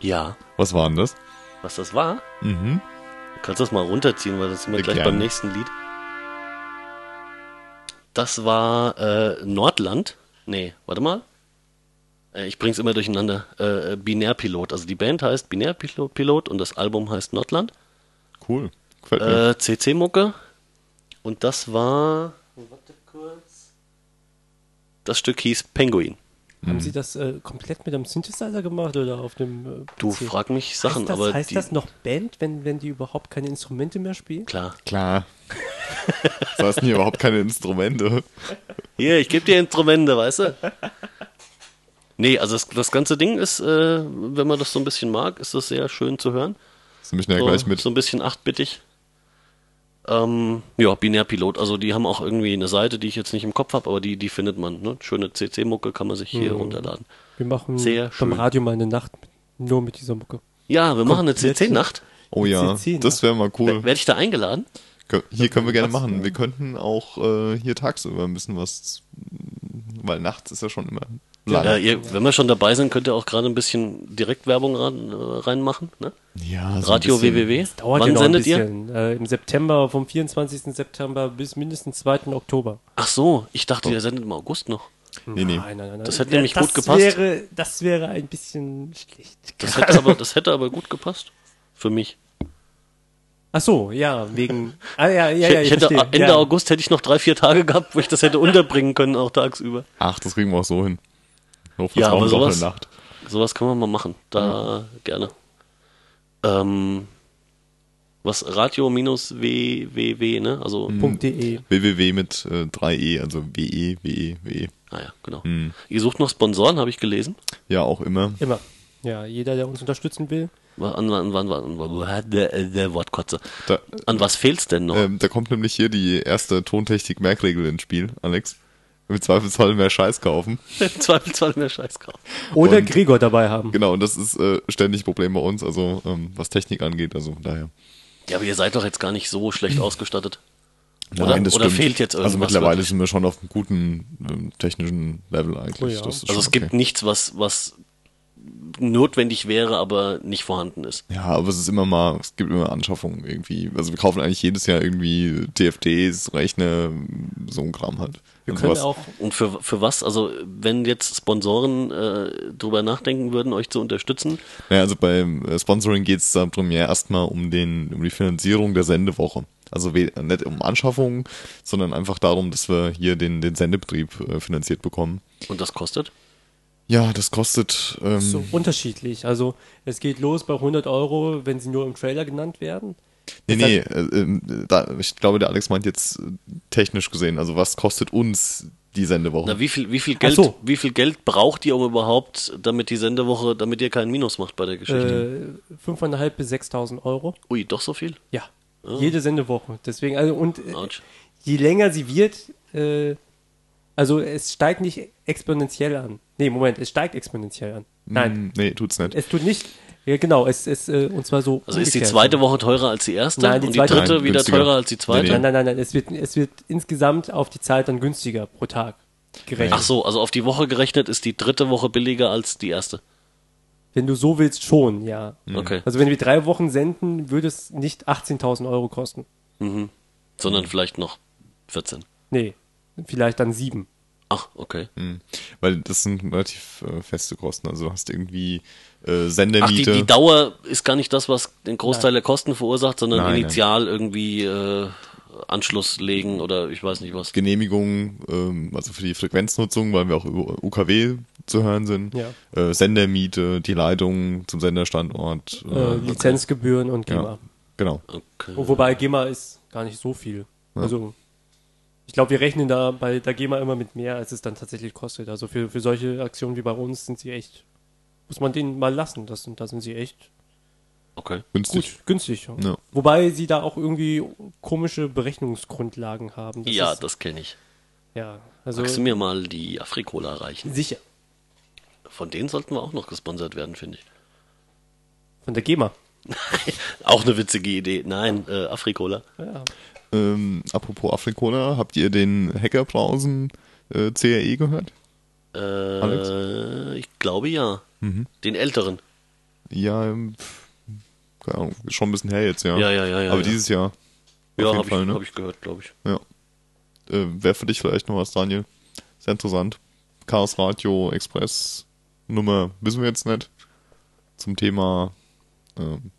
Ja. was war denn das? Was das war? Mhm. Du kannst das mal runterziehen, weil das sind wir gleich gerne. beim nächsten Lied. Das war äh, Nordland. Nee, warte mal. Äh, ich bring's immer durcheinander. Äh, Binärpilot. Also die Band heißt Binärpilot Pilot und das Album heißt Nordland. Cool. Gefällt mir. Äh, CC-Mucke. Und das war. Warte kurz. Das Stück hieß Penguin. Haben Sie das äh, komplett mit einem Synthesizer gemacht oder auf dem äh, Du frag mich Sachen, heißt das, aber heißt die, das noch Band, wenn, wenn die überhaupt keine Instrumente mehr spielen? klar. Klar. (laughs) das heißt hier überhaupt keine Instrumente. Hier, ich gebe dir Instrumente, weißt du? Nee, also das, das ganze Ding ist, äh, wenn man das so ein bisschen mag, ist das sehr schön zu hören. Das nehme ich ja so, gleich mit. so ein bisschen achtbittig. Ähm, ja, Binärpilot. Also die haben auch irgendwie eine Seite, die ich jetzt nicht im Kopf habe, aber die, die findet man. Ne? Schöne CC-Mucke kann man sich hier runterladen. Wir machen Sehr beim schön. Radio mal eine Nacht mit, nur mit dieser Mucke. Ja, wir machen eine. CC-Nacht. Oh ja, CC, das wäre mal cool. Werde ich da eingeladen? Hier können wir gerne machen. Wir könnten auch äh, hier tagsüber ein bisschen was, weil nachts ist ja schon immer lang. Äh, ihr, wenn wir schon dabei sind, könnt ihr auch gerade ein bisschen Direktwerbung ran, äh, reinmachen. Ne? Ja, so Radio bisschen. WWW. Dauert Wann ja noch ein sendet ihr? bisschen. Äh, Im September, vom 24. September bis mindestens 2. Oktober. Ach so, ich dachte, ihr sendet im August noch. Nee, nee. Nein, nein, nein. Das hätte Ja, nämlich gut gepasst. Wäre, das wäre ein bisschen schlecht. Das hätte aber, das hätte aber gut gepasst. Für mich. Ach so, ja, wegen. Ah, ja, ja, Ich, ja, ich ich hätte verstehe. Ende ja. August hätte ich noch drei, vier Tage gehabt, wo ich das hätte unterbringen können, auch tagsüber. Ach, das kriegen wir auch so hin. Ja, aber sowas- Nacht. Sowas können wir mal machen. Da gerne. Ähm, was Radio minus www, ne? Also, .de. www mit äh, 3e, also WE, WE, WE. ah ja, genau. Hm. Ihr sucht noch Sponsoren, habe ich gelesen. Ja, auch immer. Immer. Ja, jeder, der uns unterstützen will. An, an, an, an, an der, der Wortkotze. Da, An was fehlt's denn noch? ähm, da kommt nämlich hier die erste Tontechnik-Merkregel ins Spiel, Alex. Im Zweifelsfall mehr Scheiß kaufen. (laughs) Im Zweifelsfall mehr Scheiß kaufen. Oder Und- Gregor dabei haben. Genau, und das ist äh, ständig ein Problem bei uns, also ähm, was Technik angeht, also von daher. Ja, aber ihr seid doch jetzt gar nicht so schlecht ausgestattet. Nein, Oder- das oder stimmt. fehlt jetzt Also irgendwas mittlerweile wirklich? sind wir schon auf einem guten ähm, technischen Level eigentlich. Oh ja. Das ist Also es gibt okay. nichts, was, was notwendig wäre, aber nicht vorhanden ist. Ja, aber es ist immer mal, es gibt immer Anschaffungen irgendwie. Also wir kaufen eigentlich jedes Jahr irgendwie TFTs, Rechner, so ein Kram halt. Wir Und können sowas. auch. Und für, für was? Also, wenn jetzt Sponsoren äh, drüber nachdenken würden, euch zu unterstützen, Ja, also beim äh, Sponsoring geht es darum ja erstmal um den, um die Finanzierung der Sendewoche. Also nicht um Anschaffungen, sondern einfach darum, dass wir hier den, den Sendebetrieb äh, finanziert bekommen. und das kostet? Ja, das kostet ähm, So unterschiedlich. Also es geht los bei 100 Euro, wenn sie nur im Trailer genannt werden. Nee, nee, äh, ähm, da, ich glaube, der Alex meint jetzt äh, technisch gesehen, also was kostet uns die Sendewoche? Na, wie viel, wie viel Geld, so. wie viel Geld braucht ihr um überhaupt, damit die Sendewoche, damit ihr keinen Minus macht bei der Geschichte? Äh, 5.500 bis 6.000 Euro. Ui, doch so viel? Ja. Jede Sendewoche. Deswegen, also und äh, je länger sie wird, äh, also es steigt nicht exponentiell an. Nee, Moment, es steigt exponentiell an. Nein, Hm, nee, tut's nicht. es tut nicht. Ja, genau, es ist äh, und zwar so. Also ist die zweite Woche teurer als die erste Nein, die und die zweite- dritte Nein, wieder günstiger. teurer als die zweite? Nee, Nein, nein, nein, nein. Es wird, es wird insgesamt auf die Zeit dann günstiger pro Tag gerechnet. Ach so, also auf die Woche gerechnet ist die dritte Woche billiger als die erste. Wenn du so willst, schon, ja. Okay. Also wenn wir drei Wochen senden, würde es nicht 18.000 Euro kosten. Sondern vielleicht noch 14. Nee, vielleicht dann sieben. Ach, okay. Hm. Weil das sind relativ äh, feste Kosten. Also du hast irgendwie äh, Ach, die, Sendemiete. die Dauer ist gar nicht das, was den Großteil Nein. der Kosten verursacht, sondern Nein, initial irgendwie äh, Anschluss legen oder ich weiß nicht was. Genehmigung, ähm, also für die Frequenznutzung, weil wir auch über UKW zu hören sind. Ja. Äh, Sendermiete, die Leitung zum Senderstandort. Äh, Lizenzgebühren und GEMA. ja, genau. Okay. Wobei GEMA ist gar nicht so viel. Also ich glaube, wir rechnen da bei der GEMA immer mit mehr, als es dann tatsächlich kostet. Also für, für solche Aktionen wie bei uns sind sie echt, muss man denen mal lassen. Das, sind- da sind sie echt okay. Günstig. gut, günstig. Ja. Wobei sie da auch irgendwie komische Berechnungsgrundlagen haben. Das ja, ist, das kenne ich. ja, also Magst du mir mal die Afrikola reichen? sicher. Von denen sollten wir auch noch gesponsert werden, finde ich. Von der GEMA. (laughs) Auch eine witzige Idee. Nein, äh, Afrikola. Ja. Ähm, apropos Afrikola, habt ihr den Hackerbrausen äh, CRE gehört? Äh, ich glaube ja. Mhm. Den älteren. Ja, ähm, keine Ahnung, schon ein bisschen her jetzt, ja. Ja, ja, ja, ja, Aber ja. dieses Jahr. Ja, auf jeden habe Fall, ich, ne? hab ich gehört, glaube ich. Ja. Äh, Wäre für dich vielleicht noch was, Daniel. Sehr interessant. Chaos Radio Express Nummer wissen wir jetzt nicht. Zum Thema ähm,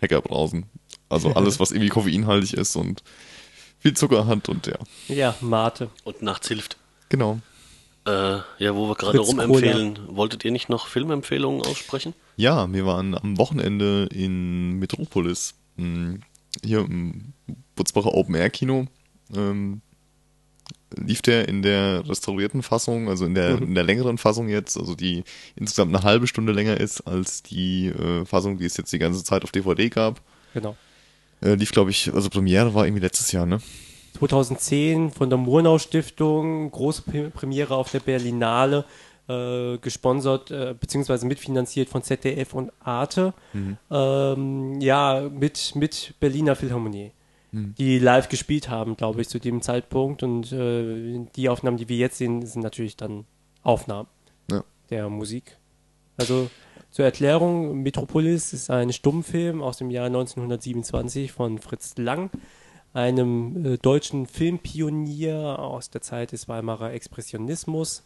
Hackerbrausen. Also alles, (laughs) was irgendwie koffeinhaltig ist und viel Zucker hat und ja. Ja, Mate. Und nachts hilft. Genau. Äh, ja, wo wir gerade rumempfehlen. Wolltet ihr nicht noch Filmempfehlungen aussprechen? Ja, wir waren am Wochenende in Metropolis. mh, Hier im Butzbacher Open Air Kino. Ähm, lief der in der restaurierten Fassung, also in der, in der längeren Fassung jetzt, also die insgesamt eine halbe Stunde länger ist als die äh, Fassung, die es jetzt die ganze Zeit auf DVD gab. Genau. Äh, lief, glaube ich, also Premiere war irgendwie letztes Jahr, ne? 2010 von der Murnau Stiftung, große Pre- Premiere auf der Berlinale, äh, gesponsert äh, beziehungsweise mitfinanziert von ZDF und Arte. Ähm, ja, mit, mit Berliner Philharmonie, die live gespielt haben, glaube ich, zu dem Zeitpunkt. Und äh, die Aufnahmen, die wir jetzt sehen, sind natürlich dann Aufnahmen Ja. der Musik. Also zur Erklärung, Metropolis ist ein Stummfilm aus dem Jahr 1927 von Fritz Lang, einem äh, deutschen Filmpionier aus der Zeit des Weimarer Expressionismus,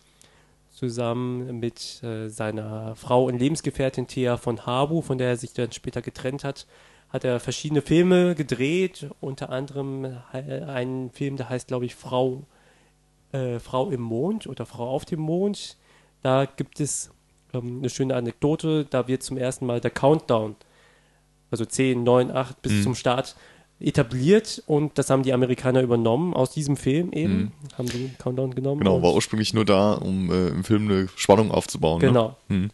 zusammen mit äh, seiner Frau und Lebensgefährtin Thea von Habu, von der er sich dann später getrennt hat, hat er verschiedene Filme gedreht, unter anderem äh, einen Film, der heißt, glaube ich, Frau, äh, Frau im Mond oder Frau auf dem Mond. Da gibt es ähm, eine schöne Anekdote, da wird zum ersten Mal der Countdown, also 10, 9, 8 bis zum Start etabliert und das haben die Amerikaner übernommen aus diesem Film eben, haben den Countdown genommen. Genau, war ursprünglich nur da, um äh, im Film eine Spannung aufzubauen. Genau. Ne? Mhm.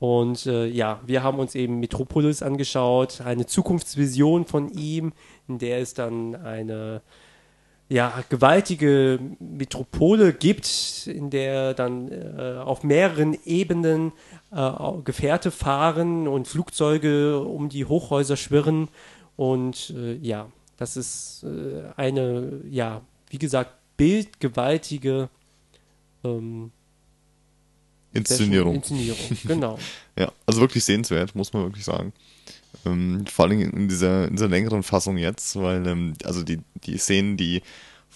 Und äh, ja, wir haben uns eben Metropolis angeschaut, eine Zukunftsvision von ihm, in der es dann eine ja, gewaltige Metropole gibt, in der dann äh, auf mehreren Ebenen äh, Gefährte fahren und Flugzeuge um die Hochhäuser schwirren. Und äh, ja, das ist äh, eine, ja, wie gesagt, bildgewaltige ähm, Inszenierung. Inszenierung, genau. (laughs) Ja, also wirklich sehenswert, muss man wirklich sagen. Ähm, vor allem in dieser, in dieser längeren Fassung jetzt, weil ähm, also die, die Szenen, die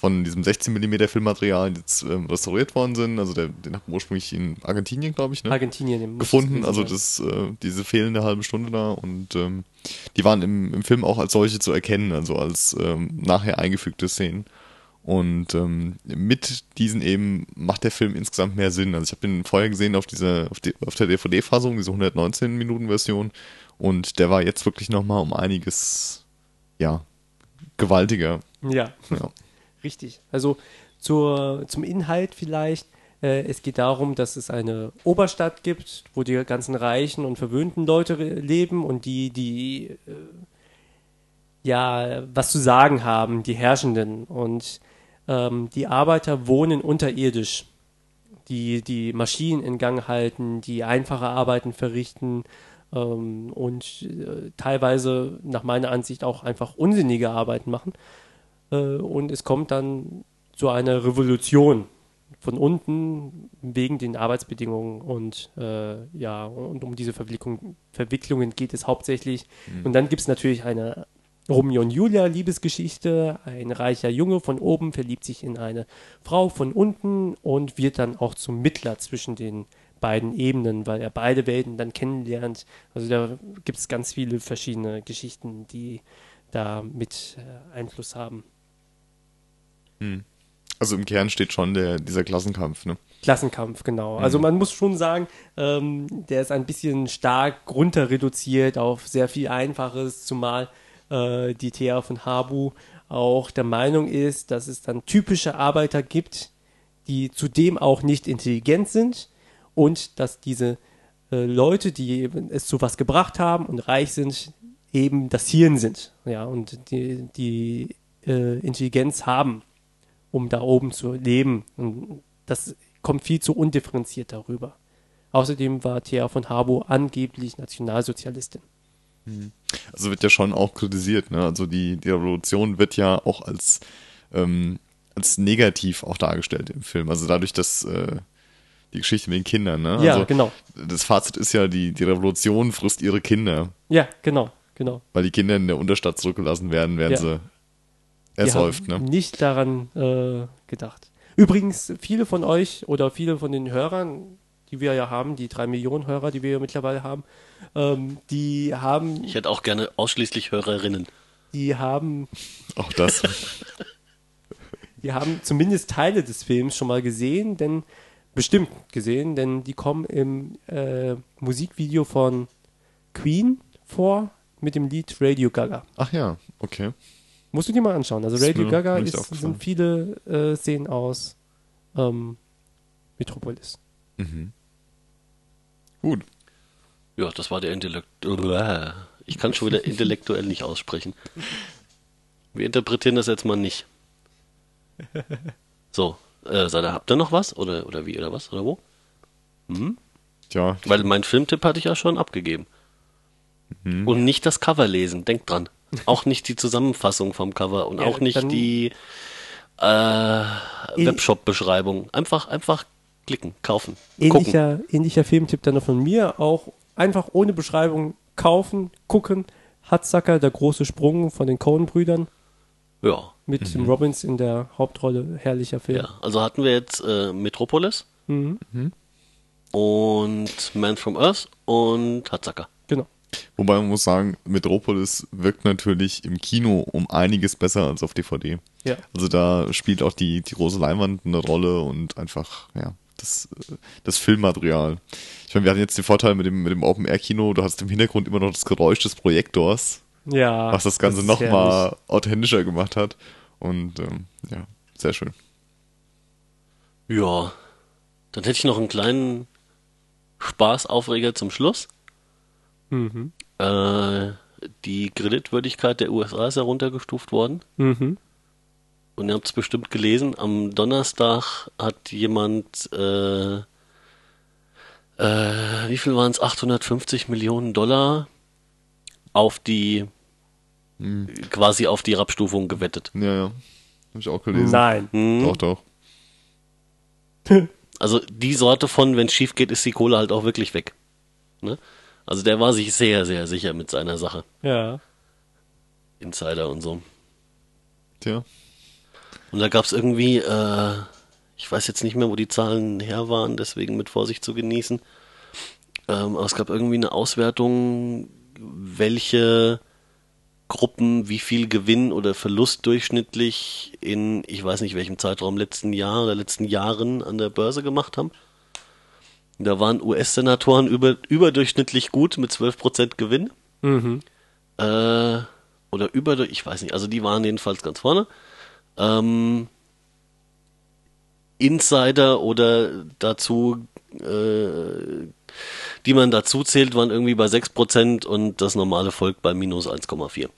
von diesem 16 mm Filmmaterial jetzt ähm, restauriert worden sind, also der, den hat man ursprünglich in Argentinien, glaube ich, ne? Argentinien gefunden, also das, äh, diese fehlende halbe Stunde da und ähm, die waren im, im Film auch als solche zu erkennen, also als ähm, nachher eingefügte Szenen. Und ähm, mit diesen eben macht der Film insgesamt mehr Sinn. Also ich habe den vorher gesehen auf dieser, auf, die, auf der DVD-Fassung, diese 119 Minuten Version, und der war jetzt wirklich nochmal um einiges, ja, gewaltiger. Ja, Ja. Richtig. Also zur, zum Inhalt vielleicht. Äh, es geht darum, dass es eine Oberstadt gibt, wo die ganzen reichen und verwöhnten Leute leben und die, die äh, ja was zu sagen haben, die Herrschenden. Und ähm, die Arbeiter wohnen unterirdisch, die die Maschinen in Gang halten, die einfache Arbeiten verrichten ähm, und äh, teilweise nach meiner Ansicht auch einfach unsinnige Arbeiten machen. Äh, und es kommt dann zu einer Revolution von unten wegen den Arbeitsbedingungen und äh, ja, und um diese Verwicklung, Verwicklungen geht es hauptsächlich. Und dann gibt es natürlich eine Romeo und Julia Liebesgeschichte. Ein reicher Junge von oben verliebt sich in eine Frau von unten und wird dann auch zum Mittler zwischen den beiden Ebenen, weil er beide Welten dann kennenlernt. Also da gibt es ganz viele verschiedene Geschichten, die da mit äh, Einfluss haben. Also im Kern steht schon der, dieser Klassenkampf, ne? Klassenkampf, genau. Also man muss schon sagen, ähm, der ist ein bisschen stark runter reduziert auf sehr viel Einfaches, zumal äh, die Thea von Habu auch der Meinung ist, dass es dann typische Arbeiter gibt, die zudem auch nicht intelligent sind und dass diese äh, Leute, die es zu was gebracht haben und reich sind, eben das Hirn sind, ja, und die, die äh, Intelligenz haben, um da oben zu leben. Und das kommt viel zu undifferenziert darüber. Außerdem war Thea von Harbo angeblich Nationalsozialistin. Also wird ja schon auch kritisiert, ne? Also die, die Revolution wird ja auch als, ähm, als negativ auch dargestellt im Film. Also dadurch, dass äh, die Geschichte mit den Kindern, ne? Ja, also, genau. Das Fazit ist ja, die, die Revolution frisst ihre Kinder, Ja, genau, genau. weil die Kinder in der Unterstadt zurückgelassen werden, während Ja. sie Die ersäuft, haben ne? nicht daran äh, gedacht. Übrigens, viele von euch oder viele von den Hörern, die wir ja haben, die drei Millionen Hörer, die wir ja mittlerweile haben, ähm, die haben, Ich hätte auch gerne ausschließlich Hörerinnen. die haben, Auch das. (laughs) die haben zumindest Teile des Films schon mal gesehen, denn bestimmt gesehen, denn die kommen im äh, Musikvideo von Queen vor mit dem Lied Radio Gaga. Ach ja, okay. Musst du dir mal anschauen. Also Radio Gaga ist, sind viele äh, Szenen aus ähm, Metropolis. Gut. Ja, das war der Intellekt. Ich kann schon wieder intellektuell nicht aussprechen. Wir interpretieren das jetzt mal nicht. So, äh, Sada, habt ihr noch was? Oder, oder wie, oder was? Oder wo? Tja, Weil mein Filmtipp hatte ich ja schon abgegeben. Und nicht das Cover lesen, denkt dran. Auch nicht die Zusammenfassung vom Cover und Ja, auch nicht die äh, Webshop-Beschreibung. Einfach, einfach klicken, kaufen, gucken. Ähnlicher, ähnlicher Filmtipp dann noch von mir, auch einfach ohne Beschreibung kaufen, gucken. Hatzacker, der große Sprung von den Coen-Brüdern Ja, mit Tim Robbins in der Hauptrolle. Herrlicher Film. ja. Also hatten wir jetzt äh, Metropolis Mhm. und Man from Earth und Hatzacker. Genau. Wobei man muss sagen, Metropolis wirkt natürlich im Kino um einiges besser als auf DVD. Ja. Also da spielt auch die, die große Leinwand eine Rolle und einfach, ja, das, das Filmmaterial. Ich meine, wir hatten jetzt den Vorteil mit dem, mit dem Open-Air-Kino, du hast im Hintergrund immer noch das Geräusch des Projektors, Ja. was das Ganze nochmal authentischer gemacht hat. Und ähm, ja, sehr schön. Ja, dann hätte ich noch einen kleinen Spaßaufreger zum Schluss. Mhm. Äh, die Kreditwürdigkeit der USA ist heruntergestuft worden. Mhm. Und ihr habt es bestimmt gelesen, am Donnerstag hat jemand, äh, äh, wie viel waren es? 850 Millionen Dollar auf die, quasi auf die Abstufung gewettet. Ja, ja. Habe ich auch gelesen. Nein. Hm? Doch, doch. Also die Sorte von, wenn es schief geht, ist die Kohle halt auch wirklich weg. Ne? Also der war sich sehr, sehr sicher mit seiner Sache. Ja. Insider und so. Tja. Und da gab es irgendwie, äh, ich weiß jetzt nicht mehr, wo die Zahlen her waren, deswegen mit Vorsicht zu genießen. Ähm, aber es gab irgendwie eine Auswertung, welche Gruppen wie viel Gewinn oder Verlust durchschnittlich in, ich weiß nicht welchem Zeitraum, letzten Jahr oder letzten Jahren an der Börse gemacht haben. Da waren US-Senatoren über, überdurchschnittlich gut mit 12% Gewinn. Mhm. Äh, oder über, ich weiß nicht, also die waren jedenfalls ganz vorne. Ähm, Insider oder dazu, äh, die man dazu zählt, waren irgendwie bei 6% und das normale Volk bei minus 1,4.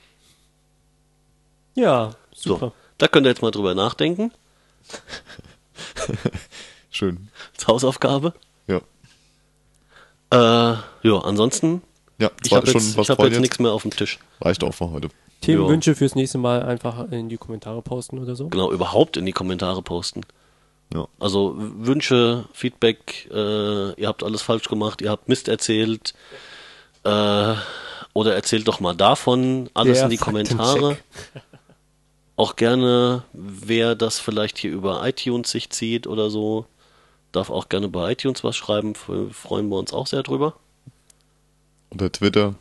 Ja, So, super. da könnt ihr jetzt mal drüber nachdenken. (laughs) Schön. Als Hausaufgabe. Ja. Äh, ja, ansonsten, Ja, ich habe jetzt, ich hab jetzt jetzt. nichts mehr auf dem Tisch. Reicht auch für heute. Themenwünsche fürs nächste Mal einfach in die Kommentare posten oder so. Genau, überhaupt in die Kommentare posten. Ja. Also Wünsche, Feedback, äh, ihr habt alles falsch gemacht, ihr habt Mist erzählt, äh, oder erzählt doch mal davon, alles Der in die Kommentare. Auch gerne, wer das vielleicht hier über iTunes sich zieht oder so, darf auch gerne bei iTunes was schreiben, freuen wir uns auch sehr drüber. Unter Twitter.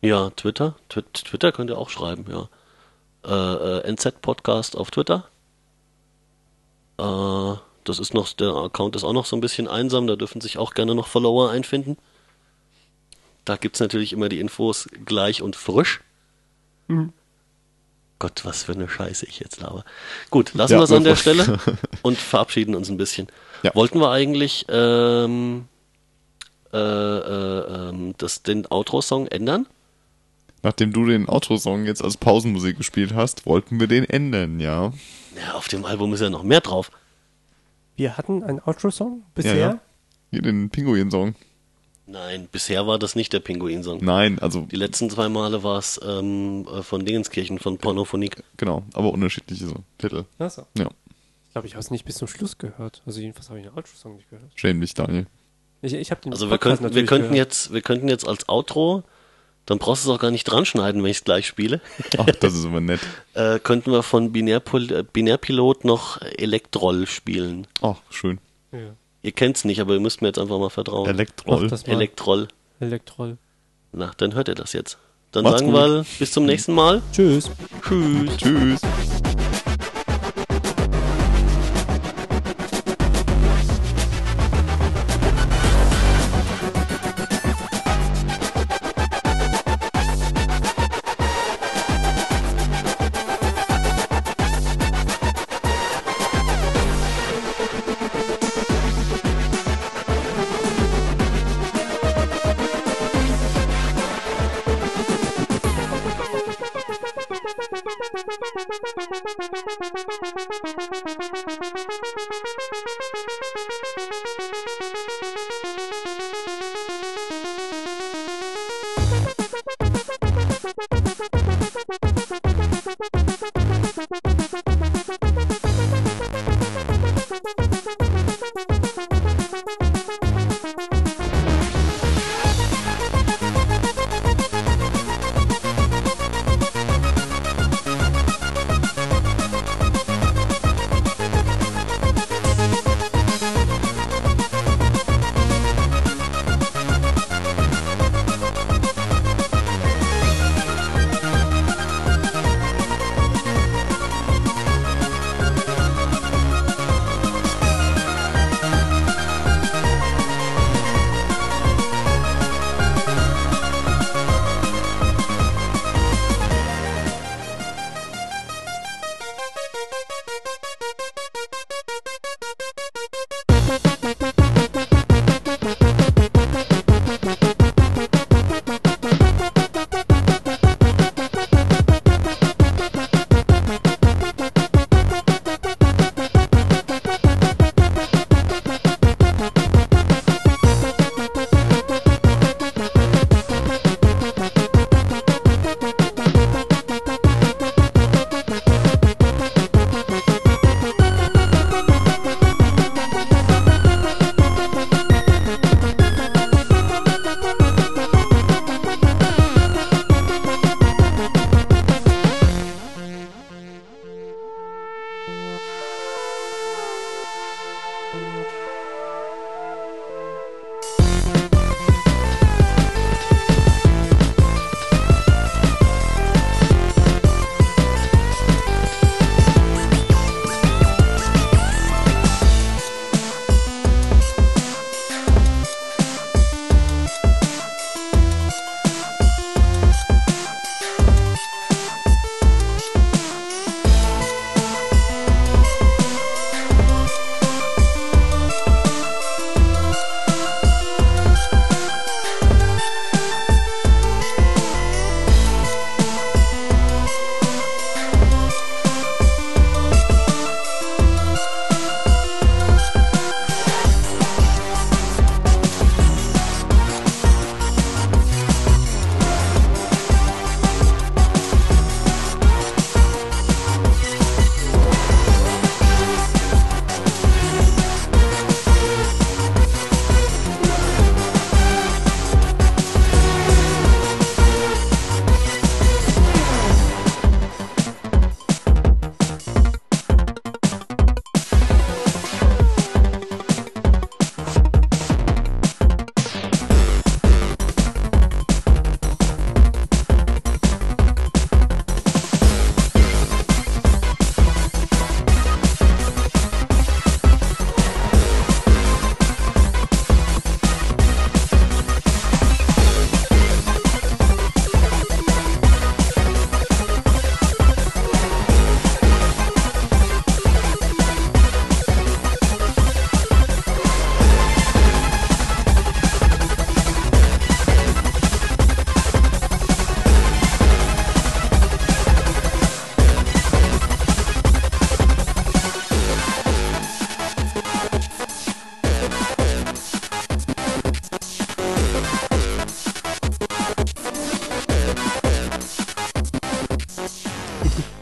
Ja, Twitter, Twi Twitter könnt ihr auch schreiben, ja. Äh, äh, NZ Podcast auf Twitter. Äh, das ist noch, der Account ist auch noch so ein bisschen einsam, da dürfen sich auch gerne noch Follower einfinden. Da gibt's natürlich immer die Infos gleich und frisch. Gott, was für eine Scheiße ich jetzt laber. Gut, lassen Ja, wir es an der Stelle (laughs) und verabschieden uns ein bisschen. Ja. Wollten wir eigentlich ähm, äh, äh, ähm, das, den Outro-Song ändern? Nachdem du den Outro-Song jetzt als Pausenmusik gespielt hast, wollten wir den ändern, ja. Ja, auf dem Album ist ja noch mehr drauf. Wir hatten einen Outro-Song bisher. Ja, ja. Hier den Pinguin-Song. Nein, bisher war das nicht der Pinguin-Song. Nein, also Die letzten zwei Male war es ähm, äh, von Dingenskirchen, von Pornophonik. genau, aber unterschiedliche so Titel. Ach so. Ja. Ich glaube, ich habe es nicht bis zum Schluss gehört. Also jedenfalls habe ich den Outro-Song nicht gehört. Schäm dich, Daniel. Ich, ich habe den Also wir Podcast könnten, wir könnten gehört. jetzt, wir könnten jetzt als Outro, dann brauchst du es auch gar nicht dran schneiden, wenn ich es gleich spiele. Ach, das ist aber nett. (laughs) Äh, könnten wir von Binärpol äh, Binärpilot noch Elektroll spielen. Ach, schön. Ja. Ihr kennt's nicht, aber ihr müsst mir jetzt einfach mal vertrauen. Elektroll. Mach das mal. Elektroll. Elektroll. Na, dann hört ihr das jetzt. Dann Macht's sagen gut. wir bis zum nächsten Mal. Tschüss. Tschüss. Tschüss.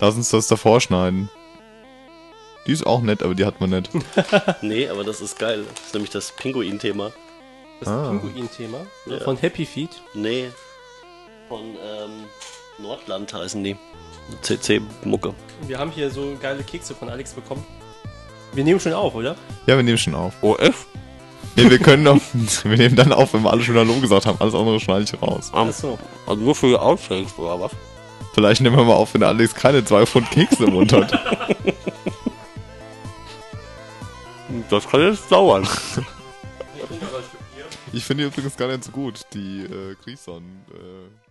Lass uns das davor schneiden. Die ist auch nett, aber die hat man nicht. (laughs) Nee, aber das ist geil. Das ist nämlich das Pinguin-Thema. Das Ah. Pinguin-Thema Ja. von Happy Feet. Nee. Von ähm, Nordland heißen die. CC-Mucke. Wir haben hier so geile Kekse von Alex bekommen. Wir nehmen schon auf, oder? Ja, wir nehmen schon auf. Oh, F? Nee, wir können noch, (laughs) wir nehmen dann auf, wenn wir alle schon Hallo gesagt haben. Alles andere schneide ich raus. Achso. Also nur für Outtakes, oder was? Vielleicht nehmen wir mal auf, wenn der Alex keine zwei Pfund Kekse im Mund hat. Das kann jetzt dauern. Ich finde die übrigens gar nicht so gut, die äh, Grison-Dings.